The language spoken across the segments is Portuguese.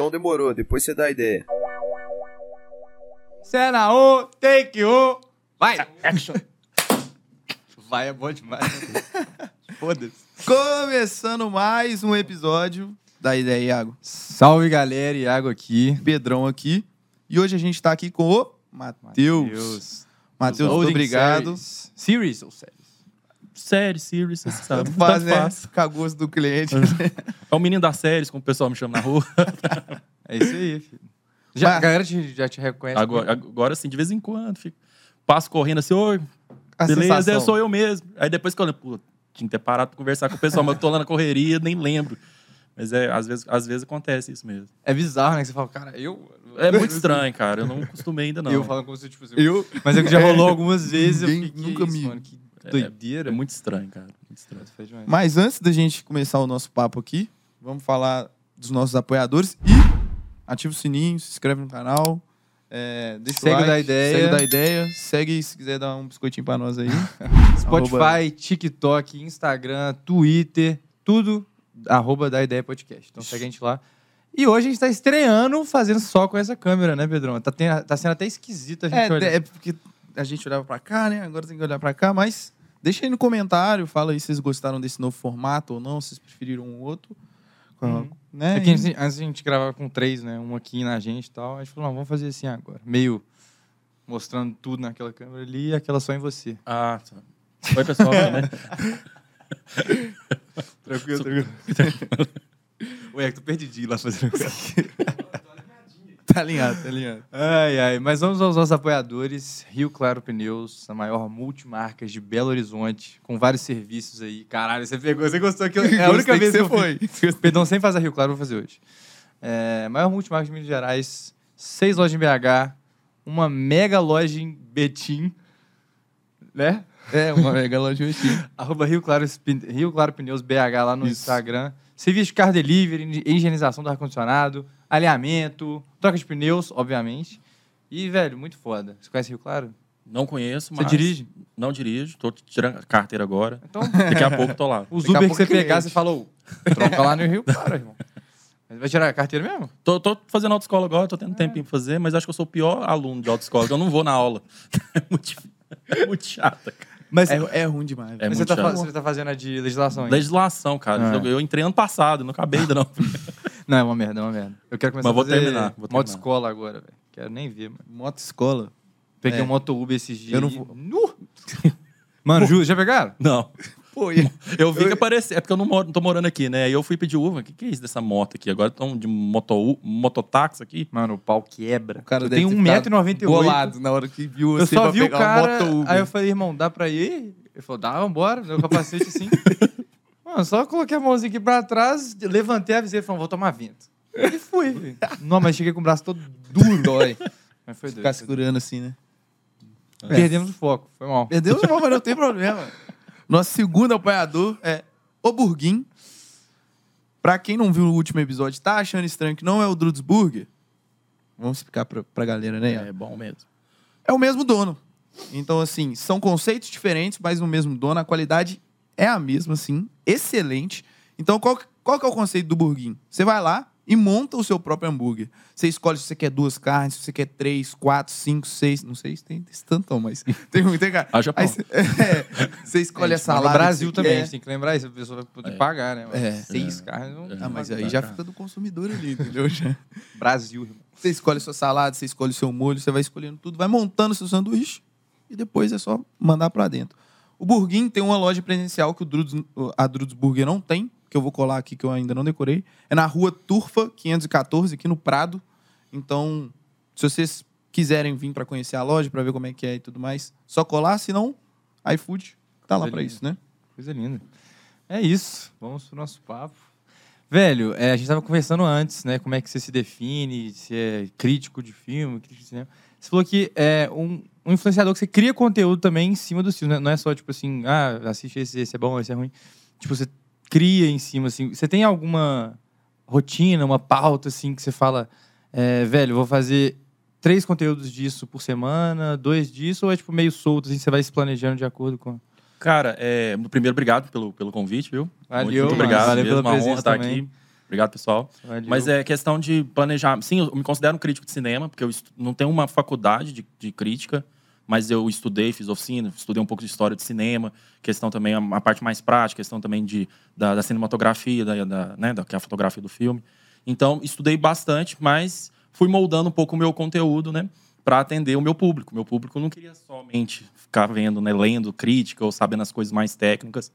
então demorou. Depois você dá a ideia. Cena 1, take 1. Vai! Action! Vai, é bom demais. Foda-se. Começando mais um episódio da Ideia Iago. Salve, galera. Iago aqui. Pedrão aqui. E hoje a gente tá aqui com o Matheus. Matheus, muito obrigado. Series. Series ou séries? Série, series, você sabe. Tanto faz, Tanto né? gosto do cliente. É o menino das séries, como o pessoal me chama na rua. É isso aí, filho. Já, Mas- A galera te- já te reconhece. Agora, agora assim, de vez em quando, fico, passo correndo assim, oi, A beleza, sensação. eu sou eu mesmo. Aí depois que eu lembro, pô, tinha que ter parado pra conversar com o pessoal, mas eu tô lá na correria, nem lembro. Mas é, às vezes, às vezes acontece isso mesmo. É bizarro, né? Que você fala, cara, eu... É muito estranho, cara. Eu não acostumei ainda, não. Eu falando como se, tipo, assim, Eu, Mas é que já rolou algumas vezes. Ninguém eu fiquei, nunca isso, me- Mano, que É- doideira. É muito estranho, cara. Muito estranho. Mas antes da gente começar o nosso papo aqui, vamos falar dos nossos apoiadores e ativa o sininho, se inscreve no canal. é, deixa o Segue o like, da ideia. Segue da ideia. Segue se quiser dar um biscoitinho pra nós aí. Spotify, TikTok, Instagram, Twitter, tudo arroba da ideia podcast. Então segue a gente lá. E hoje a gente tá estreando fazendo só com essa câmera, né, Pedrão? Tá, ten- tá sendo até esquisito a gente É, olhar. é porque a gente olhava pra cá, né? Agora tem que olhar pra cá, mas deixa aí no comentário, fala aí se vocês gostaram desse novo formato ou não, se vocês preferiram um outro. Uhum. Né? É que antes, antes a gente gravava com três, né? Um aqui na gente e tal. A gente falou, não, vamos fazer assim agora. Meio mostrando tudo naquela câmera ali e aquela só em você. Ah, tá. Oi, pessoal. Tranquilo, tranquilo. Ué, que tu perdidinho lá fazendo Tá alinhado, tá alinhado. Ai, ai. Mas vamos aos nossos apoiadores. Rio Claro Pneus, a maior multimarcas de Belo Horizonte, com vários serviços aí. Caralho, você pegou, você gostou que eu, É a única vez que, você foi. Perdão, sem fazer Rio Claro, vou fazer hoje. É, maior multimarca de Minas Gerais, seis lojas em BH, uma mega loja em Betim, né? É, uma mega loja de vestido. Arroba Rio Claro, Rio claro Pneus BH lá no Isso. Instagram. Serviço de car delivery, higienização do ar-condicionado, alinhamento, troca de pneus, obviamente. E, velho, muito foda. Você conhece Rio Claro? Não conheço, Você mas... dirige? Não dirijo. Tô tirando a carteira agora. Então, Daqui a pouco tô lá. os Daqui a Uber que pouco você cliente. pegar, você falou, troca lá no Rio Claro, irmão. Mas vai tirar a carteira mesmo? Tô, tô fazendo autoescola agora, tô tendo tempinho pra fazer, mas acho que eu sou o pior aluno de autoescola, que eu não vou na aula. É muito, é muito chata, cara. Mas, É, é ruim demais. É mas você, muito tá, você tá fazendo a de legislação ainda? Legislação, cara. Ah. Eu, eu entrei ano passado, não acabei ainda, não. Não, é uma merda, é uma merda. Eu quero começar Mas vou a fazer terminar, vou terminar. motoescola agora, velho. Quero nem ver, mano. Moto escola. Peguei É. um moto Uber esses dias. Eu não e- vou- Nu! Mano, Ju, já pegaram? Não. Pô, e- Eu vi que apareceu. É porque eu não, moro, não tô morando aqui, né? Aí eu fui pedir Uber. O que, que é isso dessa moto aqui? Agora estão de moto, mototáxi aqui. Mano, o pau quebra. o cara eu deve tenho ter ficado 1,98m. Bolado na hora que viu Eu você só pra vi o pegar uma cara. moto Uber. Aí eu falei, irmão, dá pra ir? Ele falou, dá, vambora. Deu o capacete assim. Mano, só coloquei a mãozinha aqui pra trás, levantei a visei e falei, vou tomar vento. E fui. Não, mas cheguei com o braço todo duro. Dói. Mas foi doido. Ficar segurando assim, né? doido. Perdemos o foco, foi mal. Perdeu não, mas não tem problema. Nosso segundo apoiador é o Burguin. Pra quem não viu o último episódio, tá achando estranho que não é o Druds Burger? Vamos explicar pra, pra galera, né? É bom mesmo. é o mesmo dono. Então, assim, são conceitos diferentes, mas no mesmo dono. A qualidade é a mesma, assim, excelente. Então, qual, qual que é o conceito do burguinho? Você vai lá e monta o seu próprio hambúrguer. Você escolhe se você quer duas carnes, se você quer três, quatro, cinco, seis. Não sei se tem esse tantão, mas tem muito, tem cara. Haja pão. Aí você, é, você escolhe a Mas salada. No Brasil também, a quer. gente tem que lembrar isso. A pessoa vai poder É. pagar, né? mano? É. Seis carnes. não- Ah, mas aí já fica do consumidor ali, entendeu? Brasil, irmão. Você escolhe a sua salada, você escolhe o seu molho, você vai escolhendo tudo, vai montando seu sanduíche e depois é só mandar pra dentro. O Burguin tem uma loja presencial que o Druds, a Druds Burger não tem, que eu vou colar aqui que eu ainda não decorei. É na rua Turfa 514, aqui no Prado. Então, se vocês quiserem vir pra conhecer a loja, pra ver como é que é e tudo mais, só colar, senão iFood tá lá pra Beleza. isso, né? Coisa linda. É isso. Vamos pro nosso papo. Velho, é, a gente tava conversando antes, né? Como é que você se define, se é crítico de filme, crítico de cinema. Você falou que é um, um influenciador que você cria conteúdo também em cima dos filmes, né? Não é só, tipo assim, ah, assiste esse, esse é bom, esse é ruim. Tipo, você cria em cima, assim. Você tem alguma rotina, uma pauta, assim, que você fala, é, velho, vou fazer três conteúdos disso por semana, dois disso, ou é, tipo, meio solto, assim, você vai se planejando de acordo com... Cara, é, primeiro, obrigado pelo, pelo convite, viu? Valeu, muito, muito obrigado. Valeu mesmo, pela uma honra estar também. aqui. Obrigado, pessoal. Valeu. Mas é questão de planejar. Sim, eu me considero um crítico de cinema, porque eu estu- não tenho uma faculdade de, de crítica, mas eu estudei, fiz oficina, estudei um pouco de história de cinema, questão também, a, parte mais prática, questão também de, da, da cinematografia, da, da, né, da, que é a fotografia do filme. Então, estudei bastante, mas fui moldando um pouco o meu conteúdo, né? Para atender o meu público. Meu público não queria somente ficar vendo, né, lendo crítica ou sabendo as coisas mais técnicas,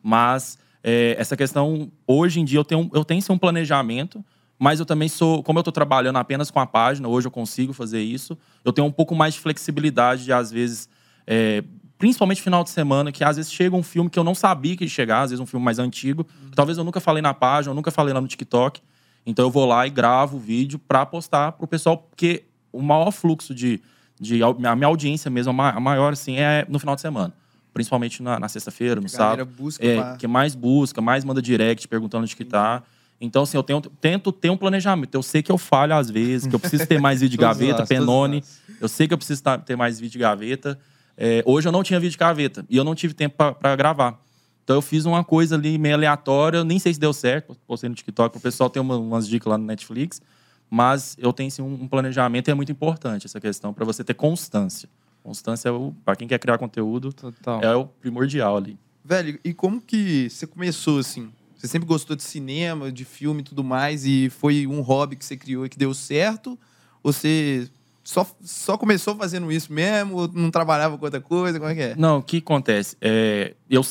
mas é, essa questão, hoje em dia, eu tenho, eu tenho sim um planejamento, mas eu também sou, como eu estou trabalhando apenas com a página, hoje eu consigo fazer isso, eu tenho um pouco mais de flexibilidade de, às vezes, é, principalmente final de semana, que às vezes chega um filme que eu não sabia que ia chegar, às vezes um filme mais antigo, que talvez eu nunca falei na página, eu nunca falei lá no TikTok, então eu vou lá e gravo o vídeo para postar pro pessoal, porque o maior fluxo de, de a minha audiência mesmo, a maior, assim, é no final de semana. Principalmente na, na sexta-feira, no sábado. busca É, pra- que mais busca, mais manda direct perguntando onde que tá. Então, assim, eu tenho, tento ter um planejamento. Eu sei que eu falho às vezes, que eu preciso ter mais vídeo de gaveta, nós, Penone. Eu sei que eu preciso ter mais vídeo de gaveta. É, hoje eu não tinha vídeo de gaveta e eu não tive tempo para gravar. Então eu fiz uma coisa ali meio aleatória, nem sei se deu certo, postei no TikTok, o pessoal tem uma- umas dicas lá no Netflix, mas eu tenho sim um um planejamento e é muito importante essa questão para você ter constância. Constância, é o- para quem quer criar conteúdo, Total. é o primordial ali. Velho, e como que você começou assim? Você sempre gostou de cinema, de filme e tudo mais, e foi um hobby que você criou e que deu certo? Ou você só, só começou fazendo isso mesmo? Ou não trabalhava com outra coisa? Como é que é? Não, o que acontece? É, eu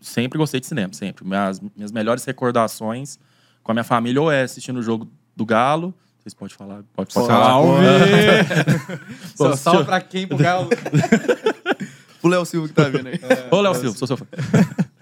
sempre gostei de cinema, sempre. Minhas, minhas melhores recordações com a minha família ou é assistindo o jogo do Galo. Vocês podem falar? Pode, falar. Salve! Pô, Só salve pra quem? Pro Galo? O Léo Silva que tá vendo aí. Ô, Léo Silva, sou seu fã.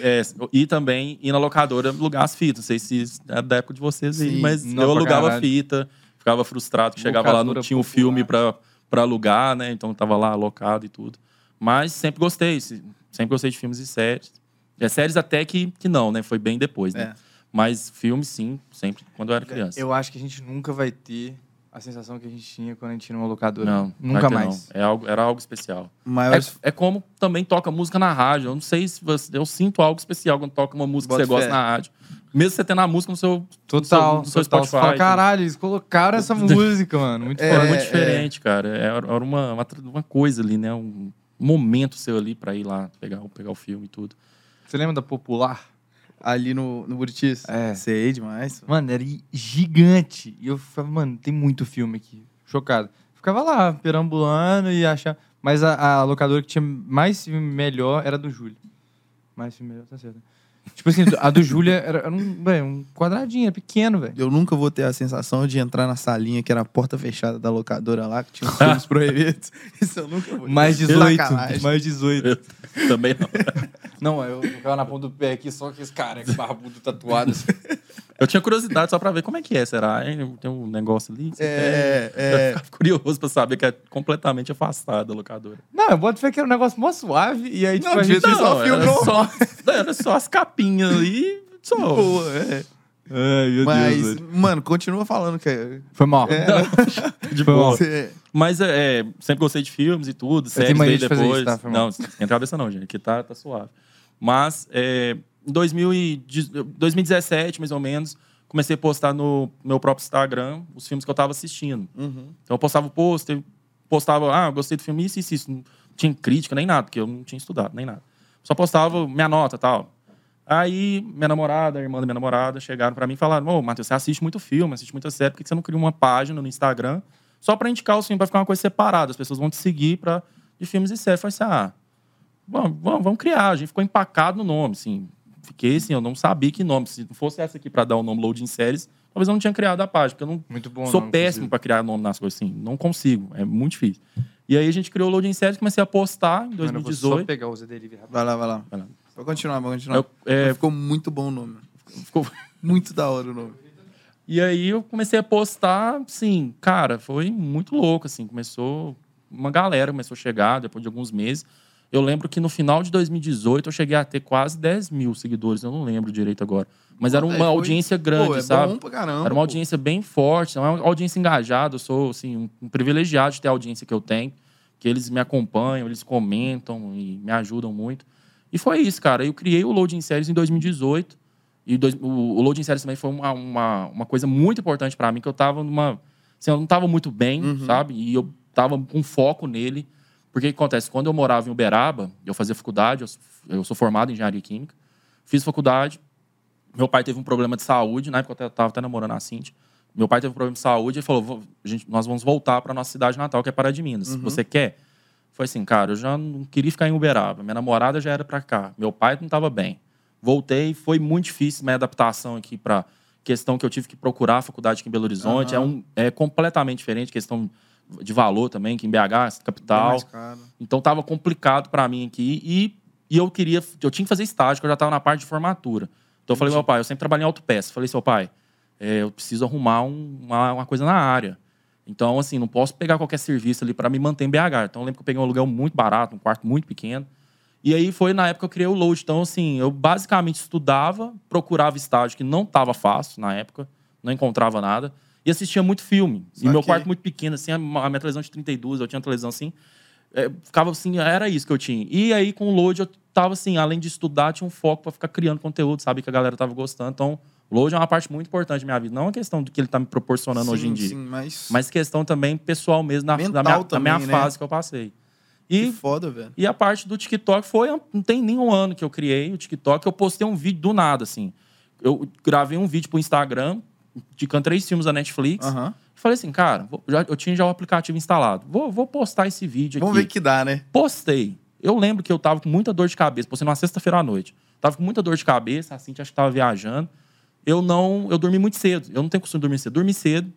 É, e também ir na locadora alugar as fitas. Não sei se é da época de vocês aí, Sim, mas não, eu alugava caralho. fita, ficava frustrado que chegava lá, não tinha o popular. filme pra, pra alugar, né? Então tava lá alocado e tudo. Mas sempre gostei, se- sempre gostei de filmes e séries. É, séries até que, que não, né? Foi bem depois, né? É. Mas filmes, sim, sempre quando eu era criança. Eu acho que a gente nunca vai ter a sensação que a gente tinha quando a gente ia numa locadora. Não, Nunca ter, mais. não. É algo, era algo especial. Maiores... É, é como também toca música na rádio. Eu não sei se você. Eu sinto algo especial quando toca uma música que Bota você gosta fé. na rádio. Mesmo você tendo a música no seu. Total, no seu, no seu total. Você Spotify. fala, caralho, eles colocaram essa música, mano. Muito É, foda. Era muito é. diferente, cara. Era uma, uma, uma coisa ali, né? Um momento seu ali pra ir lá pegar, o- pegar o filme e tudo. Você lembra da Popular? Ali no, no Buritis? É. Sei demais. Mano, era gigante. E eu falava, mano, tem muito filme aqui. Chocado. Ficava lá, perambulando e achava. Mas a, a locadora que tinha mais filme melhor era do Júlio. Mais filme melhor, tá certo. Tipo assim, a do Júlia era, era um, véi, um quadradinho, era pequeno, velho. Eu nunca vou ter a sensação de entrar na salinha que era a porta fechada da locadora lá, que tinha os filmes proibidos. Isso eu nunca vou. Mais 18. Sacanagem. Mais 18. Também não. Não, eu ficava na ponta do pé aqui, só que esse cara, que barbudo tatuado. assim. Eu tinha curiosidade só pra ver como é que é. Será? Hein? Tem um negócio ali? É, Eu é. ficava curioso pra saber que é completamente afastado da locadora. Não, eu boto fé que era um negócio mó suave. E aí, tipo, Não, a gente. ser só normal. só, era só as capinhas ali. Só. Boa, é. Ai, meu Mas, Deus. mano, continua falando que é. Foi mal. De Foi boa. mal. Você- Mas é, é, sempre gostei de filmes e tudo, séries de depois. isso, tá? Mal. não, esquenta a cabeça não, gente. Aqui tá, tá suave. Mas é, em 2000 e de- 2017, mais ou menos, comecei a postar no meu próprio Instagram os filmes que eu tava assistindo. Uhum. Então eu postava o pôster, postava, ah, gostei do filme, isso, isso, isso. Não tinha crítica nem nada, porque eu não tinha estudado, nem nada. Só postava minha nota e tal. Aí, minha namorada, a irmã da minha namorada, chegaram pra mim e falaram: Ô, Matheus, você assiste muito filme, assiste muita série, por que você não cria uma página no Instagram só pra indicar o filme, pra ficar uma coisa separada? As pessoas vão te seguir pra, de filmes e séries. Eu falei assim: ah, vamos, vamos, vamos criar. A gente ficou empacado no nome, assim. Fiquei assim, eu não sabia que nome. Se não fosse essa aqui pra dar o nome Loading Séries, talvez eu não tinha criado a página, porque eu não, Muito bom. Sou nome, péssimo pra criar nome nas coisas, assim. Não consigo. É muito difícil. E aí a gente criou o Loading Séries, comecei a postar em Mano, eu vou 2018. só pegar o rapidinho. Vai lá, vai lá. Vai lá. Pode continuar, pode continuar. Eu- é, Ficou muito bom o nome. ficou- Muito da hora o nome. E aí eu comecei a postar, assim, cara, foi muito louco, assim. Começou, uma galera começou a chegar depois de alguns meses. Eu lembro que no final de 2018 eu cheguei a ter quase 10 mil seguidores, eu não lembro direito agora. Mas era Pô, uma daí foi- audiência grande, Pô, é sabe? caramba. Era uma audiência bem forte, é uma audiência engajada. Eu sou assim, um, privilegiado de ter a audiência que eu tenho, que eles me acompanham, eles comentam e me ajudam muito. E foi isso, cara. Eu criei o Loading Séries em 2018. E dois- o, o loading séries também foi uma, uma, uma coisa muito importante pra mim, que eu tava numa. Assim, eu não tava muito bem, Uhum. sabe? E eu tava com foco nele. Porque o que acontece? Quando eu morava em Uberaba, eu fazia faculdade, eu, sou formado em engenharia química, fiz faculdade. Meu pai teve um problema de saúde, na época eu tava até namorando a Cintia. Meu pai teve um problema de saúde e falou: "Vou- a gente, nós vamos voltar pra nossa cidade natal, que é Pará de Minas. Você quer? Foi assim, cara, eu já não queria ficar em Uberaba. Minha namorada já era pra cá. Meu pai não estava bem. Voltei, foi muito difícil minha adaptação aqui para questão que eu tive que procurar a faculdade aqui em Belo Horizonte. É, um, é completamente diferente, questão de valor também, que em BH, É capital. caro. Então tava complicado para mim aqui e, e eu queria, eu tinha que fazer estágio, que eu já tava na parte de formatura. Então eu falei, meu pai, eu sempre trabalhei em autopeça. Falei, seu pai, é, eu preciso arrumar um- uma, uma coisa na área. Então, assim, não posso pegar qualquer serviço ali para me manter em BH. Então eu lembro que eu peguei um aluguel muito barato, um quarto muito pequeno. E aí foi na época que eu criei o Load. Então, assim, eu basicamente estudava, procurava estágio que não tava fácil na época, não encontrava nada, e assistia muito filme. E meu quarto muito pequeno, assim, a a minha televisão de 32, eu tinha uma televisão assim, é, ficava assim, era isso que eu tinha. E aí, com o Load, eu tava assim, além de estudar, tinha um foco para ficar criando conteúdo, sabe? Que a galera tava gostando. Então, Load é uma parte muito importante da minha vida. Não é questão do que ele tá me proporcionando hoje em Sim, dia. Sim, mas. Mas questão também pessoal mesmo, na, Mental da minha, da também, minha né? fase que eu passei. Que E foda, velho. e a parte do TikTok foi. Não tem nenhum ano que eu criei o TikTok. Eu postei um vídeo do nada, assim. Eu gravei um vídeo pro Instagram, indicando três filmes da Netflix. Aham. Falei assim, cara, vou- já- eu tinha já o aplicativo instalado. Vou, vou postar esse vídeo Vamos aqui. ver o que dá, né? Postei. Eu lembro que eu tava com muita dor de cabeça. Postei numa sexta-feira à noite. Tava com muita dor de cabeça, a Cintia acho que tava viajando. Eu não. Eu dormi muito cedo. Eu não tenho costume de dormir cedo. Dormi cedo.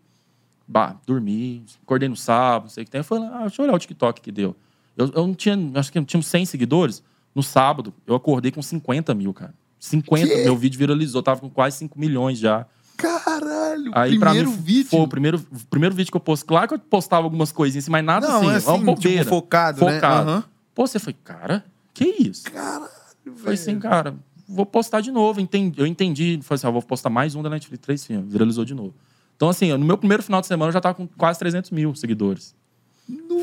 Bah, dormi. Acordei no sábado, não sei o que tem. Eu falei, ah, deixa eu olhar o TikTok que deu. Eu, eu não tinha. Acho que tinha uns 100 seguidores. No sábado, eu acordei com 50 mil, cara. 50. Meu vídeo viralizou. Tava com quase 5 milhões já. Caralho, Aí, primeiro mim, vídeo. Foi o primeiro, primeiro vídeo que eu postei. Claro que eu postava algumas coisinhas, mas nada Não, assim. é assim, uma bobeira. tipo, focado, né? Focado. Aham. Pô, você foi, cara, que isso? Caralho, Foi assim, cara, vou postar de novo. Entendi, eu entendi. Falei assim, ó, vou postar mais um da Netflix, três filmes. Viralizou de novo. Então, assim, no meu primeiro final de semana eu já tava com quase 300 mil seguidores.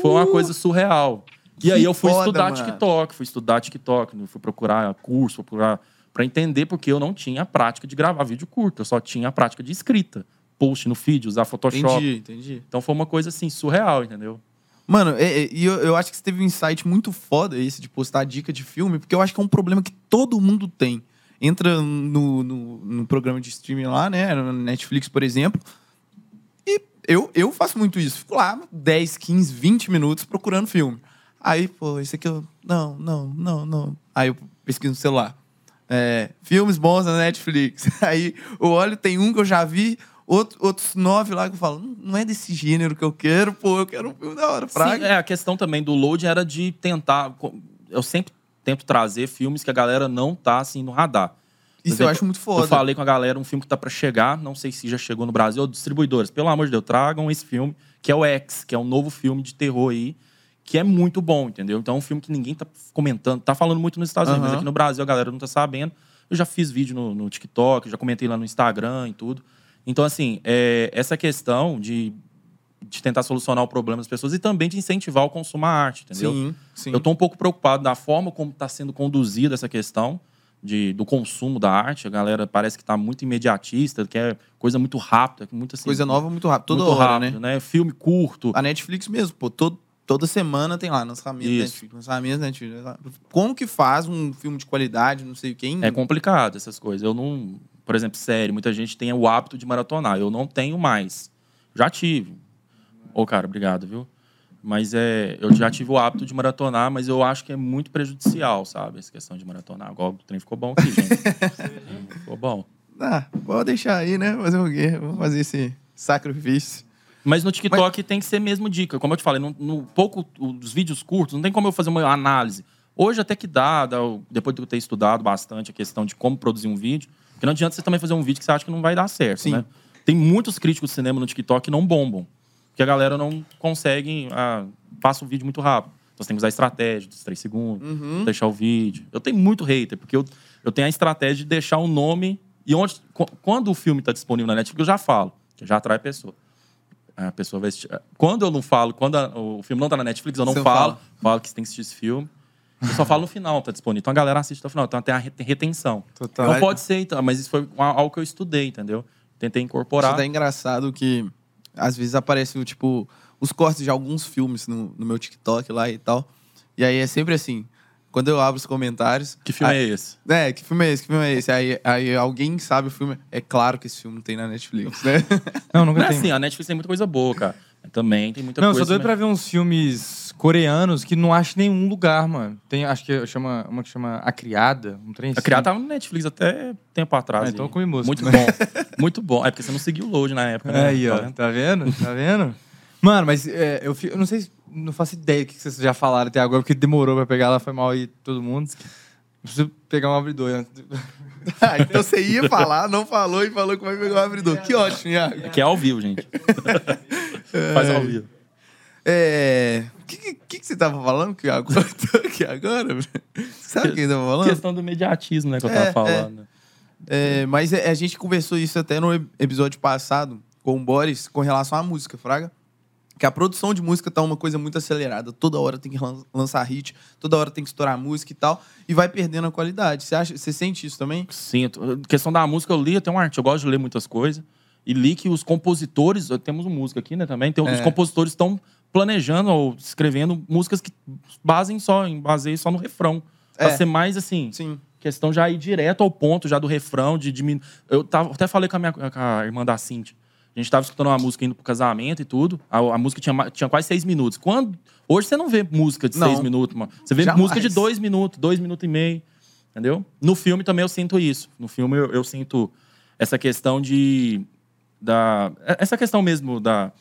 Foi uma coisa surreal. E Que aí eu fui foda, estudar mano. TikTok, fui estudar TikTok, fui procurar curso, procurar para entender porque eu não tinha a prática de gravar vídeo curto, eu só tinha a prática de escrita, post no feed, usar Photoshop. Entendi, entendi. Então foi uma coisa assim surreal, entendeu? Mano, é- é- e eu, eu acho que você teve um insight muito foda esse de postar dica de filme, porque eu acho que é um problema que todo mundo tem. Entra no, no, no programa de streaming lá, né? No Netflix, por exemplo. E eu, eu faço muito isso. Fico lá 10, 15, 20 minutos procurando filme. Aí, pô, esse aqui eu. Não, não, não, não. Aí eu pesquiso no celular. É, filmes bons na Netflix. Aí eu olho, tem um que eu já vi, outro, outros nove lá que eu falo, "Não- não é desse gênero que eu quero, pô, eu quero um filme da hora. Fraga. Sim, é, a questão também do load era de tentar. Eu sempre tento trazer filmes que a galera não tá assim no radar. Isso Por eu exemplo, acho muito foda. Eu falei com a galera um filme que tá pra chegar, não sei se já chegou no Brasil, distribuidores, pelo amor de Deus, tragam esse filme, que é o X, que é um novo filme de terror aí, que é muito bom, entendeu? Então é um filme que ninguém tá comentando, tá falando muito nos Estados Unidos, Aham. mas aqui no Brasil a galera não tá sabendo. Eu já fiz vídeo no, no TikTok, já comentei lá no Instagram e tudo. Então, assim, é, essa questão de, de tentar solucionar o problema das pessoas e também de incentivar o consumo à arte, entendeu? Sim, sim. Eu tô um pouco preocupado da forma como está sendo conduzida essa questão de, do consumo da arte. A galera parece que está muito imediatista, quer coisa muito rápida, muito assim. Coisa nova muito rápido. Toda muito hora, rápido, né? né? Filme curto. A Netflix mesmo, pô, todo, toda semana tem lá lançamento. Netflix, lançamento Netflix. Como que faz um filme de qualidade, não sei quem? É complicado essas coisas. Eu não. Por exemplo, série, muita gente tem o hábito de maratonar. Eu não tenho mais. Já tive. Ô, cara, obrigado, viu? Mas é, eu já tive o hábito de maratonar, mas eu acho que é muito prejudicial, sabe? Essa questão de maratonar. Agora o trem ficou bom aqui, gente. ficou bom. Ah, pode deixar aí, né? Fazer o quê? Vamos fazer esse sacrifício. Mas no TikTok tem que ser mesmo dica. Como eu te falei, no, no pouco os vídeos curtos, não tem como eu fazer uma análise. Hoje até que dá, dá depois de eu ter estudado bastante a questão de como produzir um vídeo, porque não adianta você também fazer um vídeo que você acha que não vai dar certo, Sim. né? Tem muitos críticos de cinema no TikTok que não bombam, porque a galera não consegue, ah, passa o vídeo muito rápido. Então você tem que usar a estratégia dos três segundos, Uhum. deixar o vídeo. Eu tenho muito hater, porque eu, eu tenho a estratégia de deixar o nome e onde qu- quando o filme está disponível na Netflix, eu já falo, que já atrai pessoa. A pessoa vai assistir. Quando eu não falo, quando a- o filme não tá na Netflix, eu não Você não falo. fala. Falo que você tem que assistir esse filme. Eu só falo no final, tá disponível. Então a galera assiste até o final. Então tem a retenção. Total. Então pode ser, então, mas isso foi algo que eu estudei, entendeu? Tentei Isso incorporar. é engraçado que às vezes aparecem, tipo, os cortes de alguns filmes no, no meu TikTok lá e tal. E aí é sempre assim. Quando eu abro os comentários. Que filme aí- é esse? É, que filme é esse? Que filme é esse? Aí, aí alguém sabe o filme. É claro que esse filme tem na Netflix, né? Não, nunca Não é tem. assim, a Netflix tem muita coisa boa, cara. Também tem muita Não, eu coisa. sou doido pra também. ver uns filmes coreanos que não acho em nenhum lugar, mano. Tem, acho que chama, uma que chama A Criada, um trem A assim. criada tava no Netflix até tempo atrás. Ah, então comi música. Muito bom. Muito bom. É porque você não seguiu o load na época, né? Aí, ó, Tá vendo? tá vendo? Tá vendo? Mano, mas é, eu, fi- eu não sei, se- não faço ideia do que vocês já falaram até agora, porque demorou pra pegar lá, foi mal aí todo mundo. Preciso pegar um abridor antes. de- Ah, então você ia falar, não falou e falou que vai pegar o abridor. Que ótimo, Iago. Que é ao vivo, gente. Faz ao vivo. É. O que, que, que você tava falando que Iago cortou aqui agora? Sabe o que ele tava falando? Questão do mediatismo, né, que eu tava É, falando. É, mas é- a gente conversou isso até no ep- episódio passado com o Boris com relação à música, Fraga. Que a produção de música tá uma coisa muito acelerada. Toda hora tem que lan- lançar hit, toda hora tem que estourar música e tal. E vai perdendo a qualidade. Você acha, você sente isso também? Sinto. Questão da música, eu li, eu tenho um arte, eu gosto de ler muitas coisas. E li que os compositores, temos uma música aqui, né, também, os É. compositores estão planejando ou escrevendo músicas que basem só, em baseiem só no refrão. Pra É. ser mais assim, Sim. questão já ir direto ao ponto já do refrão, de diminuir. Eu tava, até falei com a, minha, com a irmã da Cintia. A gente tava escutando uma música indo pro casamento e tudo. A, a música tinha, tinha quase seis minutos. Quando, hoje você não vê música de Não. seis minutos, mano. Você vê Jamais. música de dois minutos, dois minutos e meio. Entendeu? No filme também eu sinto isso. No filme eu, eu sinto essa questão de. Da, essa questão mesmo da.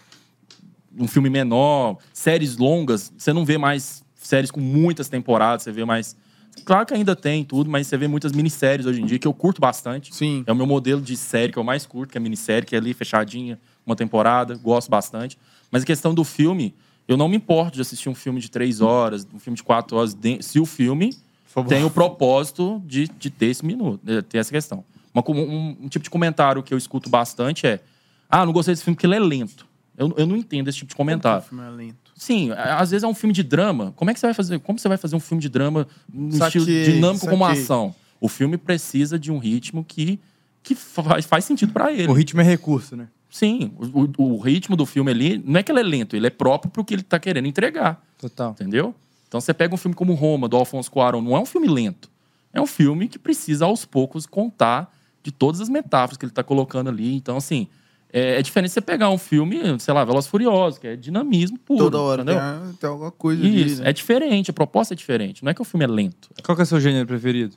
Um filme menor, séries longas. Você não vê mais séries com muitas temporadas, você vê mais. Claro que ainda tem tudo, mas você vê muitas minisséries hoje em dia, que eu curto bastante. Sim. É o meu modelo de série que eu mais curto, que é minissérie, que é ali fechadinha, uma temporada, gosto bastante. Mas a questão do filme, eu não me importo de assistir um filme de três horas, um filme de quatro horas, se o filme tem o propósito de, de ter esse minuto, de ter essa questão. Uma um, um tipo de comentário que eu escuto bastante é: Ah, não gostei desse filme porque ele é lento. Eu, eu não entendo esse tipo de comentário. O filme é lento. Sim, a- às vezes é um filme de drama. Como é que você vai fazer? Como você vai fazer um filme de drama no Saquei, estilo dinâmico como saquei. ação? O filme precisa de um ritmo que, que faz, faz sentido pra ele. O ritmo é recurso, né? Sim, o, o- o ritmo do filme ali não é que ele é lento, ele é próprio pro que ele tá querendo entregar, Total. entendeu? Então você pega um filme como Roma, do Alfonso Cuarón, não é um filme lento. É um filme que precisa aos poucos contar de todas as metáforas que ele tá colocando ali. Então assim, é, é diferente você pegar um filme, sei lá, Veloz Furioso, que é dinamismo puro, Toda hora entendeu? tem, tem alguma coisa ali, Isso, né? é diferente, a proposta é diferente. Não é que o filme é lento. Qual que é o seu gênero preferido?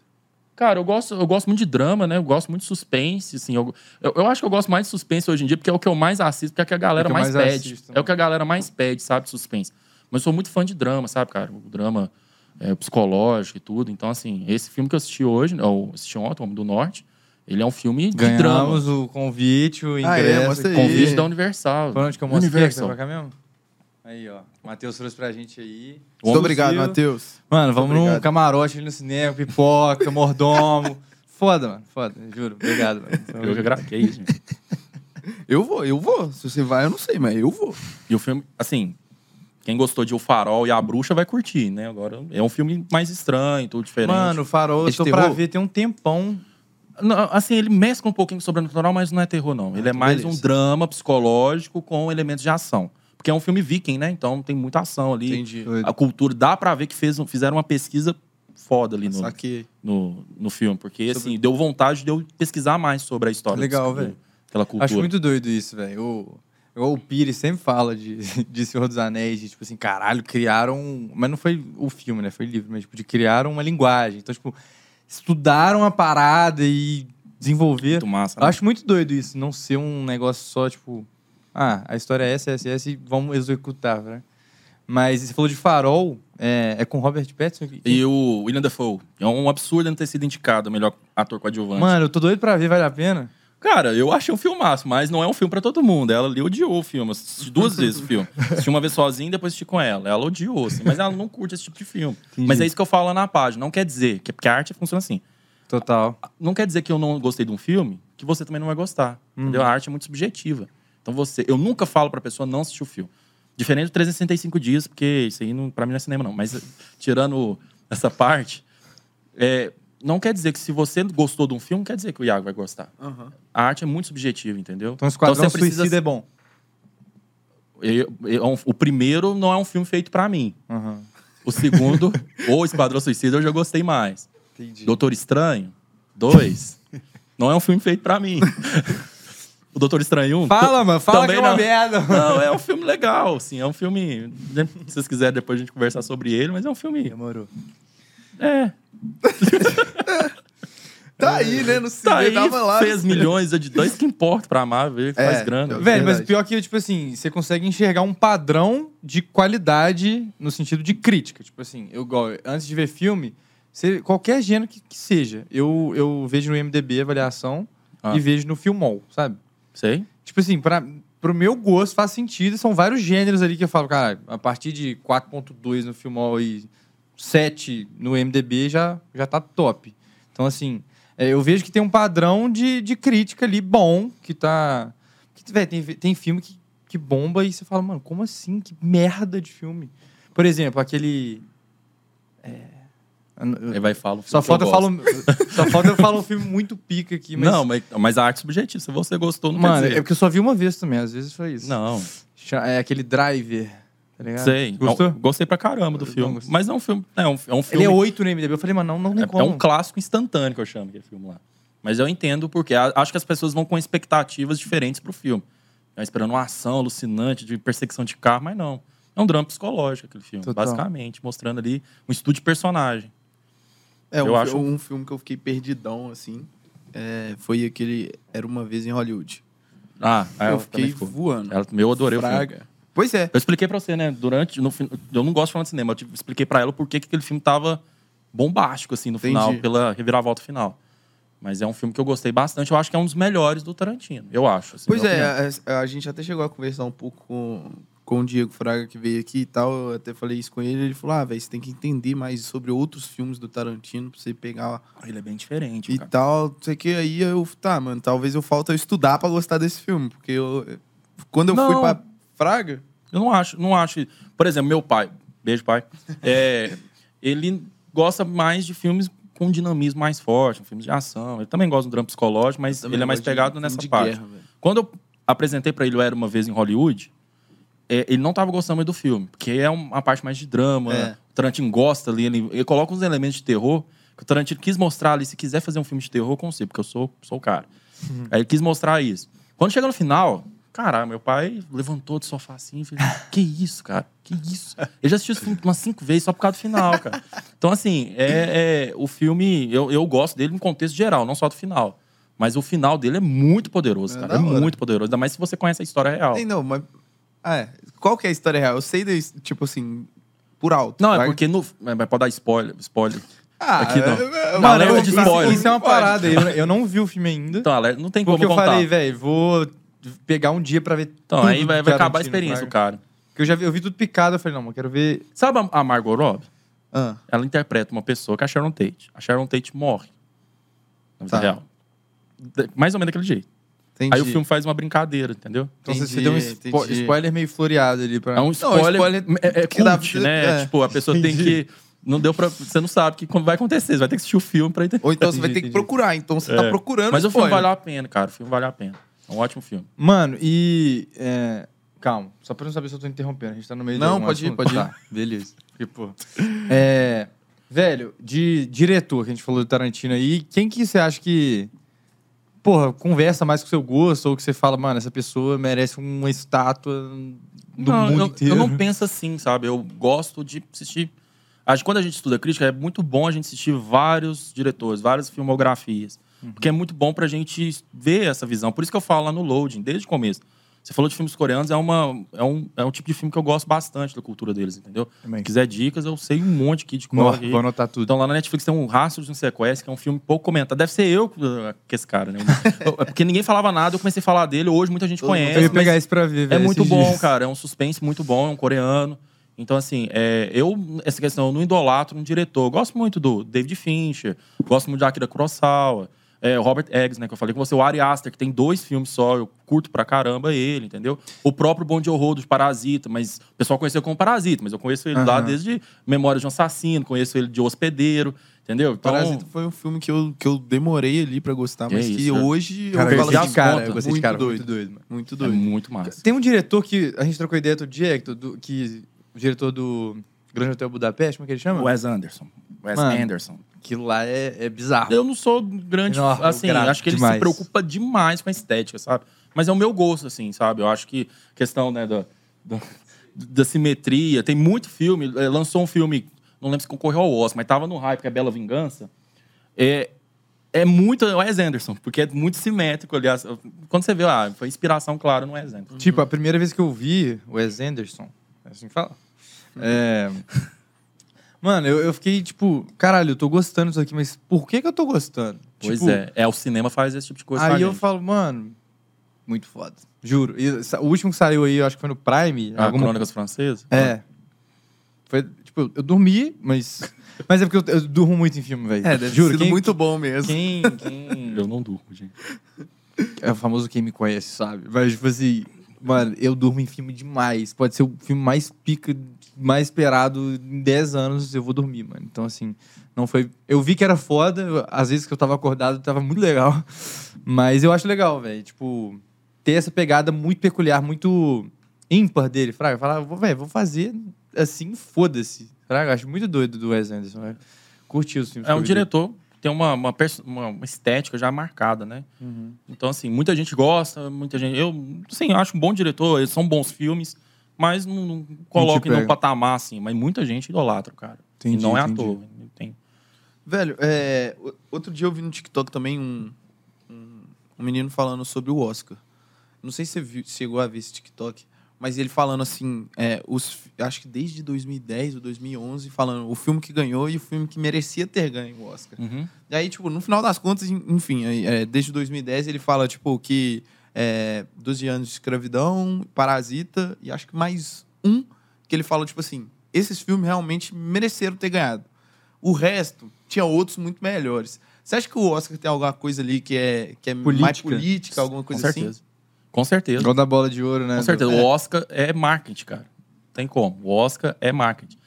Cara, eu gosto, eu gosto muito de drama, né? Eu gosto muito de suspense, assim. Eu, eu, eu acho que eu gosto mais de suspense hoje em dia, porque é o que eu mais assisto, porque é o que a galera É que mais, mais pede. assisto, é o que a galera mais pede, sabe, de suspense. Mas eu sou muito fã de drama, sabe, cara? O drama é, psicológico e tudo. Então, assim, esse filme que eu assisti hoje, né, eu assisti ontem, Homem do Norte, ele é um filme de drama. Ganhamos o convite, o Ah, é? ingresso. Mostra aí. Convite da Universal. Foi onde que eu mostrei? Você Universal. vai pra cá mesmo? Aí, ó. O Matheus trouxe pra gente aí. Muito obrigado. Matheus. Mano, vamos num obrigado. camarote ali no cinema, pipoca, mordomo. Foda, mano. Foda, juro. Obrigado, mano. Eu que que é isso, gente. Eu vou, eu vou. Se você vai, eu não sei, mas eu vou. E o filme, assim, quem gostou de O Farol e A Bruxa vai curtir, né? Agora, é um filme mais estranho, tudo diferente. Mano, o Farol, É eu tô pra terror? ver tem um tempão. Não, assim, ele mescla um pouquinho com o sobrenatural, mas não é terror, não. Ele é então mais beleza. um drama psicológico com elementos de ação. Porque é um filme viking, né? Então tem muita ação ali. Entendi. A cultura, dá pra ver que fez, fizeram uma pesquisa foda ali no, no, no filme. Porque, assim, deu vontade de eu pesquisar mais sobre a história. Legal, velho. Aquela cultura. Acho muito doido isso, velho. O, o Pires sempre fala de, de Senhor dos Anéis, de tipo assim, caralho, criaram. Mas não foi o filme, né? Foi livro, mas tipo, de criaram uma linguagem. Então, tipo, estudaram a parada e desenvolveram. muito massa. Eu né? acho muito doido isso, não ser um negócio só, tipo, ah, a história é essa, essa, essa e vamos executar, né? Mas você falou de Farol, é, é com Robert Pattinson? que- E o William Dafoe. É um absurdo não ter sido indicado melhor ator coadjuvante. Mano, eu tô doido pra ver, vale a pena? Cara, eu achei um filmaço, mas não é um filme pra todo mundo. Ela ali odiou o filme. Assisti duas vezes o filme. Assisti uma vez sozinha e depois assisti com ela. Ela odiou, assim, mas ela não curte esse tipo de filme. Entendi. Mas é isso que eu falo lá na página. Não quer dizer, que porque a arte funciona assim. Total. Não quer dizer que eu não gostei de um filme, que você também não vai gostar. Entendeu? A arte é muito subjetiva. Então você. Eu nunca falo pra pessoa não assistir o filme. Diferente do 365 dias, porque isso aí não, pra mim não é cinema, não. Mas tirando essa parte, é, não quer dizer que se você gostou de um filme, quer dizer que o Iago vai gostar. A arte é muito subjetiva, entendeu? Então, Esquadrão você precisa- Suicida é bom. Eu- eu- é o primeiro não é um filme feito pra mim. Aham. O segundo, ou Esquadrão Suicida, eu já gostei mais. Entendi. Doutor Estranho, dois, não é um filme feito pra mim. o Doutor Estranho, um, Fala, mano. Fala Também que é uma não. merda. Não, é um filme legal, assim. É um filme. né, Se vocês quiserem, depois a gente conversar sobre ele, mas é um filme. Demorou. É. Tá aí, né? No Tá aí, cinema, tava lá. fez milhões é de dois que importa pra Marvel, que É, faz grana. eu- Velho, mas pior que, tipo assim, você consegue enxergar um padrão de qualidade no sentido de crítica. Tipo assim, eu antes de ver filme, você- qualquer gênero que, que seja, eu, eu vejo no MDB avaliação Ah. e vejo no Filmol, sabe? Sei. Tipo assim, pra, pro meu gosto faz sentido, são vários gêneros ali que eu falo, cara, a partir de 4.2 no Filmol e 7 no MDB já, já tá top. Então, assim, é, eu vejo que tem um padrão de, de crítica ali bom, que tá... Que, véi, tem, tem filme que, que bomba e você fala, mano, como assim? Que merda de filme. Por exemplo, aquele... É, Aí vai fala. o só falta, eu gosto. falo, só falta eu falar um filme muito pica aqui, mas... Não, mas, mas a arte subjetiva. Se você gostou, não Mano, é porque eu só vi uma vez também, às vezes foi isso. Não, É aquele Driver, tá ligado? sei. Gostou? Eu Gostei pra caramba do Eu filme. Mas é um filme. É um, é um Ele filme. é 8 no MDB. Eu falei, mano, não, não tem É, como. é um clássico instantâneo que eu chamo aquele filme lá. Mas eu entendo porque acho que as pessoas vão com expectativas diferentes pro filme. Estão esperando uma ação alucinante de perseguição de carro, mas não. É um drama psicológico aquele filme, Total. basicamente, mostrando ali um estudo de personagem. É, um, Eu fi- acho- um filme que eu fiquei perdidão, assim. é, foi aquele Era Uma Vez em Hollywood. Ah, eu ela fiquei voando. Ela, eu adorei o filme. Pois é. Eu expliquei pra você, né? Durante. No, eu não gosto de falar de cinema. Eu tipo, expliquei pra ela por que que aquele filme tava bombástico, assim, no final, Entendi. pela reviravolta final. Mas é um filme que eu gostei bastante. Eu acho que é um dos melhores do Tarantino. Eu acho. assim, Pois é, a, a gente até chegou a conversar um pouco com, com o Diego Fraga, que veio aqui e tal. Eu até falei isso com ele. Ele falou: ah, velho, você tem que entender mais sobre outros filmes do Tarantino pra você pegar Ele é bem diferente, e cara. tal. Não sei que. Aí eu, tá, mano, talvez eu falta eu estudar pra gostar desse filme. Porque eu. Quando eu fui Não. pra Fraga. Eu não acho, não acho. Por exemplo, meu pai, beijo, pai. é, ele gosta mais de filmes com dinamismo mais forte, filmes de ação. Ele também gosta de um drama psicológico, mas ele é mais de pegado filme nessa de parte. guerra. Quando eu apresentei pra ele o Era Uma Vez em Hollywood, é, ele não tava gostando muito do filme, porque é uma parte mais de drama. É. né? O Tarantino gosta ali, ele, ele coloca uns elementos de terror que o Tarantino quis mostrar ali. Se quiser fazer um filme de terror, eu consigo, porque eu sou, sou o cara. Aí ele quis mostrar isso. Quando chega no final, caralho, meu pai levantou do sofá assim e fez: Que isso, cara? Que isso? Ele já assistiu esse filme umas cinco vezes só por causa do final, cara. Então, assim, é, é- o filme, eu, eu gosto dele no contexto geral, não só do final. Mas o final dele é muito poderoso, É cara. É hora. muito poderoso. Ainda mais se você conhece a história real. Não, mas. Ah, é. Qual que é a história real? Eu sei, da, tipo assim, por alto. Não, é Fraga. porque no. é, Mas pode dar spoiler. spoiler. Ah, aqui não. eu- eu- Não, eu- lembra eu- de spoiler. isso é uma parada. Eu, eu não vi o filme ainda. Então, não tem como porque eu contar. falei, velho, vou pegar um dia pra ver então, tudo aí vai, do vai acabar a experiência, fraga. cara. Porque eu já vi, eu vi tudo picado. Eu falei, não, mas eu quero ver... Sabe a- a Margot Robbie? Ah, Ela interpreta uma pessoa que é a Sharon Tate. A Sharon Tate morre. Na vida Tá. real. Mais ou menos daquele jeito. entendi. Aí o filme faz uma brincadeira, entendeu? Então você- você Entendi, deu um spo- entendi. spoiler meio floreado ali pra... É um spoiler. spoiler é, é que dá cult, né? é. Tipo, a pessoa tem que. Não deu pra. Você não sabe que quando vai acontecer. Você vai ter que assistir o filme pra entender. Ou então você vai Entendi, ter que entendi. procurar. Então você É. tá procurando Mas o filme spoiler. valeu a pena, cara. O filme valeu a pena. É um ótimo filme. Mano, e... é, Calma, só pra não saber se eu tô interrompendo. A gente tá no meio Não, pode ir, assunto. pode ir. Tá, beleza. Porque, pô... É... Velho, de diretor, que a gente falou do Tarantino aí, quem que você acha que... Porra, conversa mais com o seu gosto, ou que você fala, mano, essa pessoa merece uma estátua do não, mundo eu, inteiro. eu não penso assim, sabe? Eu gosto de assistir. Acho que quando a gente estuda crítica, é muito bom a gente assistir vários diretores, várias filmografias. Uhum. Porque é muito bom pra gente ver essa visão. Por isso que eu falo lá no Loading, desde o começo. Você falou de filmes coreanos, é, uma, é, um, é um tipo de filme que eu gosto bastante da cultura deles, entendeu? Também. Se quiser dicas, eu sei um monte aqui de cor. Vou anotar tudo. Então lá na Netflix tem um Rastro de um Sequestro, que é um filme pouco comentado. Deve ser eu uh, que esse cara, né? É Porque ninguém falava nada, eu comecei a falar dele. Hoje muita gente Todo conhece. eu ia pegar isso pra ver, é muito bom, dias. cara. É um suspense muito bom, é um coreano. Então, assim, é, eu, essa questão, eu não idolatro um diretor. Eu gosto muito do David Fincher, gosto muito de Akira Kurosawa. É, o Robert Eggs, né? Que eu falei com você. O Ari Aster, que tem dois filmes só. Eu curto pra caramba ele, entendeu? O próprio Bom de Horror do Parasita. Mas o pessoal conheceu como Parasita. Mas eu conheço ele lá Aham. desde Memórias de um Assassino. Conheço ele de Hospedeiro. Entendeu? Então, Parasita foi um filme que eu, que eu demorei ali pra gostar, Que mas isso, que cara. hoje Cara, eu eu falo gostei assim, de cara, conta. eu gostei de Muito cara, doido. muito doido, mano. muito é doido. muito massa. Tem um diretor que a gente trocou ideia outro dia, Hector, do, que o diretor do Grande Hotel Budapeste, como é que ele chama? Wes Anderson. Wes Mano. Anderson. Aquilo lá é, é bizarro. Eu não sou grande. Não, assim, acho que ele demais. se preocupa demais com a estética, sabe? Mas é o meu gosto, assim, sabe? Eu acho que questão, né, da, da, da simetria. Tem muito filme. eh, Lançou um filme, não lembro se concorreu ao Oscar, mas tava no hype, que é Bela Vingança. É, é muito é o Wes Anderson, porque é muito simétrico, aliás. Quando você vê, ah, foi inspiração, claro, no Wes Anderson. Tipo, a primeira vez que eu vi o Wes Anderson, é assim que fala? É... Mano, eu, eu fiquei tipo, caralho, eu tô gostando disso aqui, mas por que que eu tô gostando? Pois Tipo, é. É, o cinema faz esse tipo de coisa Aí eu falo, mano, muito foda. Juro. E o último que saiu aí, eu acho que foi no Prime. A alguma- Crônicas Francesas? É. Foi, tipo, eu dormi, mas. Mas é porque eu, eu durmo muito em filme, velho. É, deve Juro, ter sido quem, muito bom mesmo. Quem, quem Eu não durmo, gente. é o famoso quem me conhece, sabe? Mas, tipo assim, mano, eu durmo em filme demais. Pode ser o filme mais pica, mais esperado em 10 anos, eu vou dormir, mano. Então, assim, não foi. Eu vi que era foda, às vezes que eu tava acordado, tava muito legal. Mas eu acho legal, velho. Tipo, ter essa pegada muito peculiar, muito ímpar dele. Fraga, falar, vou, velho, vou fazer assim, foda-se. Fraga, eu acho muito doido do Wes Anderson. velho. Curti os filmes. É um diretor que tem uma, uma- uma estética já marcada, né? Uhum. Então, assim, muita gente gosta, muita gente. Eu, sim, acho um bom diretor, eles são bons filmes, mas não, não coloco em um patamar, assim. Mas muita gente idolatra, o cara. Entendi, e não é entendi. à toa. Tem. Velho, é, outro dia eu vi no TikTok também um, um, um menino falando sobre o Oscar. Não sei se você viu- chegou a ver esse TikTok, mas ele falando assim, é, os, acho que desde 2010 ou 2011, falando o filme que ganhou e o filme que merecia ter ganho o Oscar. Uhum. E aí, tipo, no final das contas, en- enfim, aí, é, desde 2010 ele fala, tipo, que é, 12 anos de escravidão, Parasita, e acho que mais um, que ele fala, tipo assim, esses filmes realmente mereceram ter ganhado. O resto, tinha outros muito melhores. Você acha que o Oscar tem alguma coisa ali que é, que é mais Política? política, alguma Com coisa assim? certeza. Com certeza. Igual da bola de ouro, né? Com certeza. Do- O Oscar é marketing, cara. Tem como. O Oscar é marketing.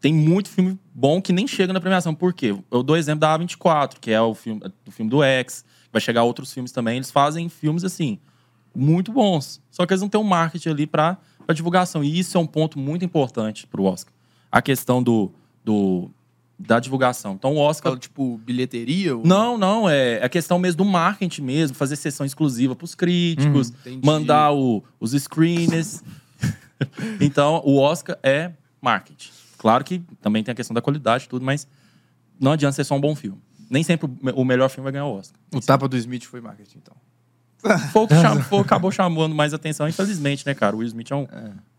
Tem muito filme bom que nem chega na premiação. Por quê? Eu dou exemplo da A24, que é o filme, o filme do X. Vai chegar outros filmes também. Eles fazem filmes, assim, muito bons. Só que eles não têm um marketing ali para divulgação. E isso é um ponto muito importante pro Oscar. A questão do, do, da divulgação. Então, o Oscar Fala, tipo, bilheteria? ou- não, não, é a questão mesmo do marketing mesmo, fazer sessão exclusiva para os críticos, entendi. mandar o- os screeners. então, o Oscar é marketing. Claro que também tem a questão da qualidade tudo, mas não adianta ser só um bom filme. Nem sempre o me- o melhor filme vai ganhar o Oscar. O tapa do Smith foi marketing, então. Foi o que cham- foi acabou chamando mais atenção, infelizmente, né, cara? O Will Smith é um,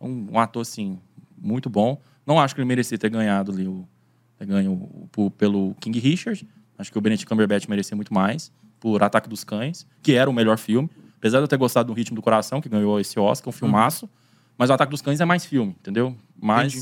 um, um ator, assim, muito bom. Não acho que ele merecia ter ganhado ali o. Ter ganho o- pelo King Richard. Acho que o Benedict Cumberbatch merecia muito mais. Por Ataque dos Cães, que era o melhor filme. Apesar de eu ter gostado do Ritmo do Coração, que ganhou esse Oscar, um filmaço. Mas o Ataque dos Cães é mais filme, entendeu? Mas.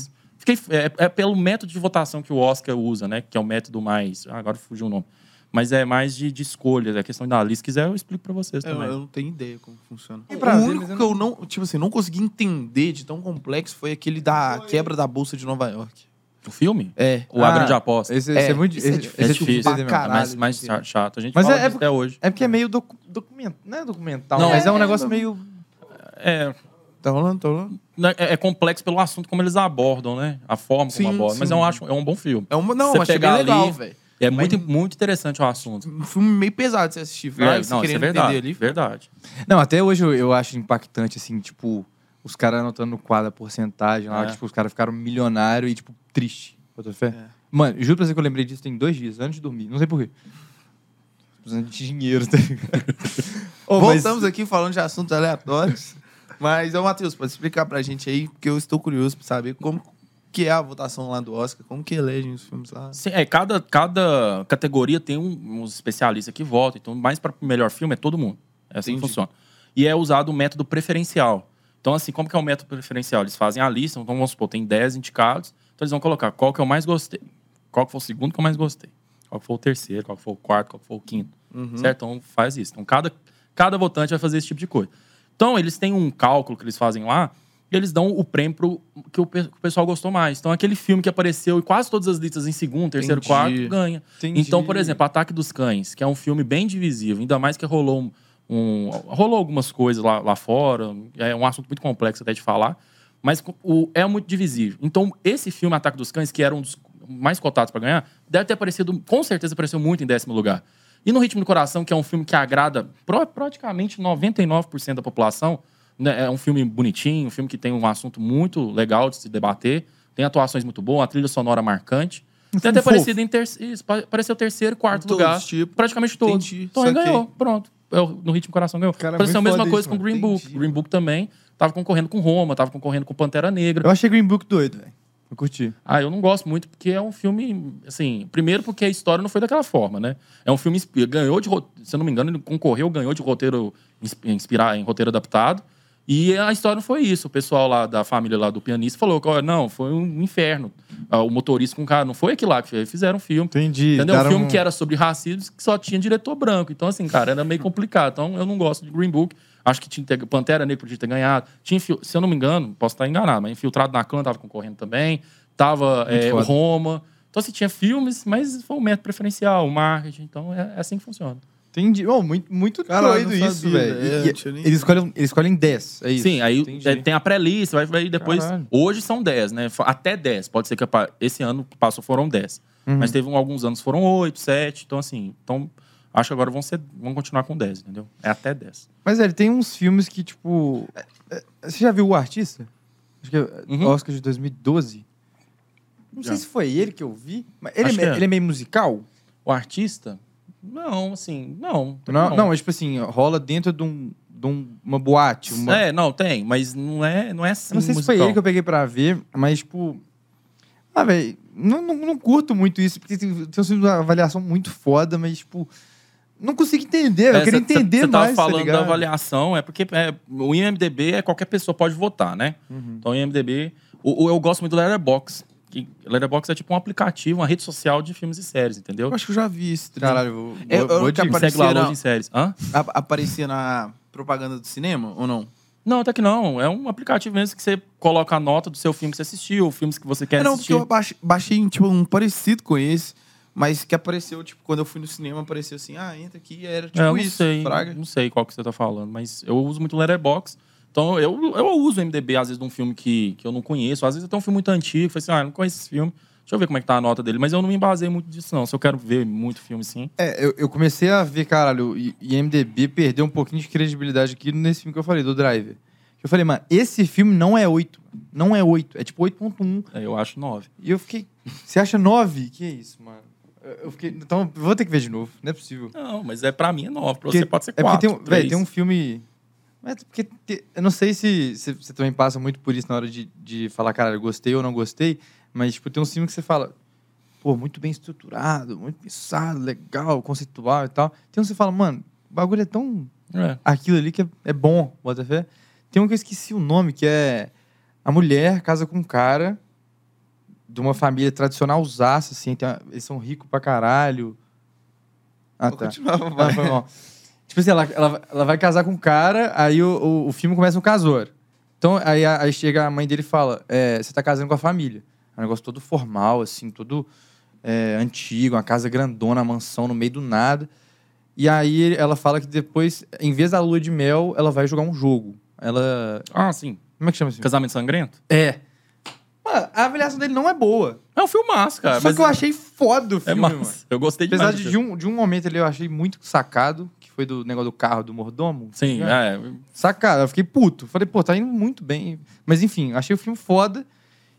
Fiquei, é, é pelo método de votação que o Oscar usa, né? Que é o método mais. ah, agora fugiu o nome. Mas é mais de, de escolha, é questão da lista. Se quiser, eu explico pra vocês Eu, também. eu não tenho ideia como funciona. O único que eu não, tipo assim, não consegui entender de tão complexo foi aquele da quebra da bolsa de Nova York. O filme? É. O A Ah, Grande Aposta. Esse, esse é, É, muito isso é esse- difícil esse É difícil, pra caralho. é mais, mais de chato. A gente Mas fala é- é disso até hoje. É porque é meio docu é documental, Não, mas é, um é- negócio meio. É, Tá rolando, tá rolando? é, é complexo pelo assunto como eles abordam, né? A forma Sim, como abordam. Mas sim. eu acho é um bom filme. É uma, não, Você bem pegar legal, ali- velho. É muito, muito interessante o assunto. Um filme meio pesado de você assistir. É, Vai, você não, isso é querendo verdade. entender ali. Verdade. Não, até hoje eu, eu acho impactante, assim, tipo, os caras anotando no quadro a porcentagem lá, É. que, tipo, os caras ficaram milionários e, tipo, triste. Bota fé? É. Mano, juro pra você que eu lembrei disso tem dois dias, antes de dormir. Não sei por quê. Precisando de dinheiro, tá ligado? Ô, mas- Voltamos aqui falando de assuntos aleatórios. Mas, ô, Matheus, pode explicar pra gente aí, porque eu estou curioso pra saber como que é a votação lá do Oscar, como que elegem os filmes lá. Sim, é, cada, cada categoria tem um- uns especialistas que votam. Então, mais para o melhor filme é todo mundo. É assim que Entendi. funciona. E é usado o método preferencial. Então, assim, como que é o método preferencial? Eles fazem a lista, então vamos supor, tem 10 indicados. Então, eles vão colocar qual que eu mais gostei. Qual que foi o segundo que eu mais gostei. qual que foi o terceiro, qual que foi o quarto, qual que foi o quinto. Certo? Então faz isso. Então cada, cada votante vai fazer esse tipo de coisa. Então eles têm um cálculo que eles fazem lá e eles dão o prêmio pro que o, pe- que o pessoal gostou mais. Então aquele filme que apareceu em quase todas as listas em segundo, terceiro, Entendi. quarto, ganha. Entendi. Então, por exemplo, Ataque dos Cães, que é um filme bem divisível, ainda mais que rolou um, um- rolou algumas coisas lá, lá fora, é um assunto muito complexo até de falar, mas o, é muito divisível. Então, esse filme Ataque dos Cães, que era um dos mais cotados para ganhar, deve ter aparecido, com certeza apareceu muito em décimo lugar. E no Ritmo do Coração, que é um filme que agrada praticamente 99% da população, né, é um filme bonitinho, um filme que tem um assunto muito legal de se debater, tem atuações muito boas, uma trilha sonora marcante. Deve ter fofo. aparecido em terceiro, isso, pa- apareceu terceiro, quarto todos, lugar, tipo, praticamente todos. entendi, então ele ganhou, pronto. Eu, no Ritmo do Coração ganhou. Cara, Aconteceu a mesma coisa isso, com mano. Green Book. Entendi. Green Book também tava concorrendo com Roma, tava concorrendo com Pantera Negra. Eu achei Green Book doido, velho. Eu curti. Ah, eu não gosto muito porque é um filme, assim, primeiro porque a história não foi daquela forma, né? É um filme ganhou de, se eu não me engano, ele concorreu, ganhou de roteiro ins- inspirar em roteiro adaptado. E a história não foi isso. O pessoal lá da família lá do pianista falou que, não, foi um inferno. Ah, O motorista com o cara, não foi aquilo lá que fizeram um filme. Entendi. Entendeu? Um filme que era sobre racismo que só tinha diretor branco. Então, assim, cara, era meio complicado. Então, eu não gosto de Green Book. Acho que tinha que ter, Pantera Negra podia ter ganhado. Tinha, se eu não me engano, posso estar enganado, mas Infiltrado na Clã tava concorrendo também. Tava é. Roma. Então, assim, tinha filmes, mas foi o método preferencial, o marketing. Então, é, é assim que funciona. Entendi. Oh, muito muito Caralho, doido isso, velho. é, Eles escolhem, eles escolhem 10, é isso? Sim, aí é, tem a pré-lista, vai, vai depois. Caralho. Hoje são 10, né? Até 10. Pode ser que esse ano que passou foram 10. Uhum. Mas teve um- alguns anos foram 8, 7. Então, assim, então, acho que agora vão, ser, vão continuar com 10, entendeu? É até 10. Mas, velho, tem uns filmes que, tipo... é, é, Você já viu O Artista? Acho que é Uhum. Oscar de 2012. Não sei Já. se foi ele que eu vi. Mas ele, é, é. ele é meio musical? O artista? Não, assim, não. Não, não, mas, tipo assim, rola dentro de, um, de um- uma boate. Uma... É, não, tem, mas não é, não é assim. Eu não sei se foi musical. ele que eu peguei pra ver, mas, tipo... Ah, velho, não, não, não curto muito isso, porque tem, tem uma avaliação muito foda, mas, tipo... Não consigo entender, eu É, queria cê- cê- entender cê tava mais, tá falando da avaliação, é porque é, o IMDB é qualquer pessoa pode votar, né? Uhum. Então o IMDB... O, o- eu gosto muito do Letterboxd. Que Letterboxd é tipo um aplicativo, uma rede social de filmes e séries, entendeu? Eu acho que eu já vi trem. Caralho, vou, É, vou, eu vou apare- Segue lá hoje em séries. Hã? A- Aparecia na propaganda do cinema ou não? Não, até que não. É um aplicativo mesmo que você coloca a nota do seu filme que você assistiu, filmes que você quer É, não, assistir. porque eu baixei, baixei tipo, um parecido com esse, mas que apareceu, tipo, quando eu fui no cinema, apareceu assim, ah, entra aqui, e era tipo É, eu não isso, sei, fraga. não sei qual que você tá falando, mas eu uso muito Letterboxd. Então, eu, eu uso o MDB, às vezes, de um filme que, que eu não conheço. Às vezes, até um filme muito antigo. Falei assim, ah, não conheço esse filme. Deixa eu ver como é que tá a nota dele. Mas eu não me baseio muito disso, não. Se eu quero ver muito filme, sim. É, eu, eu comecei a ver, caralho, o IMDB perdeu um pouquinho de credibilidade aqui nesse filme que eu falei, do Driver. Eu falei, mano, esse filme não é 8. Não é 8. É tipo 8.1. É, Eu acho nove. E eu fiquei. Você acha 9? Que isso, mano? Eu- fiquei. Então, vou ter que ver de novo. Não é possível. Não, mas é pra mim é nove. Pra Porque- você pode ser é porque quatro, tem, um- tem um filme. Mas é porque te- eu não sei se, se você também passa muito por isso na hora de, de falar, cara, gostei ou não gostei, mas tipo, tem um filme que você fala, pô, muito bem estruturado, muito pensado, legal, conceitual e tal. Tem um que você fala, mano, o bagulho é tão. É. aquilo ali que é, é bom, bota fé. Tem um que eu esqueci o nome, que é a mulher casa com um cara de uma família tradicional usaça, assim, tem uma- eles são ricos pra caralho. Ah, Vou tá. continuar, Ah, vai. foi mal. Tipo assim, ela, ela, ela vai casar com um cara, aí o, o, o filme começa no casor. Então, aí, aí chega a mãe dele e fala: é, Você tá casando com a família. É um negócio todo formal, assim, todo é, antigo, uma casa grandona, uma mansão no meio do nada. E aí ela fala que depois, em vez da lua de mel, ela vai jogar um jogo. Ela. Ah, sim. Como é que chama filme? Casamento Sangrento? É. Mano, a avaliação dele não é boa. É um filmaço, cara. Só mas que eu achei foda o É filme, mano. massa. Eu gostei demais. Apesar de, de um, de um momento ali eu achei muito sacado, que foi do negócio do carro do mordomo. Sim, É. é. Sacado, eu fiquei puto. Falei, pô, tá indo muito bem. Mas enfim, achei o filme foda.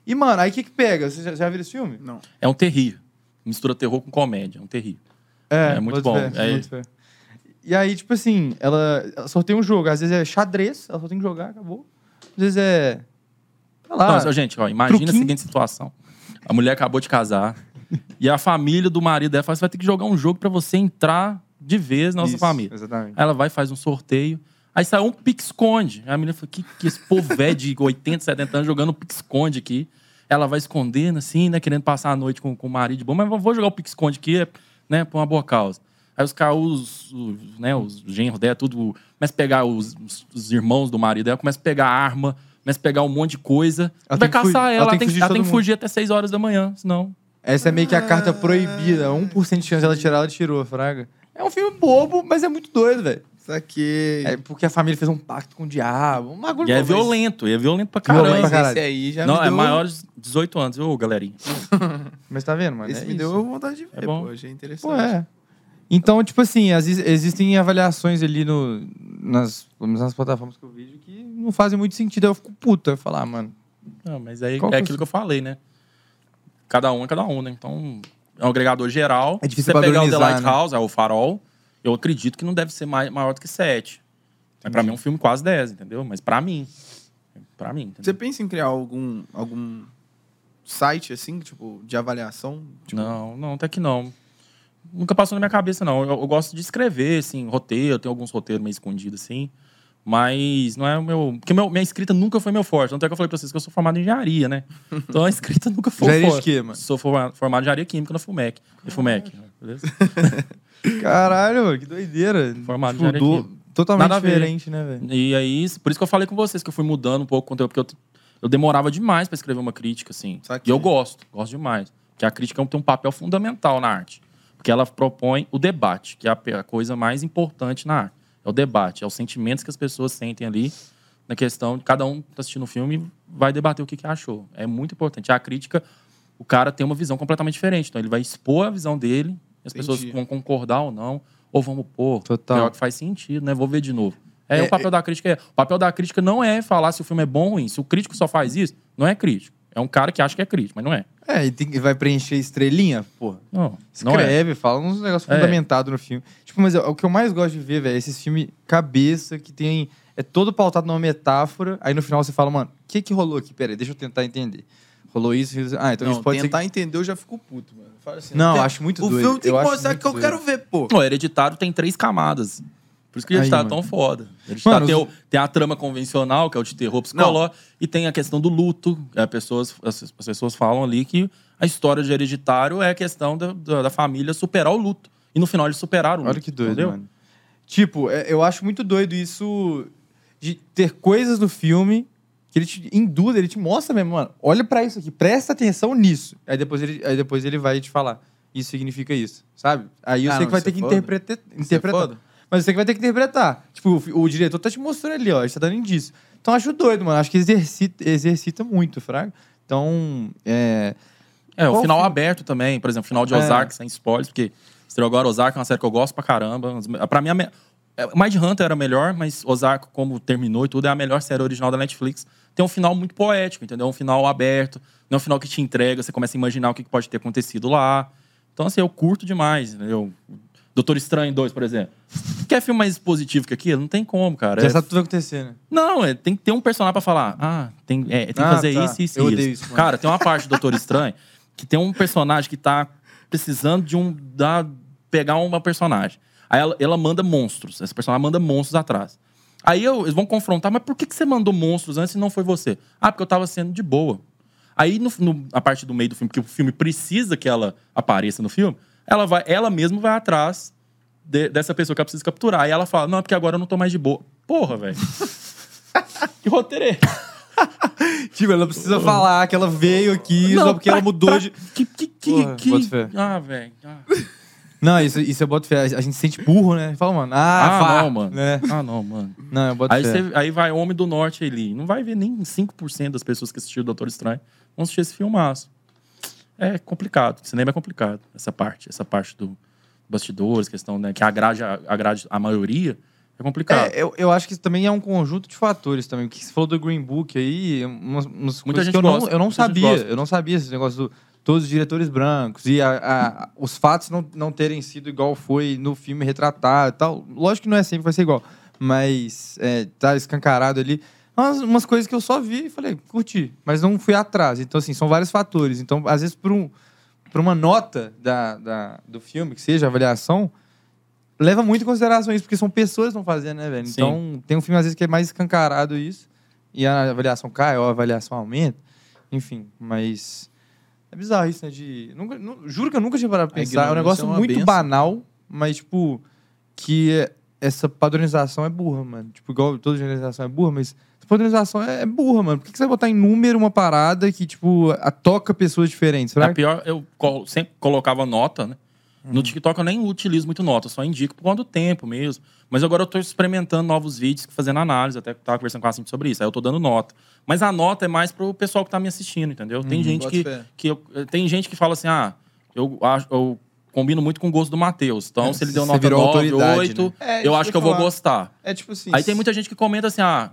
E, mano, aí o que que pega? Você já, já viu esse filme? Não. É um terrível. Mistura terror com comédia. É um terrível. É muito boto bom. fé, É- fé. E aí, tipo assim, ela, ela sorteia um jogo. Às vezes é xadrez, ela só tem que jogar, acabou. Às vezes é. Lá. Não, gente, ó, imagina truquinho. a seguinte situação. A mulher acabou de casar e a família do marido dela fala: você vai ter que jogar um jogo pra você entrar de vez na nossa Isso, família. Exatamente. Aí ela vai faz um sorteio. Aí sai um pique-esconde. Aí a menina fala: que, que esse povo velho de 80, 70 anos jogando pique-esconde aqui. Ela vai escondendo, assim, né? Querendo passar a noite com, com o marido de bom, mas vou jogar o pique-esconde aqui. é- né, por uma boa causa. Aí os caras, os, os, né, os genros dela, tudo, começa a pegar os, os- os irmãos do marido dela, começa a pegar arma, começa a pegar um monte de coisa. Ela vai caçar fugir- ela, ela tem, que, fugir ela tem que fugir até 6 horas da manhã, senão... Essa é meio que a carta proibida. 1% de chance dela tirar, ela tirou, Fraga. É um filme bobo, mas é muito doido, velho. Saquei. É porque a família fez um pacto com o diabo. Um bagulho E é violento, e é violento pra Violento caramba. pra caralho. esse aí já Não, me é deu... maior de 18 anos, viu, galerinha? Mas tá vendo, mano? Esse é me isso. deu vontade de ver, É bom. pô. Achei interessante. Pô, é. Então, tipo assim, as- existem avaliações ali no, nas, pelo menos nas plataformas que eu vejo que não fazem muito sentido. Aí eu fico puta. Eu falar, ah, mano. Não, mas aí Qual é que é aquilo que eu falei, né? Cada um é cada um, né? Então, é um agregador geral. É difícil Se você pegar o The padronizar, né? Lighthouse, é o Farol, eu acredito que não deve ser mai- maior do que 7. Mas pra mim é um filme quase 10, entendeu? Mas pra mim. Pra mim, entendeu? Você pensa em criar algum, algum site, assim, tipo, de avaliação? Tipo, Não, não, até que não. Nunca passou na minha cabeça, não. Eu, eu gosto de escrever, assim, roteiro, eu tenho alguns roteiros meio escondidos, assim. Mas não é o meu. Porque meu- minha escrita nunca foi meu forte. Tanto é que eu falei pra vocês que eu sou formado em engenharia, né? Então a escrita nunca foi Engenharia de forte. quê, mano? Sou forma- formado em engenharia química na FUMEC. E FUMEC, beleza? Caralho, mano, que doideira. Formado em Tipo, engenharia química. totalmente Nada diferente, né, velho? E aí, por isso que eu falei com vocês que eu fui mudando um pouco o conteúdo, porque eu, eu demorava demais pra escrever uma crítica, assim. Saquei. E eu gosto, gosto demais. Porque a crítica tem um papel fundamental na arte. Porque ela propõe o debate, que é a coisa mais importante na arte. É o debate, é os sentimentos que as pessoas sentem ali na questão de cada um que tá assistindo o filme vai debater o que, que achou. É muito importante. A crítica, o cara tem uma visão completamente diferente. Então ele vai expor a visão dele, as pessoas Entendi. vão concordar ou não, ou vamos pôr. Total. Pior que faz sentido, né? Vou ver de novo. É, É, o papel da crítica é. O papel da crítica não é falar se o filme é bom ou ruim. Se o crítico só faz isso, não é crítico. É um cara que acha que é crítico, mas não é. É, e tem, que- vai preencher estrelinha, pô. Não, não é. Escreve, fala uns negócios É. fundamentados no filme. Tipo, mas é- o que eu mais gosto de ver, velho, é esses filmes cabeça que tem. É todo pautado numa metáfora. Aí no final você fala, mano, o que que rolou aqui? Pera aí, deixa eu tentar entender. Rolou isso, isso. Ah, então não, isso pode tentar ser. entender eu já fico puto, mano. Fala assim, Não, tem- acho muito O doido. filme tem que mostrar que eu doido. quero ver, pô. O Hereditário tem três camadas. Por isso que o Aí, Hereditário é mano. tão foda. Hereditário Mano, tem, os- o- tem a trama convencional, que é o de terror psicológico, e tem a questão do luto. É, pessoas, as, as pessoas falam ali que a história de Hereditário é a questão da, da, da família superar o luto. E no final eles superaram o Olha luto. que doido, entendeu? mano. Tipo, é- eu acho muito doido isso de ter coisas no filme que ele te induz, ele te mostra mesmo, mano. Olha pra isso aqui, presta atenção nisso. Aí depois ele, aí depois ele vai te falar. Isso significa isso, sabe? Aí Ah, você não, que vai ter é que foda. interpretar. Isso interpretar. Mas você que vai ter que interpretar. Tipo, o, o diretor tá te mostrando ali, ó. Ele tá dando indício. Então acho doido, mano. Acho que exercita, exercita muito, Fraga. Então, é. É, o final filme? aberto também, por exemplo, o final de É. Ozark, sem spoilers, porque estreou agora Ozark, é uma série que eu gosto pra caramba. Pra mim, a me... é, Mind Hunter era melhor, mas Ozark, como terminou e tudo, é a melhor série original da Netflix. Tem um final muito poético, entendeu? Um final aberto, não é um final que te entrega, você começa a imaginar o que que pode ter acontecido lá. Então, assim, eu curto demais, entendeu? Doutor Estranho 2, por exemplo. Quer filme mais positivo que aquilo? Não tem como, cara. Já É- sabe tudo vai acontecer, né? não, é, tem que ter um personagem pra falar. Ah, tem, é, tem que Ah, fazer tá. isso, isso Eu e odeio isso. isso, mano. Cara, tem uma parte do Doutor Estranho que tem um personagem que tá precisando de um. Da, pegar uma personagem. Aí ela, ela manda monstros. Essa personagem manda monstros atrás. Aí eu- eles vão confrontar, mas por que, que você mandou monstros antes e não foi você? Ah, porque eu tava sendo de boa. Aí, no, no- a parte do meio do filme, que o filme precisa que ela apareça no filme, ela, vai, ela mesma vai atrás de- dessa pessoa que ela precisa capturar. Aí ela fala: Não, é porque agora eu não tô mais de boa. Porra, velho. que roteiro é? Tipo, ela precisa falar que ela veio aqui só porque pra- ela mudou pra- de. Que, que, que, Porra, que-. Ah, velho. Ah, Não, isso, isso eu boto fé. A gente se sente burro, né? Fala, mano, ah, Ah, vá, não, mano. Né? Ah, não, mano. Não, eu boto Aí, fé. você- aí vai Homem do Norte ali. Não vai ver nem 5% das pessoas que assistiram Doutor Estranho vão assistir esse filmaço. É complicado. Cinema é complicado. Essa parte. Essa parte do bastidores, questão, né? Que agrade, a- agrade a maioria. É complicado. É, eu, eu acho que também é um conjunto de fatores também. O que você falou do Green Book aí, umas, umas Muita coisas gente que eu não, gosta, eu não muita gente sabia. Eu não sabia esse negócio do todos os diretores brancos e a- a- os fatos não, não terem sido igual foi no filme retratado e tal. Lógico que não é sempre vai ser igual, mas é, tá escancarado ali. Umas, umas coisas que eu só vi e falei, curti, mas não fui atrás. Então, assim, são vários fatores. Então, às vezes, por, um, por uma nota da, da- do filme, que seja avaliação, leva muito em consideração isso, porque são pessoas que estão fazendo, né, velho? Sim. Então, tem um filme, às vezes, que é mais escancarado isso, e a avaliação cai, ou a avaliação aumenta, enfim, mas... É bizarro isso, né? De... Nunca, nu- juro que eu nunca tinha parado pra pensar. É um negócio é uma muito benção. banal, mas, tipo, que é- essa padronização é burra, mano. Tipo, igual toda generalização é burra, mas essa padronização é, é burra, mano. Por que, que você vai botar em número uma parada que, tipo, a- toca pessoas diferentes? Será? pior, eu sempre colocava nota, né? No TikTok eu nem utilizo muito nota, só indico por do tempo mesmo. Mas agora eu tô experimentando novos vídeos, fazendo análise, até tava conversando com a Cintia sobre isso. Aí eu tô dando nota. Mas a nota é mais pro pessoal que tá me assistindo, entendeu? Tem gente bota que, fé. que eu- tem gente que fala assim: "Ah, eu acho eu combino muito com o gosto do Matheus. Então, se ele deu Você nota virou 9, autoridade, 8, né? É, eu acho que eu vou falar. gostar. É tipo assim. Aí tem muita gente que comenta assim: "Ah,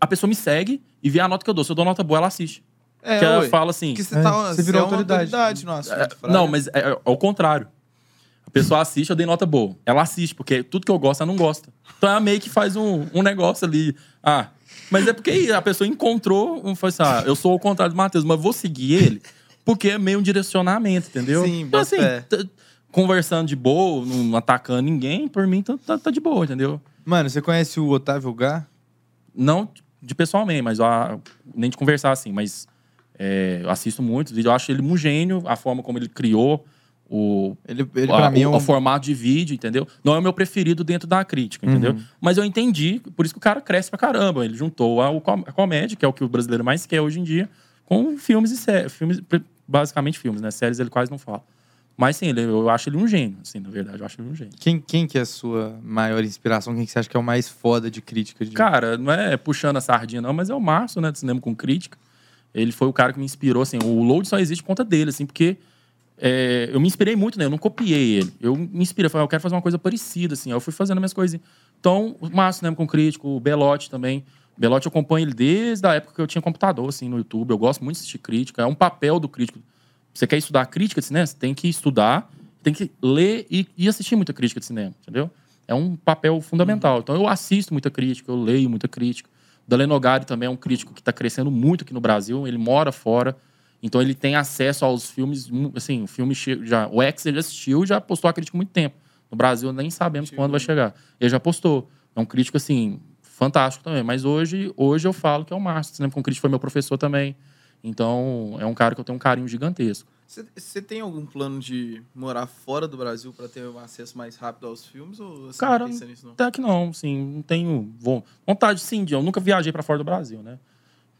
a pessoa me segue e vê a nota que eu dou. Se eu dou nota boa, ela assiste. É, que ela ué. fala assim: Que você, É, tá, você você virou é uma autoridade. autoridade no assunto. é, Fraga. não, mas é, é ao contrário. A pessoa assiste, eu dei nota boa. Ela assiste, porque tudo que eu gosto, ela não gosta. Então ela meio que faz um, um negócio ali. Ah, mas é porque a pessoa encontrou, um, foi assim, ah, eu sou o contrário do Matheus, mas vou seguir ele, porque é meio um direcionamento, entendeu? Sim, então, assim. Conversando de boa, não atacando ninguém, por mim tá, tá, tá de boa, entendeu? Mano, você conhece o Otávio Gá? Não de pessoalmente, mas nem de conversar assim, mas é, eu assisto muitos vídeos, eu acho ele um gênio, a forma como ele criou o, Ele, ele a- mim, é o, um... o formato de vídeo, entendeu? Não é o meu preferido dentro da crítica, entendeu? Uhum. Mas eu entendi, por isso que o cara cresce pra caramba. Ele juntou a, a comédia, que é o que o brasileiro mais quer hoje em dia, com filmes e séries. Filmes, basicamente filmes, né? Séries ele quase não fala. Mas sim, ele- eu acho ele um gênio, assim, na verdade, eu acho ele um gênio. Quem, quem que é a sua maior inspiração? Quem que você acha que é o mais foda de crítica? De... Cara, não é puxando a sardinha, não, mas é o Márcio, né, do Cinema com Crítica. Ele foi o cara que me inspirou, assim, o Load só existe por conta dele, assim, porque é, eu me inspirei muito, né, eu não copiei ele. Eu me inspirei, falei, "Ah, eu quero fazer uma coisa parecida, assim, aí eu fui fazendo as minhas coisinhas. Então, o Márcio, Cinema com Crítico, o Belote também. O Belote eu acompanho ele desde a época que eu tinha computador, assim, no YouTube. Eu gosto muito de assistir crítica, é um papel do crítico. Você quer estudar crítica de cinema? Você tem que estudar, tem que ler e, e assistir muita crítica de cinema, entendeu? É um papel fundamental. Então eu assisto muita crítica, eu leio muita crítica. O Daleno Nogari também é um crítico que está crescendo muito aqui no Brasil. Ele mora fora, então ele tem acesso aos filmes. Assim, o filme já, o X ele assistiu, e já postou a crítica há muito tempo. No Brasil nem sabemos quando vai chegar. Ele já postou. É um crítico assim fantástico também. Mas hoje, hoje eu falo que é o Márcio. Que um crítico foi meu professor também. Então é um cara que eu tenho um carinho gigantesco. Você- tem algum plano de morar fora do Brasil pra ter um acesso mais rápido aos filmes? Ou você Cara, não pensa nisso, não? Até que não, sim, não tenho vo- vontade, sim, de eu nunca viajei para fora do Brasil, né?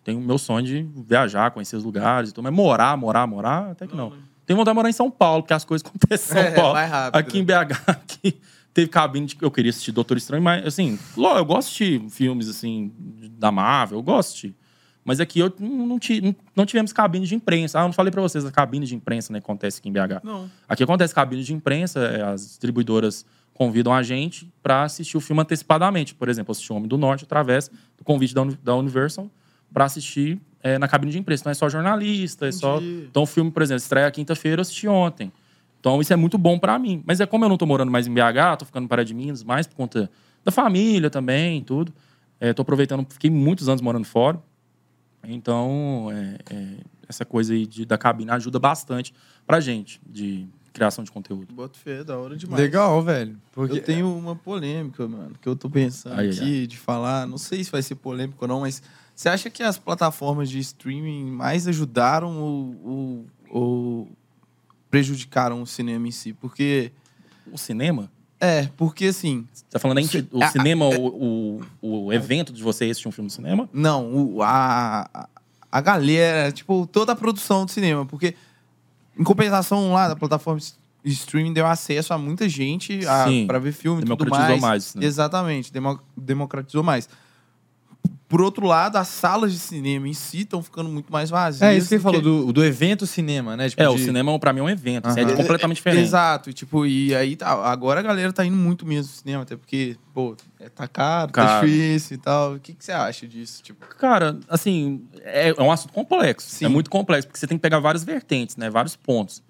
Tenho o meu sonho de viajar, conhecer os lugares, e tudo, mas morar, morar, morar, até que não. Não, né? Tenho vontade de morar em São Paulo, porque as coisas acontecem em São É, Paulo. mais rápido, Aqui em né? BH, aqui teve cabine de que eu queria assistir Doutor Estranho, mas assim, eu gosto de filmes assim da Marvel, eu gosto de. Mas aqui eu não, não, ti- não- não tivemos cabine de imprensa. Ah, eu não falei para vocês a cabine de imprensa, né, que acontece aqui em BH. Não. Aqui acontece cabine de imprensa, é, as distribuidoras convidam a gente para assistir o filme antecipadamente. Por exemplo, assistir O Homem do Norte através do convite da, Uni- da Universal para assistir é, na cabine de imprensa. Então é só jornalista, é só. Entendi. Então o filme, por exemplo, estreia quinta-feira, eu assisti ontem. Então isso é muito bom para mim. Mas é como eu não tô morando mais em BH, tô ficando para de Minas, mais por conta da família também, tudo. É, tô aproveitando, fiquei muitos anos morando fora. Então, é, é, essa coisa aí de, da cabine ajuda bastante pra gente de criação de conteúdo. Boto fé, da hora demais. Legal, velho. Porque... Eu tenho uma polêmica, mano, que eu tô pensando Aí, aqui de falar. Não sei se vai ser polêmico ou não, mas você acha que as plataformas de streaming mais ajudaram ou, ou- ou prejudicaram o cinema em si? Porque. O cinema? É, porque assim. Você tá falando Ci- o a- cinema, o, o, o evento de você assistir um filme de cinema? Não, o- a, a- a galera, tipo, toda a produção do cinema. Porque, em compensação lá da plataforma de streaming, deu acesso a muita gente a, pra ver filme e tudo Democratizou mais. mais, né? Exatamente, demo- democratizou mais. Por outro lado, as salas de cinema em si estão ficando muito mais vazias. É isso que ele do falou, do, do evento cinema, né? Tipo, É, o de- cinema pra mim é um evento, assim, é completamente diferente. Exato, e tipo, e aí tá, agora a galera tá indo muito mesmo no cinema, até porque, pô, é, tá caro, tá Caro. difícil e tal. O que, que você acha disso? Tipo, Cara, assim, é, é um assunto complexo. Sim. É muito complexo, porque você tem que pegar várias vertentes, né? Vários pontos.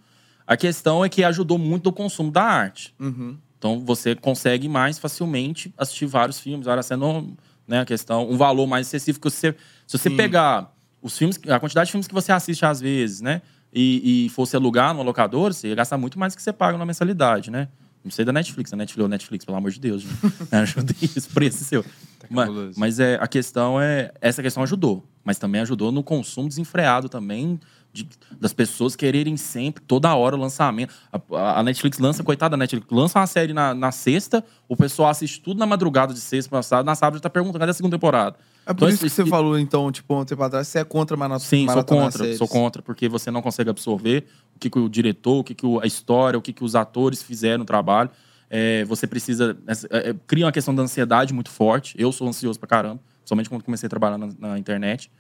A questão é que ajudou muito o consumo da arte. uhum. Então você consegue mais facilmente assistir vários filmes, várias cenas, né, a questão, um valor mais excessivo que você, se você Sim. pegar os filmes, a quantidade de filmes que você assiste às vezes, né, e, e fosse alugar numa locadora, você ia gastar muito mais do que você paga na mensalidade, né? Não sei da Netflix, a Netflix, Netflix, pelo amor de Deus, ajuda isso, preço seu. mas, cabuloso. mas é, a questão é, essa questão ajudou, mas também ajudou no consumo desenfreado também de- das pessoas quererem sempre, toda hora, o lançamento. A, a Netflix lança, coitada da Netflix, lança uma série na, na sexta, o pessoal assiste tudo na madrugada de sexta passada, na sábado já tá perguntando, cadê a segunda temporada? É por Então, isso que você falou, então, tipo, um tempo atrás, você é contra maratona Sim, sou contra, sou contra, porque você não consegue absorver o que, que o diretor, o que, que a história, o que, que os atores fizeram no trabalho. É, você precisa. é, é, cria uma questão da ansiedade muito forte. Eu sou ansioso pra caramba, somente quando comecei a trabalhar na, na internet.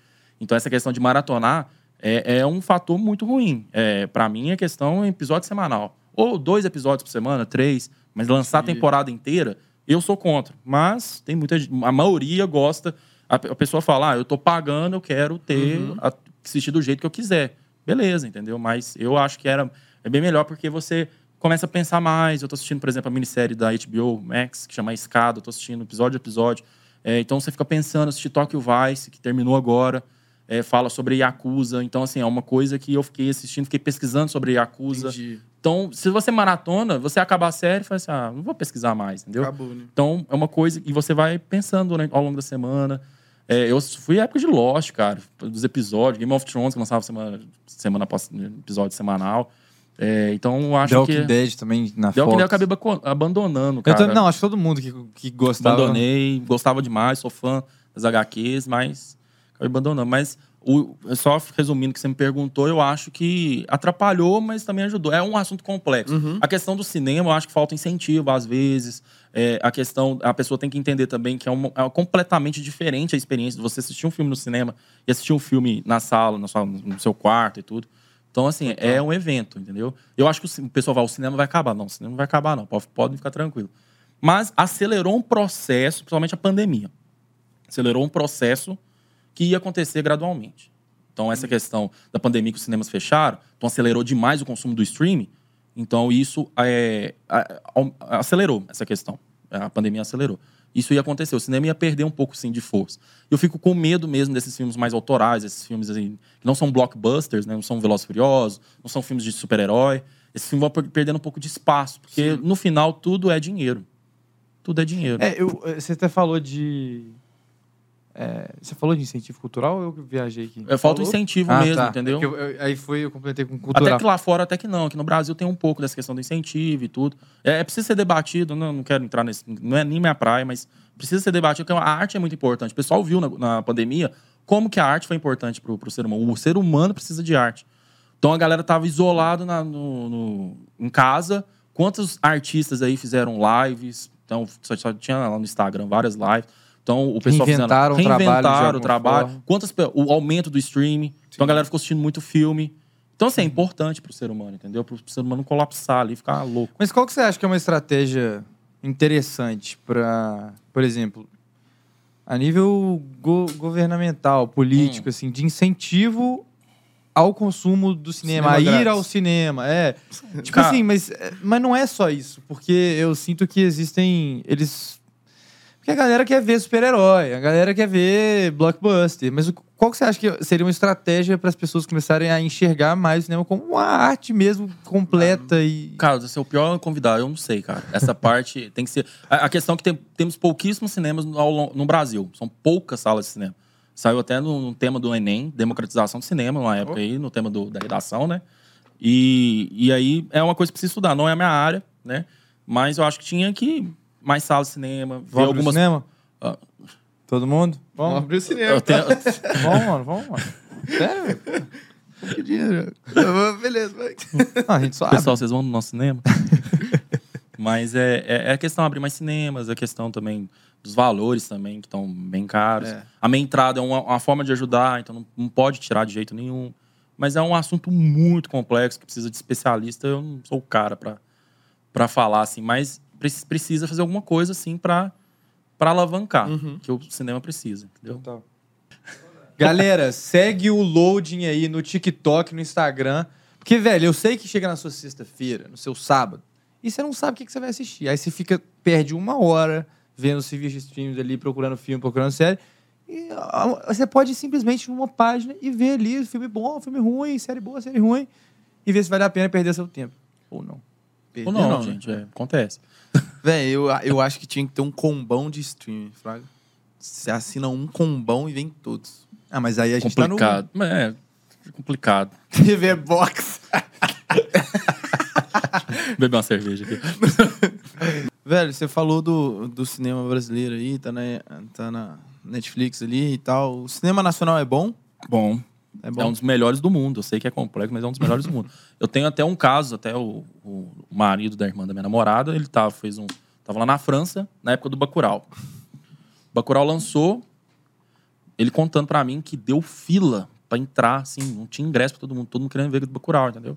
Então, essa questão de maratonar é, é um fator muito ruim. É, para mim, a questão é episódio semanal. Ou dois episódios por semana, três, mas lançar a temporada inteira, eu sou contra. Mas tem muita. A maioria gosta. A, a pessoa fala, ah, eu tô pagando, eu quero ter, a- assistir do jeito que eu quiser. Beleza, entendeu? Mas eu acho que era é bem melhor porque você começa a pensar mais. Eu tô assistindo, por exemplo, a minissérie da HBO Max, que chama Escada, eu tô assistindo episódio a episódio. É, então você fica pensando, assisti Tokyo Vice, que terminou agora, é, fala sobre Yakuza. Então, assim, é uma coisa que eu fiquei assistindo, fiquei pesquisando sobre Yakuza. Entendi. Então, se você maratona, você acaba a série e fala assim, ah, não vou pesquisar mais, entendeu? Acabou, né? Então, é uma coisa que você vai pensando durante- ao longo da semana. É, eu fui à época de Lost, cara, dos episódios, Game of Thrones, que lançava semana, semana após episódio semanal. É, então, eu acho The Walking que. Dead também na The Walking Dead eu Fox. acabei abandonando, Eu cara. também- não, acho que todo mundo que, que gostava. Abandonei, gostava demais, sou fã das HQs, mas abandonando. Mas, o, só resumindo o que você me perguntou, eu acho que atrapalhou, mas também ajudou. É um assunto complexo. A questão do cinema, eu acho que falta incentivo às vezes. É, a questão, a pessoa tem que entender também que é, uma- é completamente diferente a experiência de você assistir um filme no cinema e assistir um filme na sala, na sua- no seu quarto e tudo. Então, assim, é um evento, entendeu? Eu acho que o pessoal vai, o cinema vai acabar. Não, o cinema não vai acabar, não. Pode, podem ficar tranquilo. Mas acelerou um processo, principalmente a pandemia. Acelerou um processo que ia acontecer gradualmente. Então, essa questão da pandemia que os cinemas fecharam, então acelerou demais o consumo do streaming. Então, isso é, acelerou essa questão. A pandemia acelerou. Isso ia acontecer. O cinema ia perder um pouco, sim, de força. Eu fico com medo mesmo desses filmes mais autorais, esses filmes assim, que não são blockbusters, né? não são Velozes Furiosos, não são filmes de super-herói. Esses filmes vão per- perdendo um pouco de espaço, porque no final tudo é dinheiro. Tudo é dinheiro. É, eu- você até falou de. É, você falou de incentivo cultural ou eu que viajei aqui? É, falta Falou? incentivo Ah, mesmo, tá. entendeu? É eu- eu- aí foi, eu completei com cultural. Até que lá fora, até que não. Aqui no Brasil tem um pouco dessa questão do incentivo e tudo. É, é preciso ser debatido, não, não quero entrar nesse. Não é nem minha praia, mas precisa ser debatido, porque a arte é muito importante. O pessoal viu na, na pandemia como que a arte foi importante pro, pro ser humano. O ser humano precisa de arte. Então a galera tava isolado na- no, no- em casa. Quantos artistas aí fizeram lives? Então, só, só tinha lá no Instagram várias lives. Então, o pessoal Reinventaram o fizeram, trabalho de reinventaram o trabalho. forma. Quantas, o aumento do streaming. Então a galera ficou assistindo muito filme. Então, assim, é importante pro ser humano, entendeu? Pro ser humano colapsar ali, ficar louco. Mas qual que você acha que é uma estratégia interessante para, por exemplo, a nível go- governamental, político, assim, de incentivo ao consumo do cinema, Cinema a ir grátis. ao cinema, é. Tipo Cara- assim, mas, é, mas não é só isso, porque eu sinto que existem eles porque a galera quer ver super-herói, a galera quer ver blockbuster, mas qual que você acha que seria uma estratégia para as pessoas começarem a enxergar mais o cinema como uma arte mesmo completa e Cara, você é o pior convidado, eu não sei, cara. Essa parte tem que ser. A, a questão é que tem- temos pouquíssimos cinemas no, no Brasil. São poucas salas de cinema. Saiu até no, no tema do Enem, democratização do cinema, numa época aí, no tema do- da redação, né? E, e aí é uma coisa que precisa estudar. Não é a minha área, né? Mas eu acho que tinha que mais salas de cinema, ver Vamos algumas... algumas. cinema? Ah. Todo mundo? Vamos Vamos? abrir o cinema. Tenho- vamos, mano, vamos, mano. Sério? velho? Que dinheiro. Beleza, vai. Não, a gente só abre. Pessoal, vocês vão no nosso cinema? Mas é, é, é a questão de abrir mais cinemas, a questão também dos valores também, que estão bem caros. É. A minha entrada é uma, uma forma de ajudar, então não, não pode tirar de jeito nenhum. Mas é um assunto muito complexo, que precisa de especialista. Eu não sou o cara pra para falar, assim. Mas precisa fazer alguma coisa, assim, pra para alavancar, Uhum. que o cinema precisa, entendeu? Total. Galera, segue o loading aí no TikTok, no Instagram. Porque, velho, eu sei que chega na sua sexta-feira, no seu sábado, e você não sabe o que, que você vai assistir. Aí você fica, perde uma hora vendo serviços de streams ali, procurando filme, procurando série. E ah, você pode ir simplesmente numa página e ver ali filme bom, filme ruim, série boa, série ruim, e ver se vale a pena perder seu tempo. Ou não. Perder Ou não, não, gente, é, acontece. Véi, eu, eu acho que tinha que ter um combão de streaming, Fraga. Você assina um combão e vem todos. Ah, mas aí a gente tá no... Complicado. É, complicado. TV Box. Beber uma cerveja aqui. Velho, você falou do, do cinema brasileiro aí, tá na, tá na Netflix ali e tal. O cinema nacional é bom? Bom, É é, um dos melhores do mundo. Eu sei que é complexo, mas é um dos melhores do mundo. Eu tenho até um caso, até o, o marido da irmã da minha namorada, ele tava, fez um, tava lá na França, na época do Bacurau. Bacurau lançou, ele contando pra mim que deu fila pra entrar, assim, não tinha ingresso pra todo mundo, todo mundo querendo ver do Bacurau, entendeu?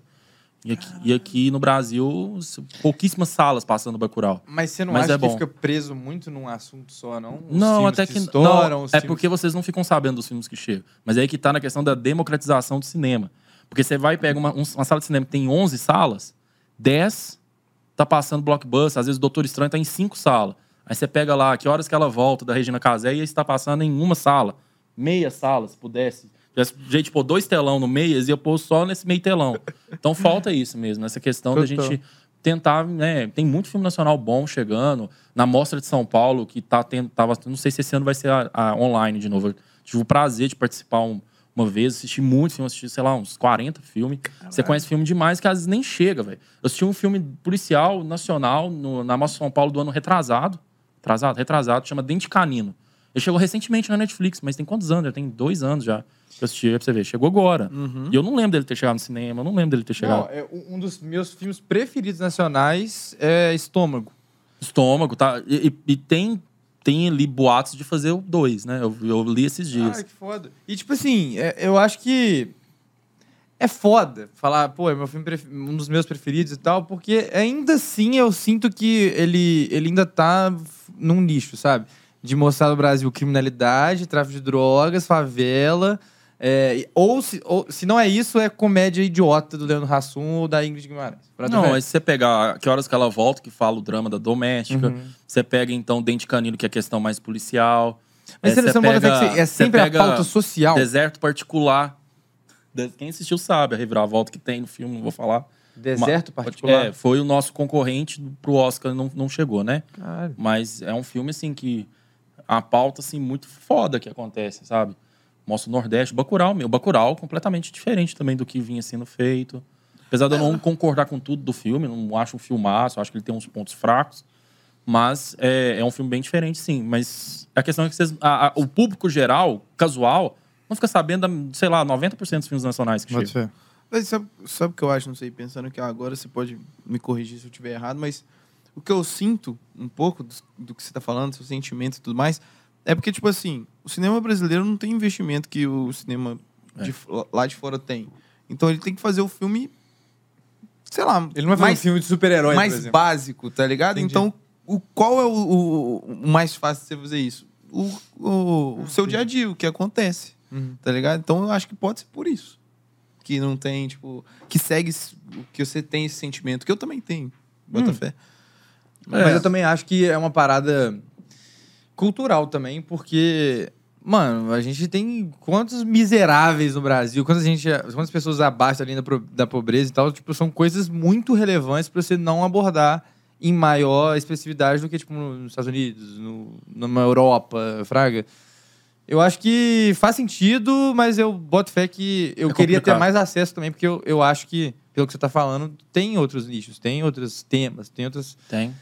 E aqui, e aqui no Brasil, pouquíssimas salas passando Bacurau. Mas você não Mas acha é que bom. fica preso muito num assunto só, não? Os não, até que, estouram, não. É filmes- porque vocês não ficam sabendo dos filmes que chegam. Mas é aí que tá na questão da democratização do cinema. Porque você vai e pega uma, um- uma sala de cinema que tem 11 salas, 10 tá passando blockbuster, às vezes o Doutor Estranho tá em 5 salas. Aí você pega lá, que horas que ela volta da Regina Casé e está passando em uma sala, meia sala, se pudesse. De pôr dois telão no meio, eles iam pôr só nesse meio telão. Então falta isso mesmo, essa questão da gente tentar, né? Tem muito filme nacional bom chegando. Na Mostra de São Paulo, que tá tendo. Tava, não sei se esse ano vai ser a, a online de novo. Eu tive o prazer de participar um- uma vez, assisti muito filme, assisti, sei lá, uns 40 filmes. Você conhece filme demais que às vezes nem chega, velho. Eu assisti um filme policial nacional no- na Mostra de São Paulo do ano retrasado. Retrasado? Retrasado, chama Dente Canino. Ele chegou recentemente na Netflix, mas tem quantos anos? Já tem dois anos já. Eu assisti, pra você ver. Chegou agora. E eu não lembro dele ter chegado no cinema, eu não lembro dele ter chegado. Não, é um dos meus filmes preferidos nacionais é Estômago. estômago, tá? E, e- e tem, tem ali boatos de fazer o dois, né? Eu, eu li esses dias. Cara, que foda. E, tipo assim, é- eu acho que é foda falar, pô, é meu filme um dos meus preferidos e tal, porque ainda assim eu sinto que ele, ele ainda tá num nicho, sabe? De mostrar no Brasil criminalidade, tráfico de drogas, favela. É, ou, se, ou se não é isso, é comédia idiota do Leandro Hassum ou da Ingrid Guimarães. Não, ver. mas se você pegar Que Horas Que Ela Volta, que fala o drama da doméstica. Uhum. Você pega, então, Dente Canino, que é a questão mais policial. Mas É, você pega- que é você sempre a pauta social. Deserto Particular. Quem assistiu sabe a reviravolta que tem no filme, não vou falar. Deserto Uma- particular. É, foi o nosso concorrente pro Oscar, não, não chegou, né? Mas é um filme, assim, que... A pauta, assim, muito foda que acontece, sabe? Mostra o Nordeste. Bacurau, meu. Bacurau completamente diferente também do que vinha sendo feito. Apesar de eu não concordar com tudo do filme, não acho um filmaço, acho que ele tem uns pontos fracos. Mas é, é um filme bem diferente, sim. Mas a questão é que vocês, a- a- o público geral, casual, não fica sabendo, sei lá, 90% dos filmes nacionais que Bota chegam. fé. Mas sabe, sabe o que eu acho? Não sei, pensando que agora você pode me corrigir se eu estiver errado, mas o que eu sinto um pouco do, do que você está falando, seu sentimento e tudo mais, é porque, tipo assim, o cinema brasileiro não tem investimento que o cinema de f- lá de fora tem. Então ele tem que fazer o filme, sei lá, Ele não vai fazer mais, um filme de super-herói, mais básico, tá ligado? Entendi. Então, o, qual é o, o- o mais fácil de você fazer isso? O, o, o seu dia a dia, o que acontece Uhum. tá ligado? Então eu acho que pode ser por isso. Que não tem, tipo, que segue que você tem esse sentimento, que eu também tenho, bota Hum. fé. Mas eu também acho que é uma parada cultural também, porque, mano, a gente tem quantos miseráveis no Brasil, quantas, gente, quantas pessoas abaixo da linha da pobreza e tal, tipo, são coisas muito relevantes pra você não abordar em maior expressividade do que, tipo, nos Estados Unidos, no, numa Europa, fraga. Eu acho que faz sentido, mas eu boto fé que eu É queria ter mais acesso também, porque eu, eu acho que, pelo que você tá falando, tem outros nichos, tem outros temas, tem outras Tem.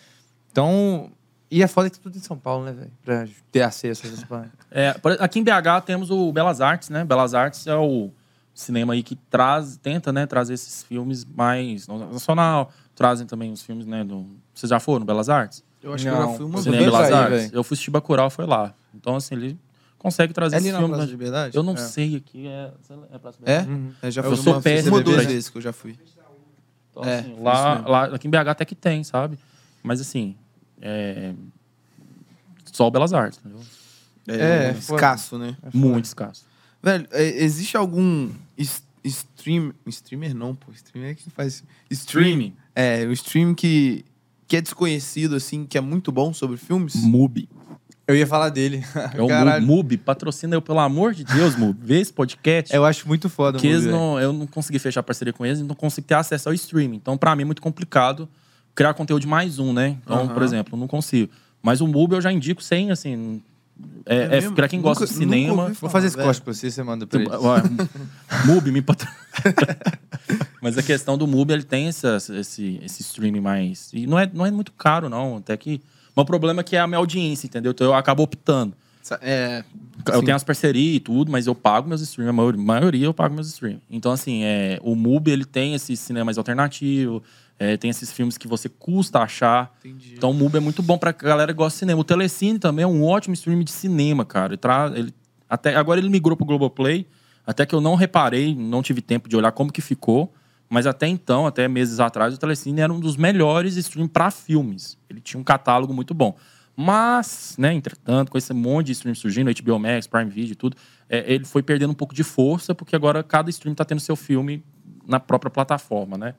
então, e é foda que tudo em São Paulo, né, velho? Pra ter acesso a essas. É, aqui em BH temos o Belas Artes, né? Belas Artes é o cinema aí que traz, tenta, né, trazer esses filmes mais nacional, trazem também os filmes, né, do... Vocês já foram no Belas Artes? Eu acho Não, que eu já fui uma vez. Belas aí, Artes? velho? Eu fui assistir Bacurau, foi lá. Então, assim, ele consegue trazer É ali esses na filmes. Praça né? de Liberdade? Eu não É. sei aqui, é, é Praça É? Liberdade? Uhum. Eu já Eu fui sou uma, péssimo uma de duas vezes que eu já fui. Então, É, assim, lá, mesmo. lá, aqui em BH até que tem, sabe? Mas, assim, é... só Belas Artes, entendeu? É, É, escasso, né? Muito escasso. Velho, é, existe algum stream, streamer não, pô, streamer é quem faz stream. Streaming. É, o stream que que é desconhecido assim, que é muito bom sobre filmes. Mubi. Eu ia falar dele. É o Caralho. Mubi. Patrocina eu, pelo amor de Deus, Mubi. Vê esse podcast. Eu acho muito foda, que eles Mubi, não, eu não consegui fechar parceria com eles, então não consegui ter acesso ao streaming. Então, pra mim, é muito complicado criar conteúdo de mais um, né? Então, Aham. por exemplo, eu não consigo. Mas o Mubi eu já indico sem, assim, É, é, mesmo? pra quem gosta Nunca- de cinema. Vou fazer esse velho. corte pra você, você manda pra Tu- ele. Mubi me patro... Mas a questão do Mubi, ele tem essa- esse, esse streaming mais. E não é, não é muito caro, não. Até que. Mas o problema é que é a minha audiência, entendeu? Então eu acabo optando. É, Eu Sim. tenho as parcerias e tudo, mas eu pago meus streams. A maioria, maioria eu pago meus streams. Então, assim, é, o Mubi, ele tem esse cinema mais alternativo. É, tem esses filmes que você custa achar. entendi. Então o Mubi é muito bom pra galera que gosta de cinema. O Telecine também é um ótimo stream de cinema, cara. Ele tra- ele- até, agora ele migrou pro Globoplay, até que eu não reparei, não tive tempo de olhar como que ficou. Mas até então, até meses atrás, o Telecine era um dos melhores streams para filmes. Ele tinha um catálogo muito bom. Mas, né, entretanto, com esse monte de stream surgindo, HBO Max, Prime Video e tudo, é, ele foi perdendo um pouco de força, porque agora cada stream tá tendo seu filme na própria plataforma, né?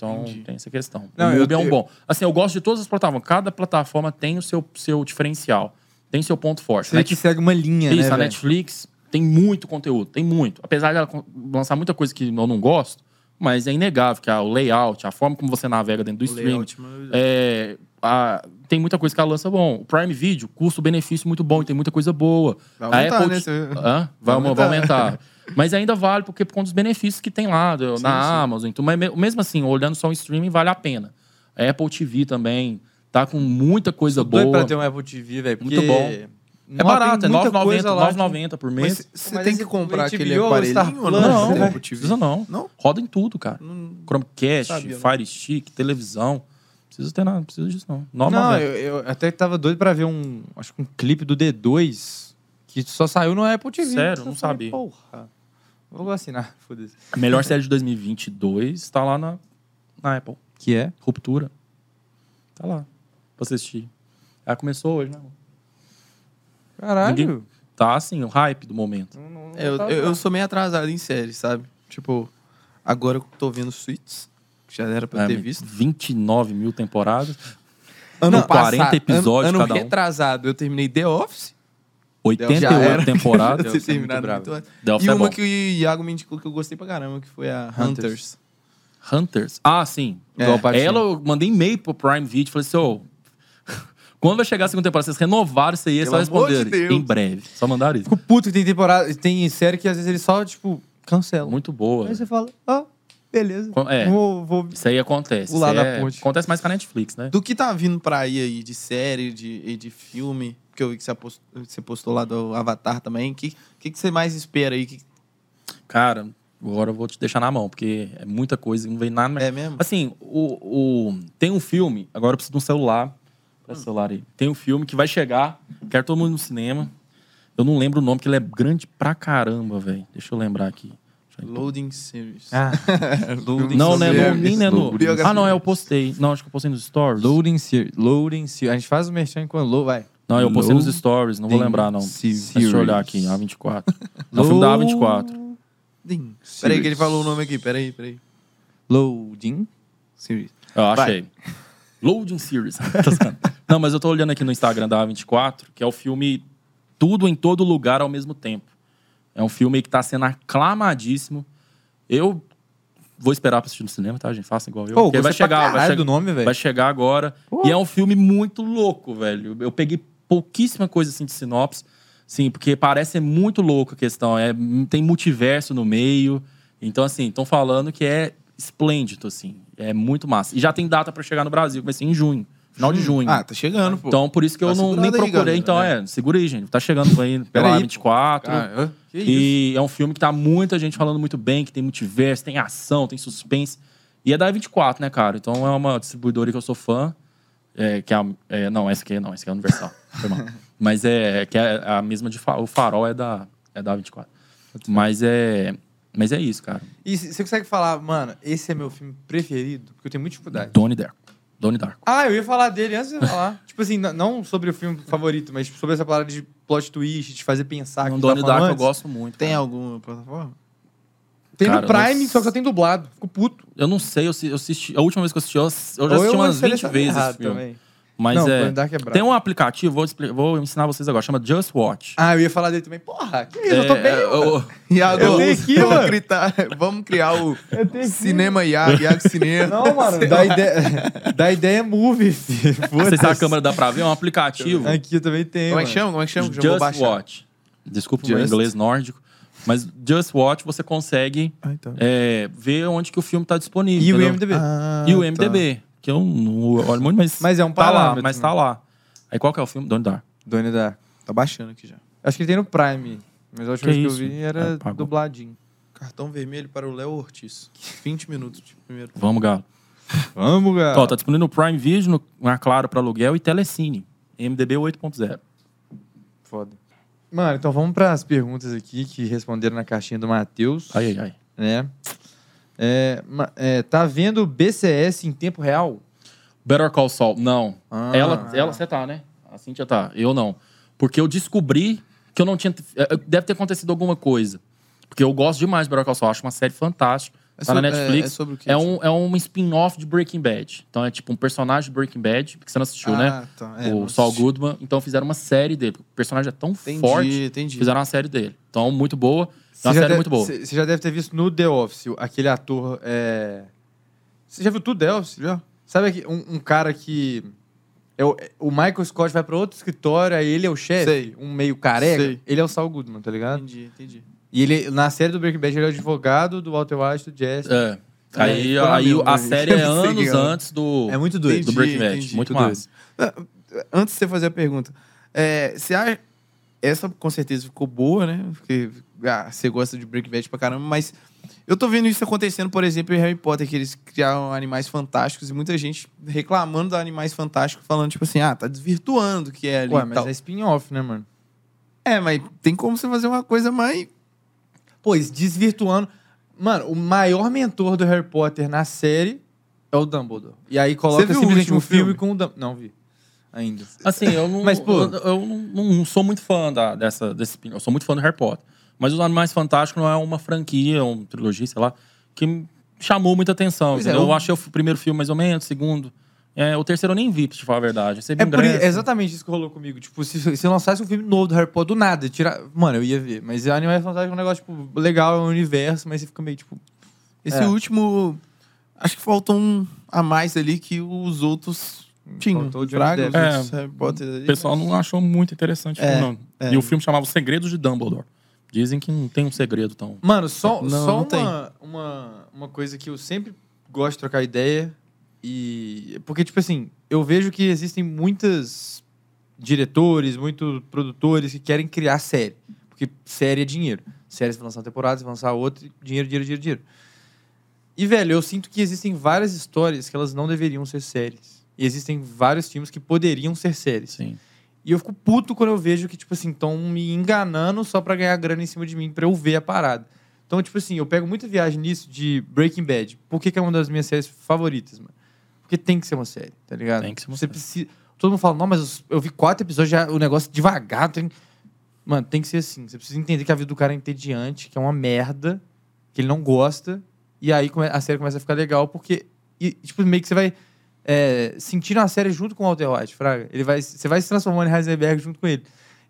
Então, Entendi. tem essa questão. Não, o eu- Mubi é um eu- bom. Assim, eu gosto de todas as plataformas. Cada plataforma tem o seu, seu diferencial. Tem seu ponto forte. Você vê que segue uma linha, Isso, né, a velho? Netflix tem muito conteúdo, tem muito. Apesar de ela lançar muita coisa que eu não gosto, mas é inegável que a- o layout, a forma como você navega dentro do O stream, layout, mano, é, a- tem muita coisa que ela lança bom. O Prime Video, custo-benefício muito bom, e tem muita coisa boa. Vai a aumentar, Apple né? Você- Hã? Vai, Vai vai aumentar. Mas ainda vale, porque por conta dos benefícios que tem lá, do- Sim, na sim. Amazon. Então, mas me- mesmo assim, olhando só o streaming, vale a pena. A Apple TV também tá com muita coisa Doido boa. pra ter um Apple TV, velho. Muito bom. não É barato, é tem muita 9,90 coisa lá que- 9,90 por mês. Você tem que comprar HBO, aquele aparelhinho ou Plus, não? Não, não precisa não. Não? Roda em tudo, cara. Não- Chromecast, Sabia, não. Fire Stick, televisão. Não precisa ter nada, não precisa disso não. Não, 9,90. eu, eu até tava doido pra ver um, acho que um clipe do D2 que só saiu no Apple TV. Sério? Eu Não sabia. Porra, vou assinar, foda-se. A melhor série de 2022 tá lá na, na Apple. Que é? Ruptura. Tá lá. Pra você assistir. Ela começou hoje, né? Caralho. Ninguém- Tá assim, o hype do momento. Não- não- É, eu, não tá- eu, eu sou meio atrasado em série, sabe? Tipo, agora eu tô vendo Suits, que já era pra É, ter visto. 29 mil temporadas. Ano Não, 40 episódios ano, ano cada um. retrasado, eu terminei The Office. 88 Já era. temporadas. Ter Office é muito muito Office E é uma bom. que o Iago me indicou que eu gostei pra caramba, que foi a Hunters. Hunters. Hunters. Ah, sim. É. Ela, eu mandei e-mail pro Prime Video. Falei assim, ô... quando vai chegar a segunda temporada? Vocês renovaram isso aí? É só de responder. Deus. em breve. Só mandaram isso. Fico puto que tem temporada, tem série que às vezes eles só, tipo, cancelam. Muito boa. Aí você fala, ah, beleza. É. Vou, vou... Isso aí acontece. O lado da é- ponte. Acontece mais com a Netflix, né? Do que tá vindo pra aí, aí de série de, e de filme, que eu vi que você postou, você postou lá do Avatar também, o que, que, que você mais espera aí? Que, Cara, agora eu vou te deixar na mão, porque é muita coisa e não vem nada. é mesmo? Assim, o, o- tem um filme, agora eu preciso de um celular. O celular aí. Tem um filme que vai chegar, quero todo mundo no cinema. Eu não lembro o nome, porque ele é grande pra caramba, velho. Deixa eu lembrar aqui. Loading Series. Ah, Loading Não, né? No, nem né, no... Loading Ah, não, é, eu postei. Não, acho que eu postei nos stories. Loading Series. Loading Series. A gente faz o merchan quando load, vai. Não, eu postei nos stories, não vou lembrar, não. Series. Deixa eu olhar aqui, A24. É o filme da A24. Loading. Peraí que ele falou o nome aqui, peraí, peraí. Loading. Series. Eu achei. Loading Series. Zoando. não, mas eu tô olhando aqui no Instagram da A24, que é o filme Tudo em Todo Lugar ao mesmo tempo. É um filme que tá sendo aclamadíssimo. Eu vou esperar pra assistir no cinema, tá, gente? Faça igual eu. Pô, Porque vai chegar, vai, caralho che- do nome, velho. vai chegar agora. Pô. E é um filme muito louco, velho. Eu peguei pouquíssima coisa assim de sinopse. Sim, porque parece ser muito louco a questão. É, tem multiverso no meio. Então, assim, estão falando que é esplêndido, assim. É muito massa. E já tem data pra chegar no Brasil, vai ser em junho. Final de junho. Ah, tá chegando, pô. Então, por isso que eu Tá não, nem aí, procurei. galera. então, é. segura aí, gente. Tá chegando aí pela Peraí, 24 Ah, que isso? E é um filme que tá muita gente falando muito bem, que tem multiverso, tem ação, tem suspense. E é da 24, né, cara? Então é uma distribuidora que eu sou fã. É, que é, a- é, não, essa aqui não, essa aqui é a Universal. Foi mal. Mas é que é a mesma de o Farol é da é da 24. Mas é mas é isso, cara. E você consegue falar, mano, esse é meu filme preferido? Porque eu tenho muita dificuldade. Donnie Darko. Donnie Darko. Ah, eu ia falar dele antes de eu falar. tipo assim, não sobre o filme favorito, mas sobre essa parada de plot twist, de fazer pensar. que O tu tava Donnie falando Darko eu antes. gosto muito. Tem cara. alguma plataforma? Tem Cara, no eu não Prime, só que só tem dublado. Fico puto. Eu não sei, eu, assi- eu assisti. A última vez que eu assisti, eu, eu já assisti eu umas 20 selecionei vezes esse filme. também. Mas não, é. Donnie Dark é brabo. Tem um aplicativo, vou, expli- vou ensinar vocês agora, chama Just Watch. Ah, eu ia falar dele também. Porra, que isso? eu tô É, bem. é, o- Iago, Eu tenho aqui, vamos, criar, vamos criar o Eu. Cinema Iago, Iago Cinema. Não, mano, da ideia, da ideia movie, filho. se a câmera dá pra ver, é um aplicativo. Aqui eu também tenho. Como é que chama? Como é que chama? Eu Just baixar. Watch. Desculpa o meu Just. inglês nórdico. Mas Just Watch você consegue Ah, então. é, ver onde que o filme tá disponível. E o entendeu? IMDB. Ah, E o tá. Que eu não olho muito, mas. Mas é um tá lá, parâmetro, mas né? tá lá. Aí qual que é o filme? Donnie Dark. Donnie Dark. Tá baixando aqui já. Acho que ele tem no Prime. Mas a última Que vez que eu isso? vi era É, pagou. dubladinho. Cartão vermelho para o Léo Ortiz. 20 minutos de primeiro. Vamos, Galo. Vamos. Ó, tá disponível no Prime Video, no, na Claro para aluguel e Telecine. MDB 8.0. Foda. Mano, então vamos para as perguntas aqui que responderam na caixinha do Matheus. Ai, ai, ai. Né? É, é, tá vendo BCS em tempo real? Better Call Saul, não. Ah. ela, ela, você tá, né? A Cintia tá. Eu não. Porque eu descobri que eu não tinha. eh, Deve ter acontecido alguma coisa. Porque eu gosto demais de Better Call Saul. Acho uma série fantástica. É tá na sobre- Netflix. é- é sobre o quê? É um, é um spin-off de Breaking Bad. Então é tipo um personagem de Breaking Bad, que você não assistiu, né? Ah, tá. É, o Saul. Goodman. Então fizeram uma série dele. O personagem é tão Entendi, forte. entendi. Fizeram uma série dele. Então, muito boa. É uma Você já série deve- muito boa. Você já deve ter visto no The Office, aquele ator. É... Você já viu tudo The Office? Já. Sabe aqui, um, um cara que. É o, o Michael Scott vai pra outro escritório, aí ele é o chefe, Sei. um meio careca. Sei. Ele é o Saul Goodman, tá ligado? Entendi, entendi. E ele, na série do Breaking Bad, ele é o advogado do Walter White, do Jesse. É. Aí, ficou na aí mesma, a né? série é anos é. antes do, É muito doido. do Breaking Bad. entendi. muito massa. Ah, Antes de você fazer a pergunta, é, você acha... essa com certeza ficou boa, né? Porque ah, você gosta de Breaking Bad pra caramba, mas eu tô vendo isso acontecendo, por exemplo, em Harry Potter, que eles criaram animais fantásticos e muita gente reclamando dos animais fantásticos, falando tipo assim, ah, tá desvirtuando o que é ali Ué, mas tal. é spin-off, né, mano? É, mas tem como você fazer uma coisa mais... Pois, desvirtuando. Mano, o maior mentor do Harry Potter na série é o Dumbledore. E aí coloca simplesmente um filme, filme? com o Dumbledore. Não vi. Ainda. Assim, eu não, Mas, pô- eu, eu não, não sou muito fã da, dessa, desse. spin- Eu sou muito fã do Harry Potter. Mas os Animais Fantásticos não é uma franquia, uma trilogia, sei lá, que chamou muita atenção. É, o- Eu achei o primeiro filme mais ou menos, o segundo. É, o terceiro eu nem vi, pra te falar a verdade. Eu É, por, é exatamente isso que rolou comigo. Tipo, se, se lançasse um filme novo do Harry Potter do nada, tirar. Mano, eu ia ver. Mas o Animais Fantásticos é um negócio, tipo, legal, é um universo, mas você fica meio, tipo. Esse É. último, acho que faltou um a mais ali que os outros Johnny Fraga. É. ali. O pessoal não achou muito interessante É, filme, não. é. E o filme chamava Os Segredos de Dumbledore. Dizem que não tem um segredo tão. Mano, só, Não, só não tem. uma, uma, uma coisa que eu sempre gosto de trocar ideia. E. Porque, tipo assim, eu vejo que existem muitas diretores, muitos produtores que querem criar série. Porque série é dinheiro. Série você vai lançar uma temporada, você vai lançar outra, dinheiro, dinheiro, dinheiro, dinheiro. E, velho, eu sinto que existem várias histórias que elas não deveriam ser séries. E existem vários filmes que poderiam ser séries. Sim. E eu fico puto quando eu vejo que, tipo assim, estão me enganando só pra ganhar grana em cima de mim, pra eu ver a parada. Então, tipo assim, eu pego muita viagem nisso de Breaking Bad. Por que, que é uma das minhas séries favoritas, mano? Porque tem que ser uma série, tá ligado? Tem que ser uma Você série. precisa... Todo mundo fala, não, mas eu vi quatro episódios, já o negócio devagar. Tem... Mano, tem que ser assim. Você precisa entender que a vida do cara é entediante, que é uma merda, que ele não gosta. E aí a série começa a ficar legal, porque, e, tipo, meio que você vai é, sentindo a série junto com o Walter White, Fraga. Ele vai, você vai se transformando em Heisenberg junto com ele.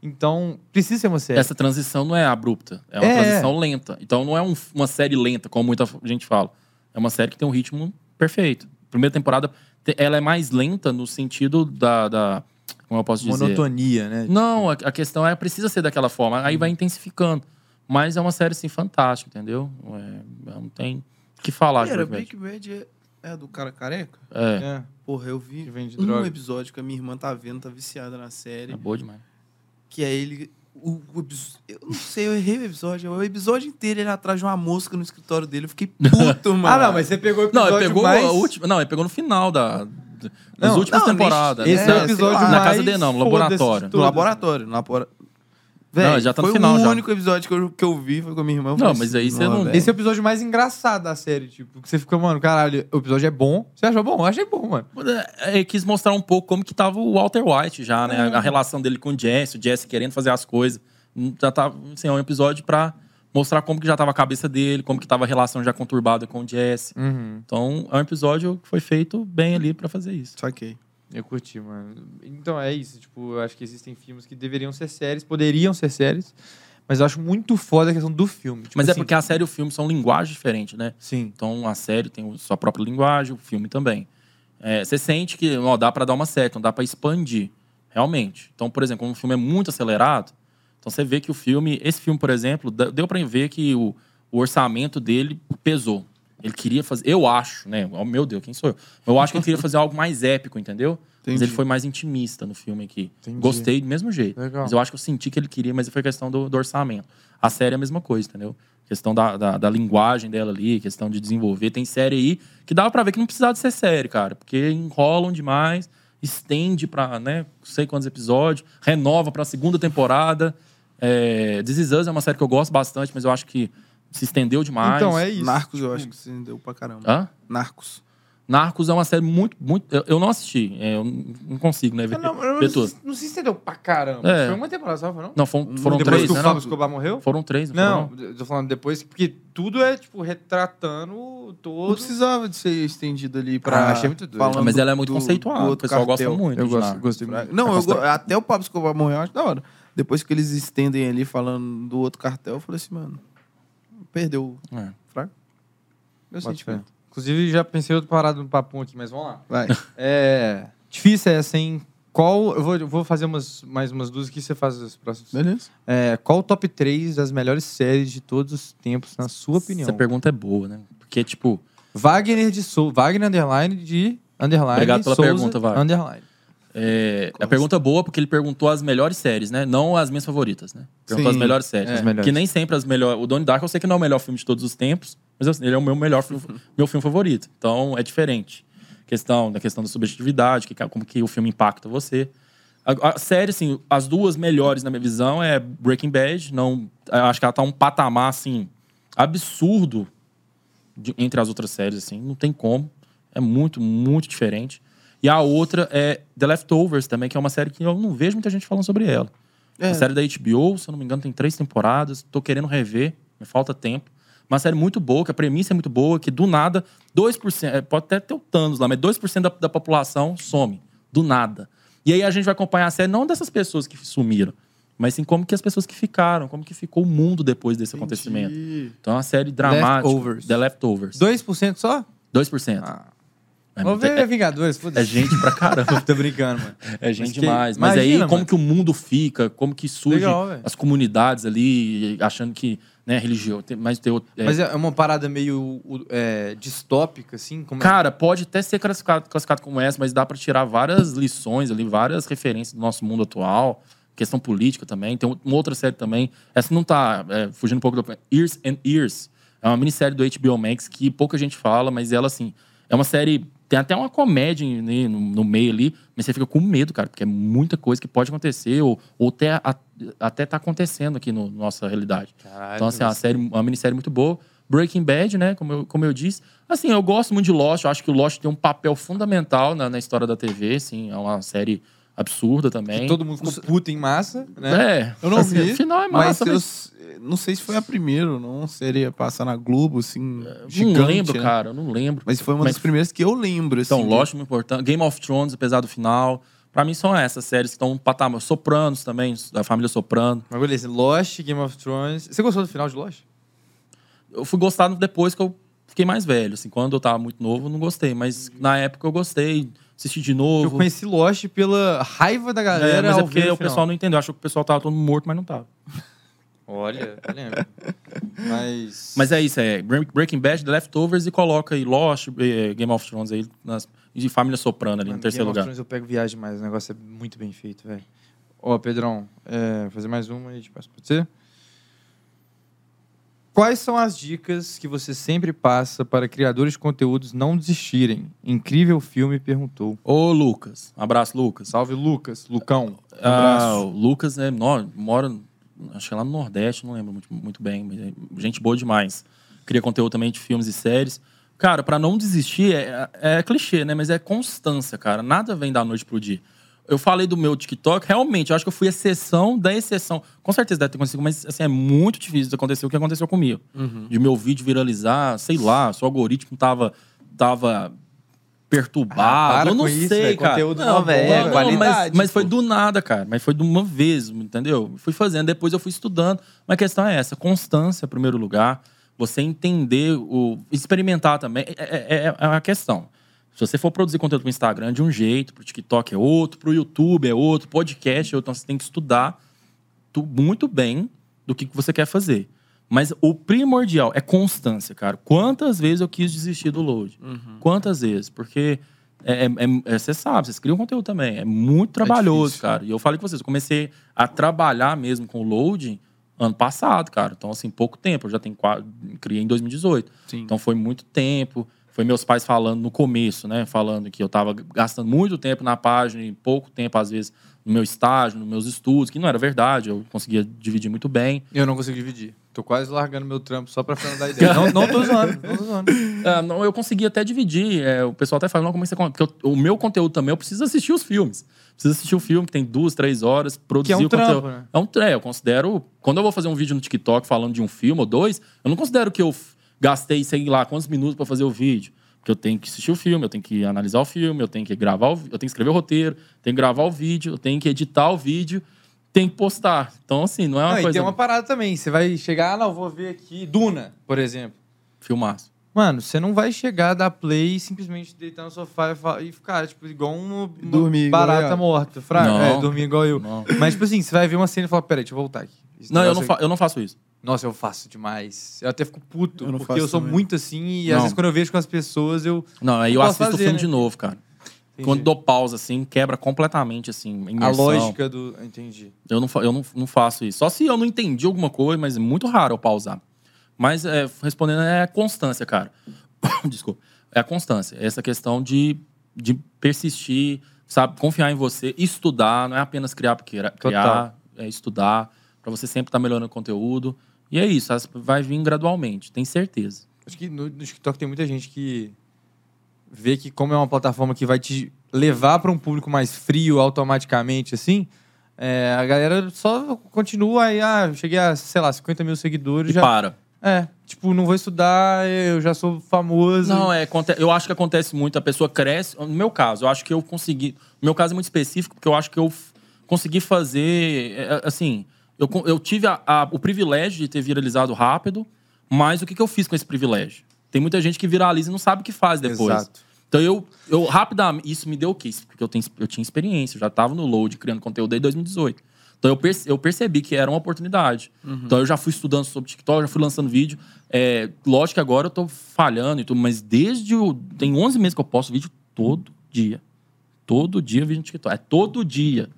Então, precisa ser uma série. Essa transição não é abrupta, é uma É. transição lenta. Então não é um- uma série lenta, como muita gente fala. É uma série que tem um ritmo perfeito. Primeira temporada, te- ela é mais lenta no sentido da. da- como eu posso dizer? Monotonia, né? Não, a, a questão é precisa ser daquela forma. Aí vai intensificando. Mas é uma série, assim, fantástica, entendeu? É, não tem o que falar Bad. Breaking Bad é, é do cara careca? É, É. Porra, eu vi Que vende um droga. episódio que a minha irmã tá vendo, tá viciada na série, é boa demais. que é ele... O, o eu não sei, eu errei o episódio. O episódio inteiro ele atrás de uma mosca no escritório dele. Eu fiquei puto, mano. Ah, não, mas você pegou o Não, episódio ele pegou mais... a última. Não, ele pegou no final da. das Não, últimas não, temporadas. Esse É, é o sei episódio lá. mais... Na casa dele não, no laboratório. No laboratório. No laboratório. Não, já tá no foi final, o já. único episódio que eu, que eu vi, foi com a minha irmã. Não, falei mas aí você não- velho. Esse é o episódio mais engraçado da série, tipo, que você fica, mano, caralho, o episódio é bom. Você achou bom? Eu achei bom, mano. É, Ele quis mostrar um pouco como que tava o Walter White já, né? A, a relação dele com o Jesse, o Jesse querendo fazer as coisas. Já tava, assim, é um episódio pra mostrar como que já tava a cabeça dele, como que tava a relação já conturbada com o Jesse. Uhum. Então, é um episódio que foi feito bem ali pra fazer isso. Saquei. Eu curti, mano. Então é isso. Tipo, eu acho que existem filmes que deveriam ser séries, poderiam ser séries, mas eu acho muito foda a questão do filme. Tipo Mas é assim, porque a série e o filme são linguagens diferentes, né? Sim. Então a série tem sua própria linguagem, o filme também. É, você sente que ó, dá pra dar uma seta, não dá pra expandir, realmente. Então, por exemplo, quando um filme é muito acelerado, então você vê que o filme, esse filme, por exemplo, deu pra ver que o, o orçamento dele pesou. Ele queria fazer, eu acho, né? Oh, meu Deus, quem sou eu? Eu acho que ele queria fazer algo mais épico, entendeu? Mas Entendi. ele foi mais intimista no filme aqui. Entendi. Gostei do mesmo jeito. Legal. Mas eu acho que eu senti que ele queria, mas foi questão do, do orçamento. A série é a mesma coisa, entendeu? Questão da, da, da linguagem dela ali, questão de desenvolver. Tem série aí que dava pra ver que não precisava de ser série, cara. Porque enrolam demais, estende pra, né, não sei quantos episódios, renova pra segunda temporada. É, This Is Us é uma série que eu gosto bastante, mas eu acho que se estendeu demais. Então é isso. Narcos eu acho que você deu pra caramba. Hã? Narcos. Narcos é uma série muito. muito eu, eu não assisti. é, eu não consigo, né? Ver, Não, não, ver não, tudo. se- não se estendeu pra caramba. É. Foi uma temporada só, foi não? Não, foram, foram Depois três, que o né? Pablo Não? Escobar morreu? Foram três, não, Não, foram, tô falando depois, porque tudo é, tipo, retratando Não todo... precisava de ser estendido ali Ah, pra. achei muito doido. Mas ela é muito do- conceituada. do O pessoal cartel. gosta muito. Eu de gosto, gostei muito. Não, eu, go- até o Pablo Escobar morreu, eu acho da hora. Depois que eles estendem ali falando do outro cartel, eu falei assim, mano, perdeu. É. Fraco. Meu Bota fé. sentimento. Inclusive, já pensei outro parado no papum aqui, mas vamos lá. Vai. É. Difícil essa, hein? Qual. Eu vou, eu vou fazer umas, mais umas duas aqui você faz as próximas. Beleza. É, qual o top 3 das melhores séries de todos os tempos, na sua opinião? Essa pergunta é boa, né? Porque, tipo, Wagner de Souza. Wagner Underline de Underline. Obrigado pela Souza, pergunta, Wagner. Underline. É, a pergunta é boa porque ele perguntou as melhores séries, né? Não as minhas favoritas, né? Perguntou Sim. as melhores séries. É. As melhores. Que nem sempre as melhores. O Donnie Darko eu sei que não é o melhor filme de todos os tempos, mas ele é o meu melhor filme, meu filme favorito. Então é diferente. Questão da questão da subjetividade, que, como que o filme impacta você. A, a série, assim, as duas melhores na minha visão é Breaking Bad. Não, acho que ela tá um patamar assim absurdo de- entre as outras séries, assim, não tem como. É muito, muito diferente. E a outra é The Leftovers também, que é uma série que eu não vejo muita gente falando sobre ela. É. A série da HBO, se eu não me engano, tem três temporadas. Tô querendo rever, me falta tempo. Uma série muito boa, que a premissa é muito boa, que do nada, 2%, é, pode até ter o Thanos lá, mas 2% da, da população some. Do nada. E aí a gente vai acompanhar a série não dessas pessoas que sumiram, mas sim como que as pessoas que ficaram, como que ficou o mundo depois desse acontecimento. Então é uma série dramática. Leftovers. The Leftovers. 2% só? 2%. Ah. É, ver é- Vingadores, é foda-se. gente pra caramba. Tô brincando, mano. É gente que- demais. Mas aí, imagina, como mano. que o mundo fica, como que surge Legal, as comunidades ali, achando que, né, religião, tem- mas tem outro. é, Mas é uma parada meio é, distópica, assim? Como Cara, pode até ser classificado, classificado como essa, mas dá pra tirar várias lições ali, várias referências do nosso mundo atual, questão política também. Tem uma outra série também. Essa não tá é, fugindo um pouco do. Years and Years. É uma minissérie do HBO Max que pouca gente fala, mas ela, assim, é uma série. Tem até uma comédia né, no, no meio ali, mas você fica com medo, cara, porque é muita coisa que pode acontecer, ou, ou até, a- até tá acontecendo aqui no, na nossa realidade. Caralho, Então, assim, é uma, série, uma minissérie muito boa. Breaking Bad, né? Como eu, como eu disse. Assim, eu gosto muito de Lost. Eu acho que o Lost tem um papel fundamental na, na história da TV, assim. É uma série absurda também. Que todo mundo ficou puto em massa, né? É. Eu não assim, vi, O final é Mas massa, mas... s- não sei se foi a primeira, não seria passar na Globo, assim, Não gigante, lembro, né? cara. Eu não lembro. Mas foi uma Mas- das primeiras que eu lembro, assim. Então, Lost é muito importante. Game of Thrones, apesar do final. Pra mim, são essas séries que estão no patamar. Sopranos também, da família Soprano. Mas beleza, Lost, Game of Thrones. Você gostou do final de Lost? Eu fui gostado depois que eu fiquei mais velho. Assim, quando eu tava muito novo, eu não gostei. Mas na época eu gostei. Assisti de novo. Eu conheci Lost pela raiva da É, galera. mas é porque ver o pessoal não entendeu. Achou que o pessoal tava todo morto, mas não tava. Olha, eu lembro. Mas. Mas é isso, é Breaking Bad, The Leftovers e coloca aí Lost, eh, Game of Thrones aí, nas, e Família Soprano ali no terceiro Game of lugar. Thrones eu pego viagem demais. O negócio é muito bem feito, velho. Ó, Pedrão, é, fazer mais uma e a gente passa. Pode ser? Quais são as dicas que você sempre passa para criadores de conteúdos não desistirem? Incrível filme perguntou. Ô, Lucas. Abraço, Lucas. Salve, Lucas. Lucão. Ah, o Lucas é, nó- mora, acho que é lá no Nordeste, não lembro muito, muito bem, mas é gente boa demais. Cria conteúdo também de filmes e séries. Cara, pra não desistir é, é clichê, né? Mas é constância, cara. Nada vem da noite pro dia. Eu falei do meu TikTok, realmente, eu acho que eu fui exceção da exceção. Com certeza deve ter acontecido, mas assim, é muito difícil de acontecer o que aconteceu comigo. De meu vídeo viralizar, sei lá, se o algoritmo tava, tava perturbado. Ah, para eu não com isso, sei, velho. cara. Conteúdo Não, velho. é mas, mas foi do nada, cara. Mas foi de uma vez, entendeu? Fui fazendo, depois eu fui estudando. Mas a questão é essa: constância, em primeiro lugar. Você entender, o, experimentar também. É, é, é- é a questão. Se você for produzir conteúdo pro Instagram é de um jeito, pro TikTok é outro, pro YouTube é outro, podcast é outro. Então você tem que estudar tu- muito bem do que que você quer fazer. Mas o primordial é constância, cara. Quantas vezes eu quis desistir do load? Quantas vezes? Porque é, é- é- é- você sabe, vocês criam conteúdo também. É muito trabalhoso, difícil. cara. E eu falei com vocês, eu comecei a trabalhar mesmo com o loading ano passado, cara. Então, assim, pouco tempo. Eu já tenho quase. Criei em 2018. Sim. Então foi muito tempo. Foi meus pais falando no começo, né? Falando que eu tava gastando muito tempo na página e pouco tempo, às vezes, no meu estágio, nos meus estudos, que não era verdade. Eu conseguia dividir muito bem. Eu não consigo dividir. Tô quase largando meu trampo só pra finalizar a ideia. não, não tô zoando, não tô zoando. Ah, não, eu consegui até dividir. é, o pessoal até fala, não, como é que você... con-" Porque eu- o meu conteúdo também, eu preciso assistir os filmes. Preciso assistir o filme, que tem duas, três horas, produzir um o conteúdo. trampo, né? É um tre, eu considero... Quando eu vou fazer um vídeo no TikTok falando de um filme ou dois, eu não considero que eu gastei, sei lá, quantos minutos pra fazer o vídeo. Porque eu tenho que assistir o filme, eu tenho que analisar o filme, eu tenho que gravar, o, eu tenho que escrever o roteiro, tenho que gravar o vídeo, eu tenho que editar o vídeo, tenho que postar. Então, assim, não é uma Não, e coisa... tem uma parada também. Você vai chegar, ah, não, vou ver aqui. Duna, por exemplo. Filmaço. Mano, você não vai chegar, dar play e simplesmente deitar no sofá e, e ficar, tipo, igual uma, uma Dormir igual barata morta. Fraca. Não. É, dormir igual eu. Não. Mas, tipo assim, você vai ver uma cena e falar, peraí, deixa eu voltar aqui. Não, eu não, eu não faço isso. Nossa, eu faço demais. Eu até fico puto, Eu porque eu sou também. muito assim e Não. às vezes quando eu vejo com as pessoas, eu. Não, aí eu assisto o fazer, filme né? de novo, cara. Entendi. Quando dou pausa, assim, quebra completamente, assim, a A imersão. lógica do. Entendi. Eu, não, fa- eu não, não faço isso. Só se eu não entendi alguma coisa, mas é muito raro eu pausar. Mas, é, respondendo, é a constância, cara. Desculpa. É a constância. É essa questão de, de persistir, sabe? Confiar em você, estudar. Não é apenas criar por criar, criar é estudar, pra você sempre estar melhorando o conteúdo. E é isso, vai vir gradualmente, tem certeza. Acho que no, no TikTok tem muita gente que vê que, como é uma plataforma que vai te levar para um público mais frio automaticamente, assim, é, a galera só continua aí, ah, cheguei a, sei lá, 50 mil seguidores. E Já, para. é, tipo, não vou estudar, eu já sou famoso. Não, é, eu acho que acontece muito, a pessoa cresce. No meu caso, eu acho que eu consegui. No meu caso é muito específico, porque eu acho que eu consegui fazer. é, Assim, eu, eu tive a- a- o privilégio de ter viralizado rápido, mas o que, que eu fiz com esse privilégio? Tem muita gente que viraliza e não sabe o que faz depois. Exato. Então eu, eu rapidamente. Isso me deu o quê? Porque eu, tenho, eu tinha experiência, eu já estava no load criando conteúdo desde 2018. Então eu, perce- eu percebi que era uma oportunidade. Então eu já fui estudando sobre TikTok, já fui lançando vídeo. É, lógico que agora eu tô falhando e tudo, mas desde o. Tem 11 meses que eu posto vídeo todo dia. Todo dia vídeo no TikTok. É todo dia.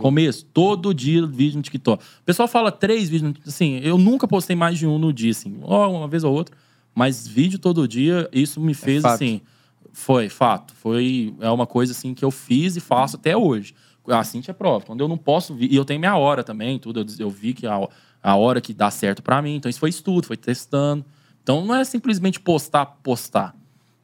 Começo, todo dia vídeo no TikTok. O pessoal fala três vídeos no Assim, eu nunca postei mais de um no dia, assim. Uma vez ou outra. Mas vídeo todo dia, isso me fez, fato. assim. Foi, fato. Foi é uma coisa assim que eu fiz e faço até hoje. A Cintia é prova. Quando eu não posso vir, e eu tenho minha hora também, tudo, eu, eu vi que a, a hora que dá certo pra mim. Então isso foi estudo, foi testando. Então não é simplesmente postar, postar.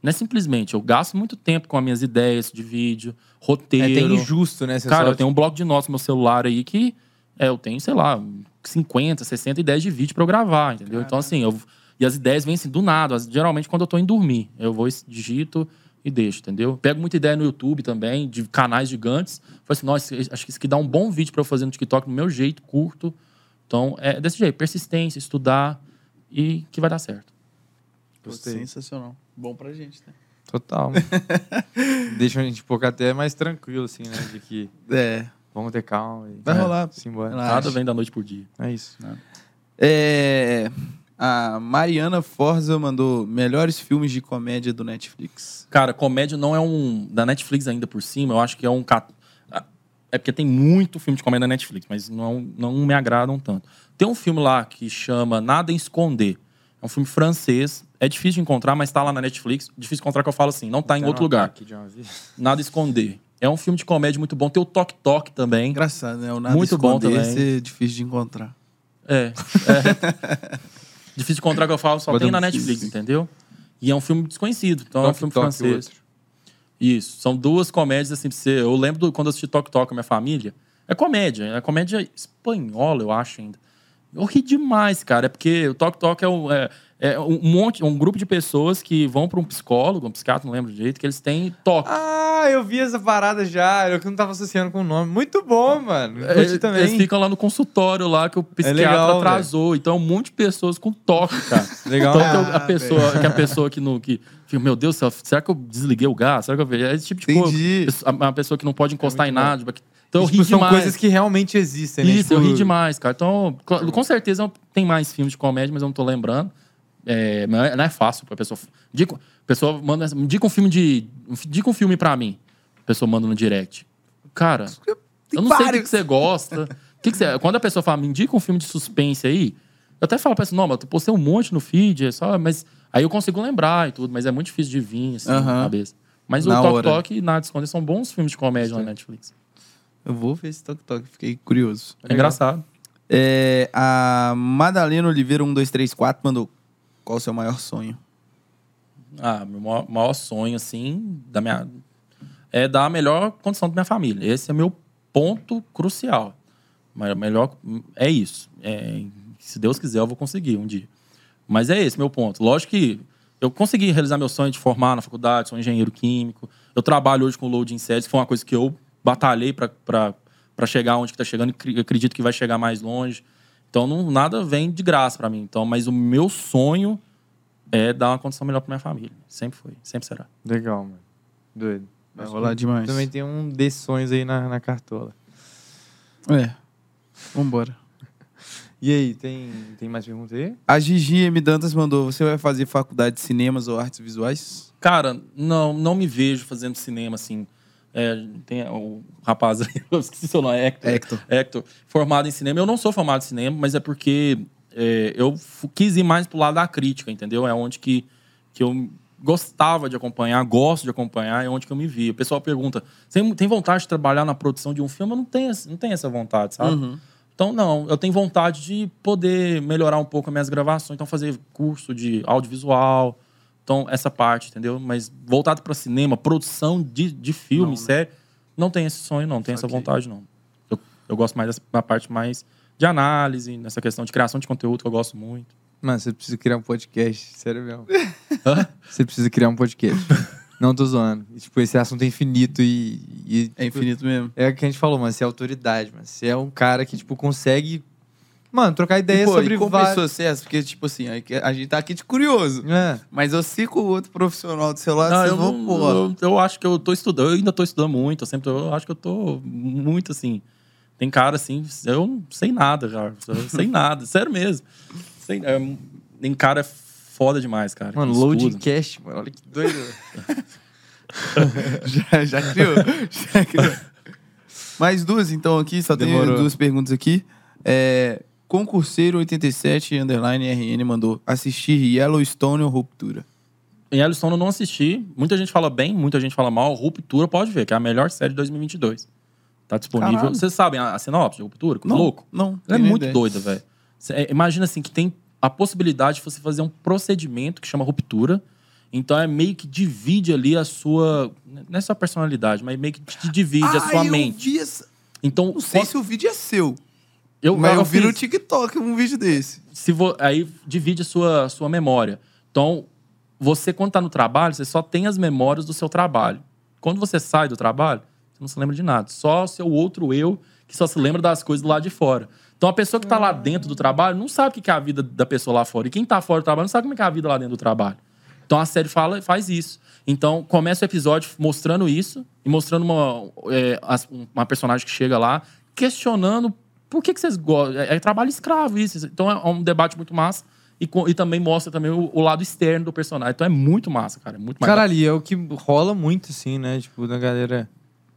Não é simplesmente, eu gasto muito tempo com as minhas ideias de vídeo, É roteiro. até injusto, né? Cara, só, eu tenho um bloco de notas no meu celular aí que é, eu tenho, sei lá, 50, 60 ideias de vídeo pra eu gravar, entendeu? Então, assim, eu, e as ideias vêm assim do nada. Geralmente, quando eu tô em dormir, eu vou, digito e deixo, entendeu? Pego muita ideia no YouTube também, de canais gigantes. Falei assim, nossa, acho que isso aqui dá um bom vídeo pra eu fazer no TikTok do meu jeito, curto. Então, é desse jeito, persistência, estudar e que vai dar certo. Gostei. Sensacional. Bom pra gente, né? Total. Deixa a gente um pouco até mais tranquilo, assim, né? De que É. vamos ter calma. E, Vai é, rolar. Simbora. Nada vem da noite por dia. É isso. É, a Mariana Forza mandou melhores filmes de comédia do Netflix. Cara, comédia não é um. Da Netflix ainda por cima, eu acho que é um. cat- É porque tem muito filme de comédia na Netflix, mas não, não me agradam tanto. Tem um filme lá que chama Nada em Esconder. É um filme francês. É difícil de encontrar, mas tá lá na Netflix. Difícil de encontrar que eu falo assim, não tá em outro lugar. Nada a Esconder. É um filme de comédia muito bom. Tem o Toque Toque também. Engraçado, né? O Nada Muito bom também. ser difícil de encontrar. É. é. Difícil de encontrar que eu falo, só tem na Netflix, entendeu? E é um filme desconhecido. Então é um filme toque, francês. Isso. São duas comédias assim pra você. Eu lembro do- quando eu assisti Toque Toque com a minha família. É comédia. É comédia espanhola, eu acho ainda. Eu ri demais, cara. É porque o Tok Tok é, um- é- é um monte, um grupo de pessoas que vão para um psicólogo, um psiquiatra, não lembro direito, que eles têm toque. Ah, eu vi essa parada já. Eu que não tava associando com o nome. Muito bom, mano. É, Curti também. Eles ficam lá no consultório lá que o psiquiatra legal, atrasou. Então, um monte de pessoas com toque, cara. Legal. Então, a Ah, pessoa, que a pessoa que não. Que, fica, meu Deus do céu, será que eu desliguei o gás? Será que eu. É esse tipo de coisa. Entendi. A, a pessoa que não pode encostar em muito bom. Então, Tipo, ri são demais. coisas que realmente existem, né? Isso, Tipo, eu ri demais, cara. Então, com certeza tem mais filmes de comédia, mas eu não tô lembrando. É, não é- fácil pra pessoa. Indica, a pessoa manda. Indica um filme de. Indica um filme pra mim. A pessoa manda no direct. Cara, eu não sei o que vários. você gosta. Que que você- quando a pessoa fala, me indica um filme de suspense aí, eu até falo pra pessoa, não, mas eu postei um monte no feed, é só, mas aí eu consigo lembrar e tudo, mas é muito difícil de vir, assim, Aham. na cabeça. Mas Na o Tok hora. Tok e Nada Esconder são bons filmes de comédia lá na Netflix. Eu vou ver esse Tok Tok, fiquei curioso. É engraçado. É, a Madalena Oliveira 1234 mandou. Qual o seu maior sonho? Ah, meu maior, maior sonho, assim, da minha. É dar a melhor condição da minha família. Esse é meu ponto crucial. Melhor. É isso. É, se Deus quiser, eu vou conseguir um dia. Mas é esse meu ponto. Lógico que eu consegui realizar meu sonho de formar na faculdade, sou engenheiro químico. Eu trabalho hoje com loading sets, que foi uma coisa que eu batalhei para chegar onde está chegando e acredito que vai chegar mais longe. Então, não, nada vem de graça para mim. Então, mas o meu sonho é dar uma condição melhor para minha família. Sempre foi, sempre será. Legal, mano. Doido. Vai rolar demais. Também tem um desses sonhos aí na, na cartola. É. Vambora. E aí, tem, tem mais pergunta aí? A Gigi M. Dantas mandou: Você vai fazer faculdade de cinemas ou artes visuais? Cara, não, não me vejo fazendo cinema assim. É, tem o rapaz eu esqueci seu nome, é Hector. Hector. Hector, formado em cinema. Eu não sou formado em cinema, mas é porque é, eu quis ir mais pro lado da crítica, entendeu? É onde que, que eu gostava de acompanhar, gosto de acompanhar, é onde que eu me vi. O pessoal pergunta: tem, tem vontade de trabalhar na produção de um filme? Eu não tenho, essa- não tenho essa vontade, sabe? Uhum. Então, não, eu tenho vontade de poder melhorar um pouco as minhas gravações, então fazer curso de audiovisual, então essa parte, entendeu? Mas voltado para cinema, produção de, de filme, Não, né? série, não tem esse sonho, não, tem essa Saquei. vontade, não. Eu, eu gosto mais da parte mais de análise, nessa questão de criação de conteúdo, que eu gosto muito. Mano, você precisa criar um podcast, sério mesmo. Você precisa criar um podcast. Não tô zoando. E, tipo, esse assunto é infinito e. e, É tipo, infinito mesmo. É o que a gente falou, mano. Você é autoridade, mano. Você é um cara que, tipo, consegue. Mano, trocar E, ideia pô, sobre e com vários- certas, porque, tipo assim, a a gente tá aqui de curioso. É. Mas eu sei com o outro profissional do celular, Não, vocês eu, vão, não- pô. eu, eu acho que eu tô estudando, eu ainda tô estudando muito, eu sempre eu acho que eu tô muito assim. Tem cara assim, eu não sei nada, cara. Eu sei nada, sério mesmo. Sei, é, tem cara foda demais, cara. Mano, que loading estuda. cast, mano. Olha que doido. já, já criou. já criou. Mais duas, então, aqui. Só tem duas perguntas aqui. É, concurseiro 87, underline RN, mandou assistir Yellowstone ou Ruptura? Em Yellowstone eu não assisti. Muita gente fala bem, muita gente fala mal. Ruptura pode ver, que é a melhor série de 2022. Tá disponível. Vocês sabem a, a sinopse de Ruptura? Não, Louco. Não. Ela é muito ideia. doida, velho. É, Imagina assim que tem a possibilidade de você fazer um procedimento que chama ruptura. Então é meio que divide ali a sua. Não é sua personalidade, mas meio que te divide a Ah, sua eu mente. essa- Então, Não sei posso- se o vídeo é seu. Eu, mas eu, eu vi no TikTok um vídeo desse. se vo- aí divide a sua, sua memória. Então, você, quando tá no trabalho, você só tem as memórias do seu trabalho. Quando você sai do trabalho, você não se lembra de nada. Só o seu outro eu que só se lembra das coisas do lado de fora. Então, a pessoa que tá lá dentro do trabalho não sabe o que é a vida da pessoa lá fora. E quem tá fora do trabalho não sabe como é que é a vida lá dentro do trabalho. Então, a série fala, faz isso. Então, começa o episódio mostrando isso e mostrando uma, é, uma personagem que chega lá questionando por que, que vocês gostam. É, é trabalho escravo isso. Então, é um debate muito massa. E, e também mostra também o, o lado externo do personagem. Então, é muito massa, cara. É muito mais Caralho, e é o que rola muito, assim, né? Tipo, da galera.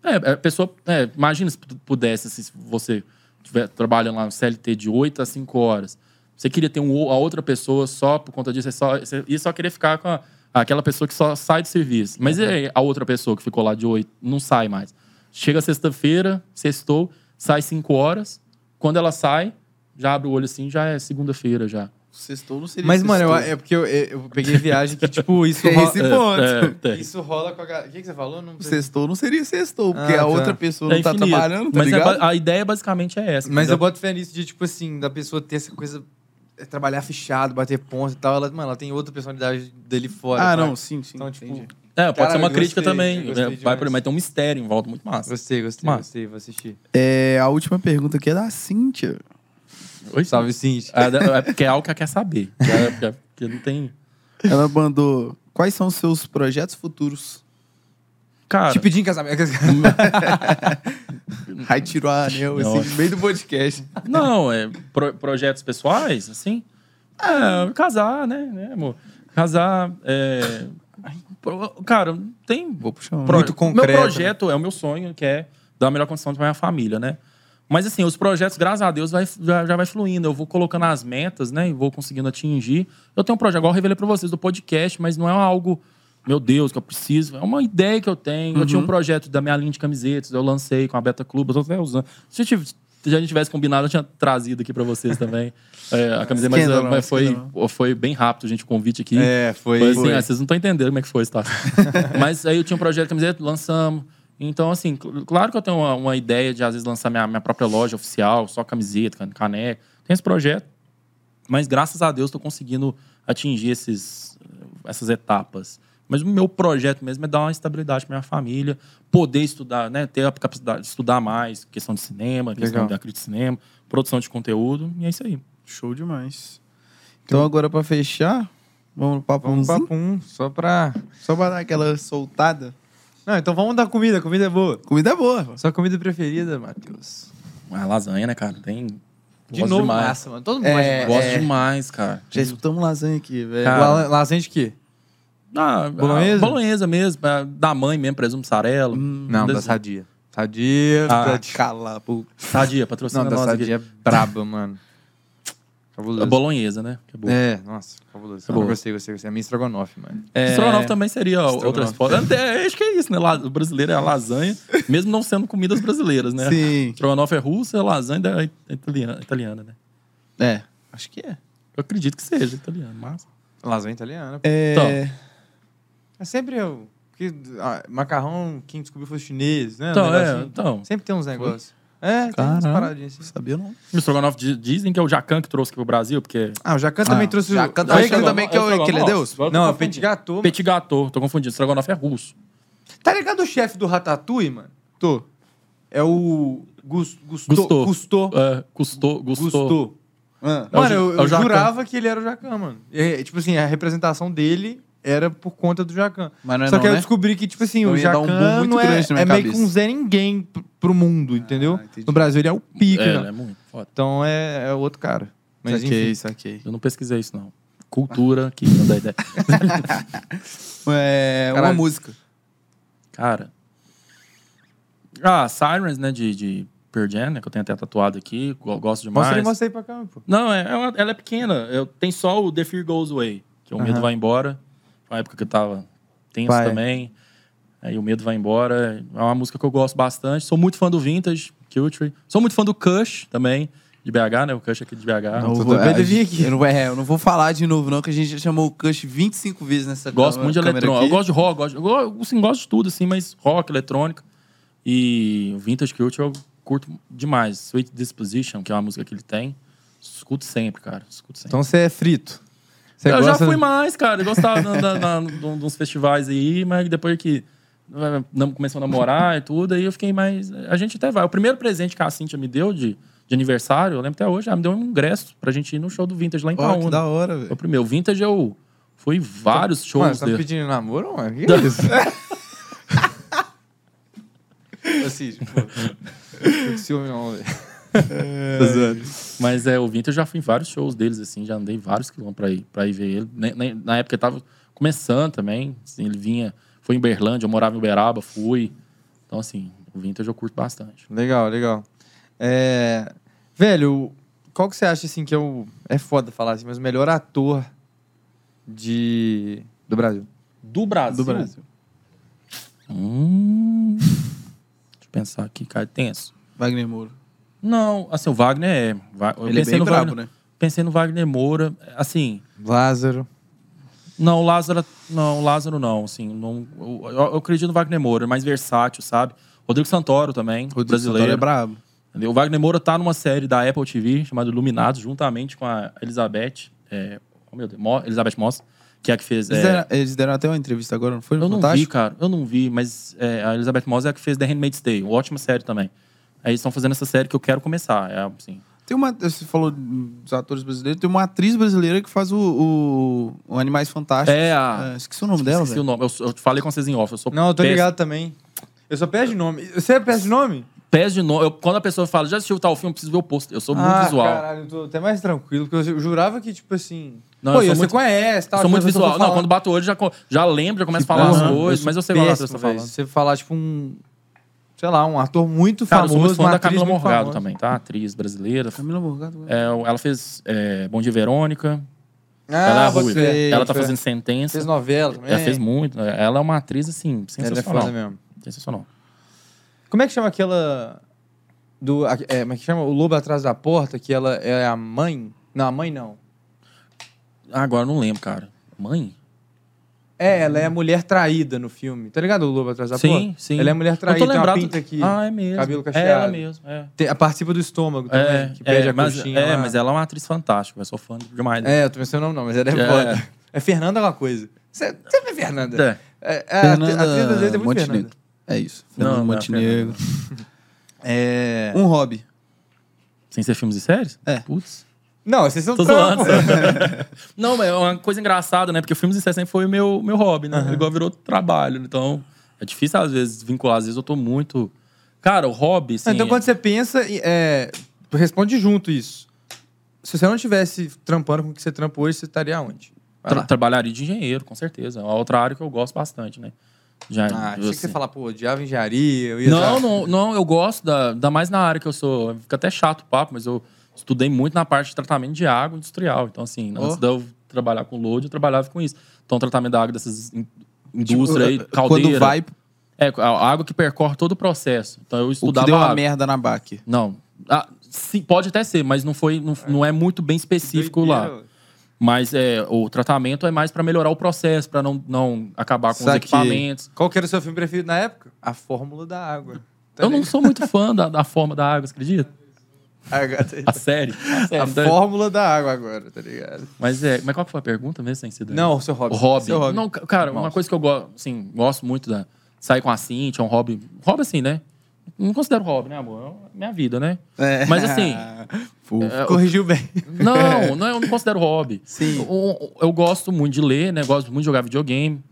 é, a pessoa. é, imagina se pu- pudesse, assim, se você estiver trabalhando lá no CLT de 8 a 5 horas. Você queria ter um, a outra pessoa só por conta disso, você só, você ia só querer ficar com a- aquela pessoa que só sai do serviço. Mas e aí, a outra pessoa que ficou lá de 8 não sai mais. Chega sexta-feira, sextou, sai 5 horas. Quando ela sai, já abre o olho assim, já é segunda-feira já. Sextou não seria Mas, mano, eu- é porque eu, eu peguei viagem que, tipo, isso rola. esse ponto. É, é, Isso rola com a galera. O que, que você falou? Não. Sextou não seria sextou, porque Ah, a tá. outra pessoa é não tá trabalhando, tá Mas é ligado? a ideia basicamente é essa. Mas eu boto fé nisso de, tipo assim, da pessoa ter essa coisa. é, Trabalhar fechado, bater ponto e tal. Ela, mano, ela tem outra personalidade dele fora. Ah, sabe? não, sim, sim. Então, tipo, entendi. É, pode Caralho, ser uma eu crítica gostei, também. gostei né? Vai demais. por mas tem um mistério em volta muito massa. Gostei, gostei, Massa. gostei. Vou assistir. É, a última pergunta aqui é da Cíntia. Oi? Salve, Cintia. Ah, É porque é algo que ela quer saber. Que é- que é- não tem. Ela mandou: Quais são os seus projetos futuros? Cara, Te pedi em casamento. Aí tirou a anel assim, no meio do podcast. não, é pro- projetos pessoais, assim. É, casar, né, né, amor? Casar. É... Cara, tem Vou puxar um. Pro- Muito concreto, Meu projeto é o meu sonho, que é dar a melhor condição para minha família, né? Mas assim, os projetos, graças a Deus, vai, já, já vai fluindo. Eu vou colocando as metas, né? E vou conseguindo atingir. Eu tenho um projeto, igual eu revelei para vocês do podcast, mas não é algo, meu Deus, que eu preciso. É uma ideia que eu tenho. Eu tinha Uhum. um projeto da minha linha de camisetas, eu lancei com a Beta Clube, eu tô até usando. Se eu tivesse- se a gente tivesse combinado, eu tinha trazido aqui para vocês também. é, a camiseta, mas, Esquenta não, mas foi, foi bem rápido, gente, o convite aqui. É, foi. Foi assim, foi. ah, vocês não estão entendendo como é que foi, tá? Mas aí eu tinha um projeto de camiseta, lançamos. Então, assim, cl- claro que eu tenho uma, uma ideia de, às vezes, lançar minha, minha própria loja oficial, só camiseta, can- caneca. Tem esse projeto. Mas, graças a Deus, estou conseguindo atingir esses, essas etapas. Mas o meu projeto mesmo é dar uma estabilidade para minha família, poder estudar, né? Ter a capacidade de estudar mais, questão de cinema, questão Legal. da crítica de cinema, produção de conteúdo, e é isso aí. Show demais. Então, agora pra fechar, vamos no papo Vamos pra pum, só pra. Só pra dar aquela soltada. Não, então vamos dar comida, comida é boa. Comida é boa. Sua comida preferida, Matheus? A lasanha, né, cara? Tem. De gosto novo, demais. massa, mano. Todo mundo É, gosta Gosto demais, cara. Já escutamos lasanha aqui, velho. Lasanha de quê? Ah, Bolonhesa? a Bolonhesa mesmo, é, da mãe mesmo, presunto mussarela. Não, Desse- da Sadia. Sadia. Ah, da... Cala, pô. Sadia, patrocina Não, da nós aqui. Sadia é braba, mano. A Fabuloso. bolonhesa, né? É. É, nossa, fabuloso. É boa. Gostei, gostei, gostei. A minha estrogonofe, mano. É... Estrogonofe também seria Estrogonofe. outras fotos. Até, acho que é isso, né? O brasileiro é a lasanha, mesmo não sendo comidas brasileiras, né? Sim. Estrogonofe é russa, a lasanha é italiana, italiana, né? É, acho que é. Eu acredito que seja italiano, mas... Lasanha italiana. É... É sempre eu. Porque ah, macarrão, quem descobriu foi os chineses, né? Um Então, é, negocinho. então... Sempre tem uns negócios. É, tem umas Caralho. paradinhas assim. Sabia não. O estrogonofe di- dizem que é o Jacan que trouxe aqui pro Brasil, porque... Ah, o Jacan também Ah, trouxe Jacan o... também- Jacan também que é o- que ele é Deus? Tô Não, é petit gâteau. Petit gâteau, tô confundindo. Estrogonofe é russo. Tá ligado o chefe do Ratatouille, mano? Tô. É o... Gus, Gusto. Gusto. Gusto. É, custou, gostou. Gusto. Ah. É Mano, eu, é jurava que ele era o Jacan, mano. Tipo assim, a representação dele era por conta do Jacan. Mas não é Só não, que aí eu né? descobri que, tipo assim, Eu o ia dar um Jacan muito não é, grande na minha é meio que cabeça. um Zé Ninguém pr- pro mundo, entendeu? entendi. no Brasil ele é o pica, É, ele é muito foda. Então é, é outro cara. Mas saquei, enfim. saquei. Eu não pesquisei isso, não. Cultura aqui, não dá ideia. É, uma Caralho. música. Cara. Ah, Sirens, né, de, de Pearl Jam, né, que eu tenho até tatuado aqui. go- Gosto demais. Mostra aí, mostra aí pra cá, pô. Não, é, é uma- ela é pequena. Eu, tem só o The Fear Goes Away, que é o Aham. Medo Vai Embora. Uma época que eu tava tenso Vai. também. Aí o Medo Vai Embora. É uma música que eu gosto bastante. Sou muito fã do Vintage, Culture. Sou muito fã do Kush também, de BH, né? O Kush aqui de BH. Não, tô vou- a gente- aqui. Eu não, é, eu não vou falar de novo, não, que a gente já chamou o Cush 25 vezes nessa Gosto câmera- muito de eletrônica. Eu gosto de rock, gosto, eu assim, gosto de tudo, assim, mas rock, eletrônica. E o Vintage Culture eu curto demais. Sweet Disposition, que é uma música que ele tem. Escuto sempre, cara. Escuto sempre. Então você é frito. Você eu já gosta- fui mais, cara. Eu gostava de uns festivais aí, mas depois que eh, começou a namorar e tudo, aí eu fiquei mais. A gente até vai. O primeiro presente que a Cintia me deu de, de aniversário, eu lembro até hoje, ela me deu um ingresso pra gente ir no show do Vintage lá em que Itaúna. da hora, Foi o velho. primeiro. O Vintage eu fui vários Mano, shows você tá pedindo namoro, mano? Que isso? assim, tipo... Ciúme não, velho. Zoando. Mas é, o Vintage eu já fui em vários shows deles, assim, já andei vários quilômetros pra ir, pra ir ver ele. Nem- na época ele tava começando também, assim, ele vinha, foi em Berlândia, eu morava em Uberaba, fui. Então, assim, o Vintage eu curto bastante. Legal, legal. É... Velho, qual que você acha, assim, que é o... É foda falar assim, mas o melhor ator de... do Brasil? Do Brasil? Do Brasil. Hum, deixa eu pensar aqui, cara, tenso. Wagner Moura. Não, assim, o Wagner é... Eu Ele é pensei bem no brabo, Wagner. né? pensei no Wagner Moura. Assim, Lázaro. não, o Lázaro, não, o Lázaro não, assim, não, eu, eu acredito no Wagner Moura, mais versátil, sabe? Rodrigo Santoro também, Rodrigo brasileiro. Santoro é brabo. Entendeu? O Wagner Moura tá numa série da Apple TV chamada Iluminados, juntamente com a Elizabeth, é, oh meu Deus, Mo- Elizabeth Moss, que é a que fez. Eles, é, deram, eles deram até uma entrevista agora, não foi? Eu não vi, Fantástico? cara, eu não vi, mas é, a Elizabeth Moss é a que fez The Handmaid's Tale, uma ótima série também. Aí eles estão fazendo essa série que eu quero começar, é assim. Tem uma. Você falou dos atores brasileiros, tem uma atriz brasileira que faz o, o, o Animais Fantásticos. É a. É, esqueci o nome dela, Esqueci o nome. Eu, sou- eu falei com vocês em off. Eu sou Não, eu tô péssimo- ligado também. Eu só peço de nome. Você é peço de nome? Pés de nome. Eu- quando a pessoa fala, já assistiu tal filme, eu preciso ver o posto. Eu sou muito ah, visual. caralho, eu tô até mais tranquilo, porque eu jurava que, tipo assim... Não, Pô, eu sou você muito- conhece, tal. Eu sou muito que visual. Não, falar. quando bato o olho, já, já lembro, já começo a falar Aham, as coisas, sou mas eu sei qual ator péssimo, você tá falando. Você falar, tipo, um... Sei lá, um ator muito Cara, eu famoso, sou muito fã da Camila Morgado famosa. também, tá? Atriz brasileira. Camila Morgado. É, ela fez é, Bom Dia Verônica. Ah, ela é crer, Ela tá fazendo sentença. Fez novela também. Ela fez muito. Ela é uma atriz, assim, Ela é sensacional. foda mesmo. sensacional. Como é que chama aquela... Do, a- é, como é que chama? O Lobo Atrás da Porta, que ela é a mãe... Não, a mãe não. Ah, agora eu não lembro, cara. Mãe? É, ela é a mulher traída no filme. Tá ligado o Lobo Atrás da Porta? Sim, sim. Ela é a mulher Eu traída, tô tem uma lembrado. pinta aqui. Ah, é mesmo. cabelo É cacheado. ela mesmo, é. Tem- a participa do estômago também, É, que pede é, a mas, coxinha é, lá. mas ela é uma atriz fantástica, eu sou fã demais. dela. É, eu tô pensando o nome não, mas ela é, É. foda. É Fernanda alguma coisa. Você é Fernanda? É. É, é, a atriz brasileira é muito Montenegro. Fernanda. É isso. Não, Fernando não é Montenegro. É... Um hobby. Sem ser filmes e séries? É. Putz. Não, vocês são Tô zoando. não, mas é uma coisa engraçada, né? Porque filmes e séries sempre foi o meu, meu hobby, né? Igual virou trabalho. Então, é difícil às vezes vincular. Às vezes eu tô muito. Cara, o hobby, assim. Então quando você pensa, e, é, responde junto isso. Se você não tivesse trampando com o que você trampa hoje, você estaria onde? Tra- trabalharia de engenheiro, com certeza. É uma outra área que eu gosto bastante, né? Já, Ah, achei que você assim- falar, pô, odiava engenharia. Não, não, não, eu gosto, da, ainda mais na área que eu sou. Fica até chato o papo, mas eu estudei muito na parte de tratamento de água industrial. Então, assim, Oh. antes de eu trabalhar com load, eu trabalhava com isso. Então, tratamento da água dessas in- Tipo, indústrias aí, eh, caldeira. Quando vai, É, a água que percorre todo o processo. Então, eu o que estudava. deu uma água. merda na BAC. Não. Ah, sim, pode até ser, mas não foi, não, não é muito bem específico lá. Mas é, o tratamento é mais para melhorar o processo, para não, não acabar com os Saquei. equipamentos. Qual que era o seu filme preferido na época? A Fórmula da Água. Tá Eu não ligado? sou muito fã da, da forma da água, você acredita? A, A série. A série. a Então, Fórmula da Água agora, tá ligado? Mas é. Mas qual foi a pergunta mesmo, sem ser daí? Não, o seu hobby. O hobby. Seu hobby. Não, ca- cara, uma Nossa. coisa que eu gosto, assim, gosto muito da. Sair com a Cintia, é um hobby. Hobby assim, né? Não considero hobby, né, amor? É minha vida, né? É. Mas assim. É, Corrigiu bem. não, não, eu não considero hobby. Sim. Eu, eu gosto muito de ler, né? Gosto muito de jogar videogame.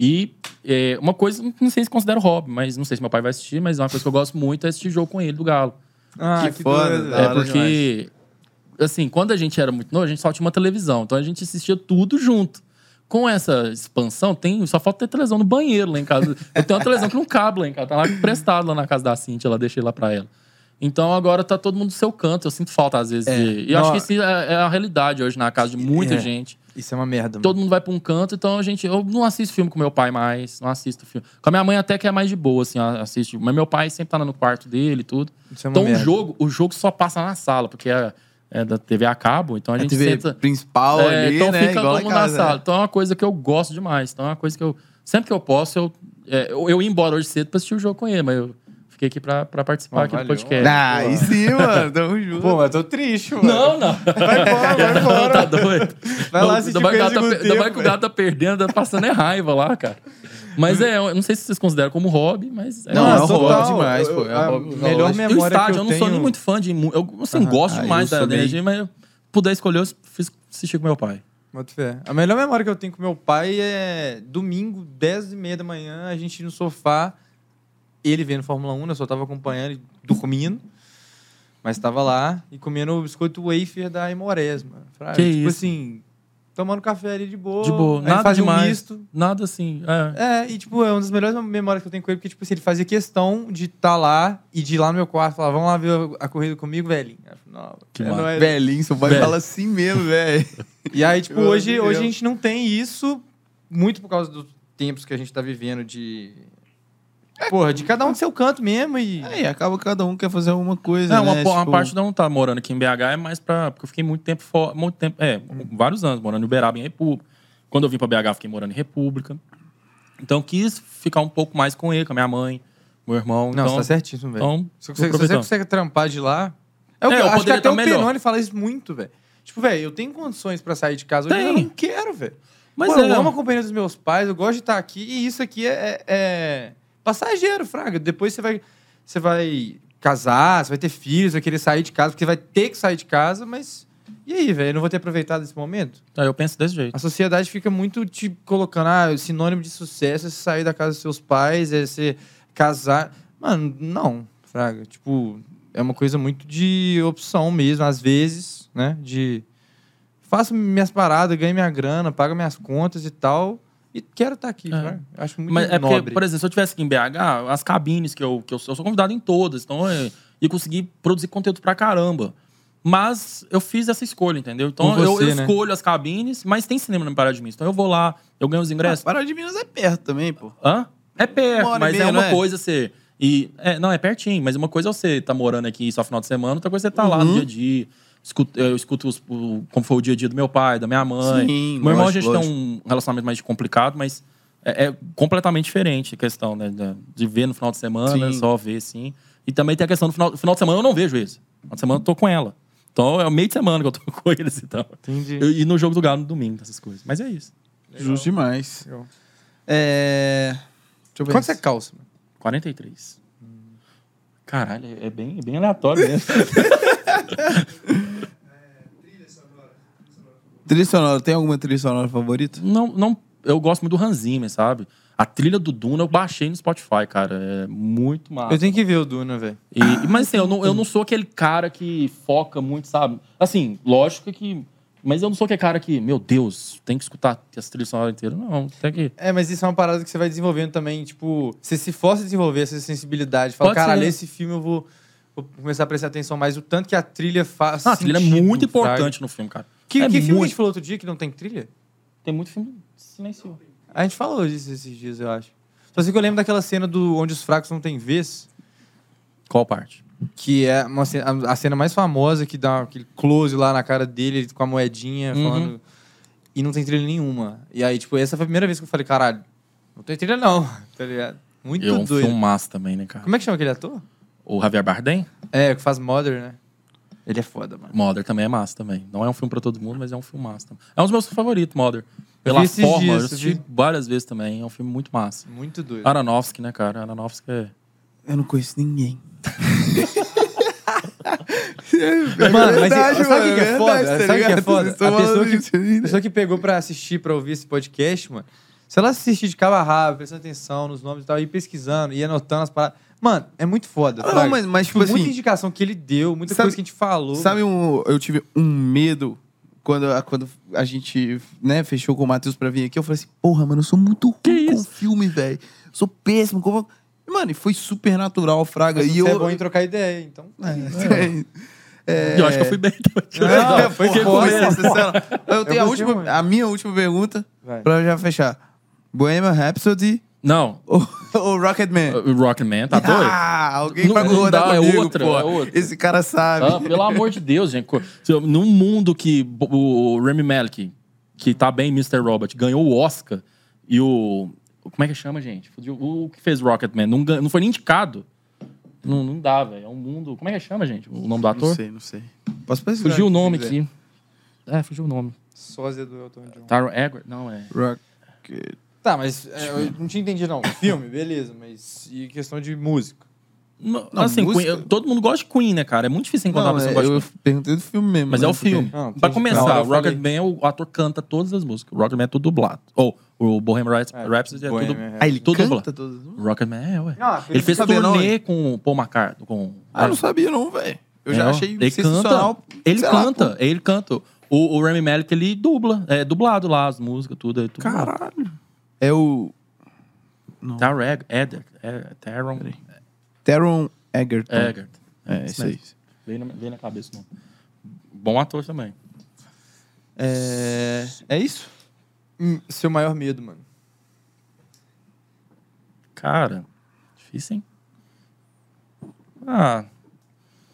E é, uma coisa, não sei se considero hobby, mas não sei se meu pai vai assistir, mas uma coisa que eu gosto muito é assistir jogo com ele do Galo. Ah, Que foda, doido. É porque, assim, quando a gente era muito novo, a gente só tinha uma televisão. Então a gente assistia tudo junto. Com essa expansão, tem, só falta ter televisão no banheiro lá em casa. Eu tenho uma televisão que não cabe lá em casa. Tá lá emprestado lá na casa da Cintia, ela deixei lá pra ela. Então agora tá todo mundo no seu canto. Eu sinto falta, às vezes, É. de. E eu acho que isso é, é a realidade hoje na casa de muita É. gente. Isso é uma merda. Todo mundo vai pra um canto, então a gente. Eu não assisto filme com meu pai mais, não assisto filme. Com a minha mãe até que é mais de boa, assim, assiste. Mas meu pai sempre tá lá no quarto dele e tudo. Isso é uma Então o merda. jogo, o jogo só passa na sala, porque é, é da TV a cabo, então a A gente TV senta. principal É, ali, então né? fica Igual todo mundo na sala. né? Então é uma coisa que eu gosto demais. Então é uma coisa que eu. Sempre que eu posso, eu. é, eu, eu ia embora hoje cedo pra assistir o jogo com ele, mas eu fiquei aqui pra, pra participar Ah, aqui do valeu. podcast. Ah, aí sim, mano. Tamo junto. Pô, mas eu tô triste, mano. Não, não. Vai embora, vai Não, embora. tá doido. Vai lá Não, assistir ainda mais que o gato Perdido tá, no per- ainda mais Tempo, que o gato tá perdendo, tá passando é raiva lá, cara. Mas é, eu não sei se vocês consideram como hobby, mas. Não, é um total. hobby demais, pô. É a hobby. melhor E o E o memória estádio, que eu, eu, não sou nem muito fã de. Eu assim, gosto Ah, demais eu da energia, mas eu puder escolher, eu fiz, assisti com meu pai. Boto fé. A melhor memória que eu tenho com meu pai é domingo, 10 e meia da manhã, a gente no sofá, ele vendo Fórmula 1, eu só tava acompanhando e dormindo, mas tava lá e comendo o biscoito wafer da Imores, mano. Fraga. Que tipo isso. assim, tomando café ali de boa. De boa, nada fazia um demais. misto. Nada assim. É. É, e tipo, é uma das melhores memórias que eu tenho com ele, porque, tipo assim, ele fazia questão de estar lá e de ir lá no meu quarto e falar, vamos lá ver a corrida comigo, velhinho. Não, Que é massa. nóis. Velhinho, seu pai Velho. fala assim mesmo, velho. E aí, tipo, hoje, hoje a gente não tem isso, muito por causa dos tempos que a gente tá vivendo de Porra, de cada um do seu canto mesmo e. Aí acaba que cada um quer fazer alguma coisa, Não, uma, né? uma Tipo, parte não estar morando aqui em BH é mais pra. Porque eu fiquei muito tempo fora. Muito tempo. É, vários anos morando em Uberaba, em República. Quando eu vim pra BH, fiquei morando em República. Então quis ficar um pouco mais com ele, com a minha mãe, meu irmão. Não, então, tá certíssimo, velho. então, Se você, consegue trampar de lá. É, o que É, eu acho que até tá o melhor. Penone fala isso muito, velho. Tipo, velho, eu tenho condições pra sair de casa hoje, mas eu Tem. não quero, velho. Mas Pô, é. eu amo a companhia dos meus pais, eu gosto de estar aqui, e isso aqui é, é- é passageiro, Fraga. Depois você vai, você vai casar, você vai ter filhos, vai querer sair de casa, porque vai ter que sair de casa, mas. E aí, velho? Eu não vou ter aproveitado esse momento? Aí eu penso desse jeito. A sociedade fica muito te colocando, ah, sinônimo de sucesso é sair da casa dos seus pais, é você casar. Mano, não, Fraga. Tipo, é uma coisa muito de opção mesmo, às vezes, né? De faço minhas paradas, ganho minha grana, pago minhas contas e tal. E quero estar aqui, É. Acho muito Mas é porque, nobre. por exemplo, se eu tivesse aqui em BH, as cabines que eu, que eu, sou- eu sou convidado em todas, então eu ia conseguir produzir conteúdo pra caramba. Mas eu fiz essa escolha, entendeu? Então Por eu, você, eu né? escolho as cabines, mas tem cinema na Parada de Minas. Então eu vou lá, eu ganho os Ah, ingressos. Parada de Minas é perto também, pô. Hã? É perto, Uma mas meia, é uma é? coisa você. E, é, não, é pertinho, mas uma coisa é você tá morando aqui só final de semana, outra coisa é você tá lá no Uhum. dia a dia. Escuto, eu escuto os- o- como foi o dia a dia do meu pai, da minha mãe. Sim, meu irmão, lógico, a gente lógico. tem um relacionamento mais complicado, mas é, é completamente diferente a questão, né? De ver no final de semana, Sim. só ver, sim. E também tem a questão do final, final de semana eu não vejo eles. Final de semana eu tô com ela. Então é o meio de semana que eu tô com eles e tal. Entendi. Eu- E no jogo do Galo no domingo, essas coisas. Mas é isso. Justo demais. Legal. É... Deixa eu ver. Quanto você calça, mano? 43. Caralho, é bem, é bem aleatório mesmo. Trilha sonora, tem alguma trilha sonora favorita? não, não, eu gosto muito do Hans Zimmer, sabe? A trilha do Duna eu baixei no Spotify, cara. É muito massa. Eu tenho que ver o Duna, velho. Mas assim, eu não, eu não sou aquele cara que foca muito, sabe? Assim, lógico que. Mas eu não sou aquele cara que, meu Deus, tem que escutar essa trilha sonora inteira. Não, tem que. É, mas isso é uma parada que você vai desenvolvendo também, tipo, você se força a desenvolver essa sensibilidade. Fala, Pode caralho, ser. esse filme eu vou, vou começar a prestar atenção mais. O tanto que a trilha faz. Ah, a trilha é muito importante no filme, cara. Que, é que filme a muito. gente falou outro dia que não tem trilha? Tem muito filme silencioso. A gente falou disso esses dias, eu acho. Só sei que eu lembro daquela cena do onde os fracos não têm vez, Qual parte? que é uma cena, a a cena mais famosa que dá aquele close lá na cara dele ele com a moedinha, Uhum. falando. E não tem trilha nenhuma. E aí, tipo, essa foi a primeira vez que eu falei, caralho, não tem trilha não, tá ligado? Muito E é um doido. filmaço também, né, cara? Como é que chama aquele ator? O Javier Bardem? É, que faz Mother, né? Ele é foda, mano. Mother também é massa também. Não é um filme pra todo mundo, mas é um filme massa também. É um dos meus favoritos, Mother. Pela forma, dias, eu assisti viu? várias vezes também. É um filme muito massa. Muito doido. Aronofsky, né, cara? Aronofsky é... Eu não conheço ninguém. Mano, mas verdade, sabe o que é mano, foda? verdade, tá sabe o que é foda? A pessoa que, isso ainda. a pessoa que pegou pra assistir, pra ouvir esse podcast, mano, se ela assistir de cabo a rabo, prestando atenção nos nomes e tal, e pesquisando, e anotando as paradas. Mano, é muito foda. Ah, não, fraga. mas- mas, tipo muita assim, indicação que ele deu, muita sabe- coisa que a gente falou. Sabe, um, eu tive um medo quando, quando a gente né, fechou com o Matheus pra vir aqui. Eu falei assim, porra, mano, eu sou muito ruim com filme, velho. Sou péssimo. Com... Mano, e foi super natural, Fraga. Mas e você eu... é bom em trocar ideia, então. É, E eu acho que eu fui bem também. Não, é, foi. Eu tenho a, gostei última, a minha última pergunta Vai. pra já fechar. Bohemian Rhapsody Não, ou, ou Rocketman? o Rocketman, tá doido? Ah, alguém Não- vai não dá, é comigo, outra, pô. é outra. Esse cara sabe. Ah, pelo amor de Deus, gente. Num mundo que o Remy Malek, que tá bem Mr. Robot, ganhou o Oscar e o... Como é que chama, gente? O que fez Rocketman não, não foi nem indicado. Não, não dá, velho. É um mundo... Como é que chama, gente? O nome do ator? Não sei, não sei. Posso pesquisar? Fugiu o nome aqui. É, fugiu o nome. Sósia do Elton John. Taron Egerton? Não, é... Rock... Tá, mas é, eu não tinha entendido, não. Filme, beleza, mas e questão de música? Não, Não, assim, música- Queen- todo mundo gosta de Queen, né, cara? É muito difícil encontrar Não, uma pessoa é, que gosta eu de Queen. perguntei do filme mesmo. Mas né, é o porque- filme. Não, pra entendi. começar, Na hora eu o Rocketman, é o ator canta todas as músicas. O Rocketman é tudo dublado. Ou o Bohemian Raps- É, Rhapsody é tudo... Bohemian Rhapsody. Ah, ele Tudo canta dublado. todas as músicas? O Rocketman é, ué. Não, Ele fez sabia não, turnê com o Paul McCartney. Com... Ah, eu não sabia não, velho. Eu já É, achei ele sensacional. Canta, ele sei lá, canta, ele canta. O, o Remy Malek, ele dubla. É dublado lá, as músicas, tudo. É tudo Caralho. É o Não. Taron Egerton. É, Taron Teron Egerton. Egerton. É, isso aí. Veio na, veio na cabeça, não. Bom ator também. É, é isso? Hum, seu maior medo, mano. Cara, difícil, hein? Ah,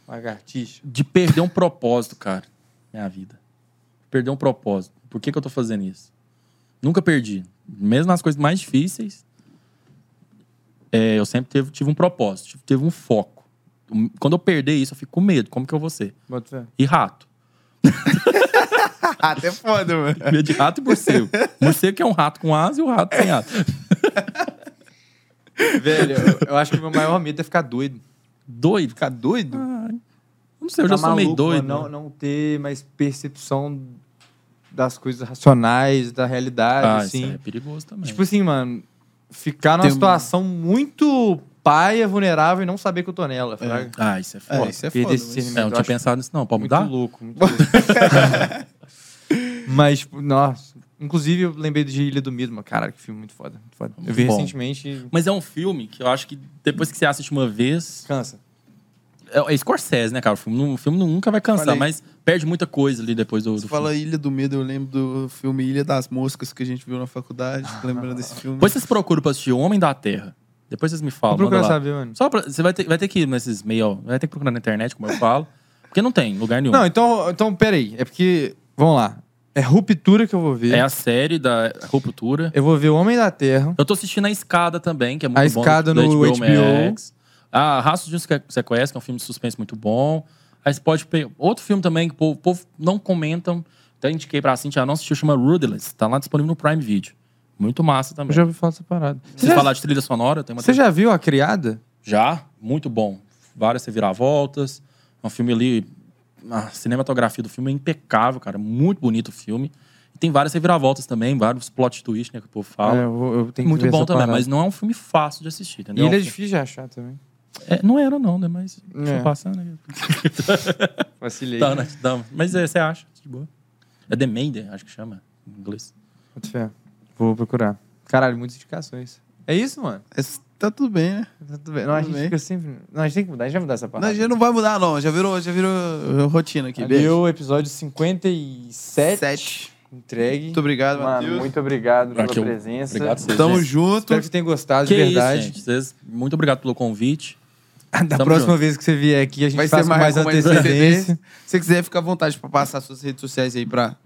Lagartixa. de perder um propósito, cara. Minha vida. Perder um propósito. Por que, que eu tô fazendo isso? Nunca perdi. Mesmo nas coisas mais difíceis, é, eu sempre teve- tive um propósito, tive um foco. Quando eu perder isso, eu fico com medo. Como que eu vou ser? E rato. Até foda, mano. Medo de rato e morcego. morcego que é um rato com asa e o rato sem asa. Velho, eu, eu acho que o meu maior medo é ficar doido. Doido. Ficar doido? Não sei, eu já Ficar sou meio maluco, doido. mano, né? Não, não ter mais percepção das coisas racionais, da realidade, Ah, assim. isso é perigoso também. Tipo assim, mano, ficar numa Tem situação muito paia, vulnerável e não saber que eu tô nela, fraga. ah, isso é É, foda. isso é foda. mas-. É, eu não tinha pensado nisso, não. Pode muito mudar? louco, muito louco. Mas, tipo, nossa. Inclusive, eu lembrei de Ilha do Medo, mano. Caralho, que filme muito foda. Muito foda. Eu vi Bom. recentemente Mas é um filme que eu acho que depois que você assiste uma vez. cansa. É, é Scorsese, né, cara? O filme, o filme nunca vai cansar, Falei. mas perde muita coisa ali depois do, do Você fala filme. Ilha do Medo, eu lembro do filme Ilha das Moscas que a gente viu na faculdade. Lembrando desse filme. Depois vocês procuram pra assistir O Homem da Terra. Depois vocês me falam. Vou procurar manda lá. saber, mano. Só pra, você vai ter, vai ter que ir nesses meio. Vai ter que procurar na internet, como eu falo. Porque não tem lugar nenhum. Não, então, então, peraí. É porque, vamos lá. É Ruptura que eu vou ver. É a série da Ruptura. Eu vou ver O Homem da Terra. Eu tô assistindo A Escada também, que é muito A bom. Escada da no HBO. Max. Ah, Rastros de um Sequestro, que é um filme de suspense muito bom. Aí você pode pegar... Outro filme também que o povo, o povo não comentam. Até indiquei pra Cintia, não assistiu, chama Ruthless. Tá lá disponível no Prime Video. Muito massa também. Eu já ouvi falar dessa parada. Se já, falar de trilha sonora, tem uma você já viu A Criada? Já, muito bom. Várias reviravoltas. É um filme ali. A cinematografia do filme é impecável, cara. Muito bonito o filme. E tem várias reviravoltas também, vários plot twists, né, que o povo fala. É, eu, eu tenho que muito bom também, parada. mas não é um filme fácil de assistir, E entendeu? ele é um difícil de achar também. É, não era, não, né? Mas É. foi passando. Né? Vacilei. Tá, né? Dá- Mas é, você acha, de boa. É The Maiden, acho que chama, em inglês. Vou procurar. Caralho, muitas indicações. É isso, mano? Mas Tá tudo bem, né? Tá tudo bem. Não, a gente bem. fica sempre... Não, a gente tem que mudar. A gente vai mudar essa Não, parada. já não vai mudar, não. Já virou, já virou rotina aqui. Ali Beijo. o episódio 57. Sete. Entregue. Muito obrigado, Mano, Matheus. muito obrigado pela eu- presença. Obrigado a vocês, Tamo gente. junto. Espero que você tenha gostado Que de verdade. isso, gente. Vocês, muito obrigado pelo convite. da Tamo próxima junto. vez que você vier aqui, a gente Vai faz ser mais, mais com mais antecedência. Se você quiser, fica à vontade pra passar suas redes sociais aí pra,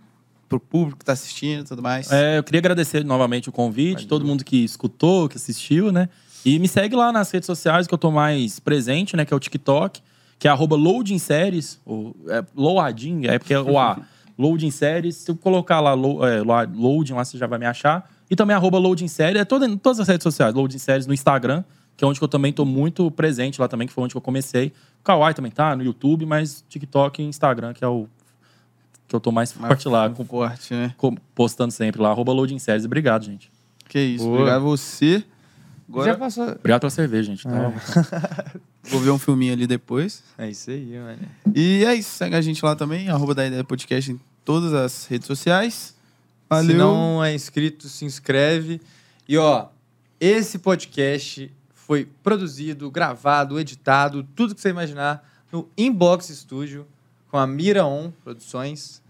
pro público que tá assistindo e tudo mais. É, eu queria agradecer novamente o convite, todo mundo que escutou, que assistiu, né? E me segue lá nas redes sociais que eu tô mais presente, né? Que é o TikTok, que é arroba loading séries, ou é, loading, é porque é o A. loading séries, se eu colocar lá lo- é, loading, lá você já vai me achar. E também arroba loading séries, é toda, em todas as redes sociais, loading séries no Instagram, que é onde que eu também tô muito presente lá também, que foi onde que eu comecei. O Kawaii também tá, no YouTube, mas TikTok e Instagram, que é o que eu tô mais Mais forte lá, com- forte, né? com- postando sempre lá, arroba loading séries. Obrigado, gente. Que isso. Boa. Obrigado a você. Agora Já passou. Obrigado pela cerveja, gente. Tá? vou ver um filminho ali depois. É isso aí, mano. E é isso. Segue a gente lá também. Arroba da Ideia Podcast em todas as redes sociais. Valeu. Se não é inscrito, se inscreve. E ó, esse podcast foi produzido, gravado, editado, tudo que você imaginar no Inbox Studio com a Mira On Produções.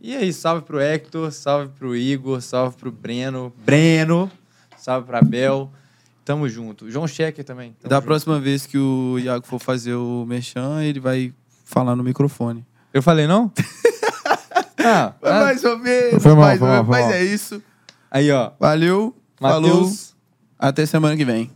E aí, salve pro Hector, salve pro Igor, salve pro Breno, Breno, salve pra Bel. Tamo junto. João Checker também. tamo Da junto. próxima vez que o Iago for fazer o merchan, ele vai falar no microfone. Eu falei não? ah, ah, Mais ou menos. Foi mal, mais foi ou mal, menos, foi mas é isso. aí, ó. Valeu. Falou. Matheus. Até semana que vem.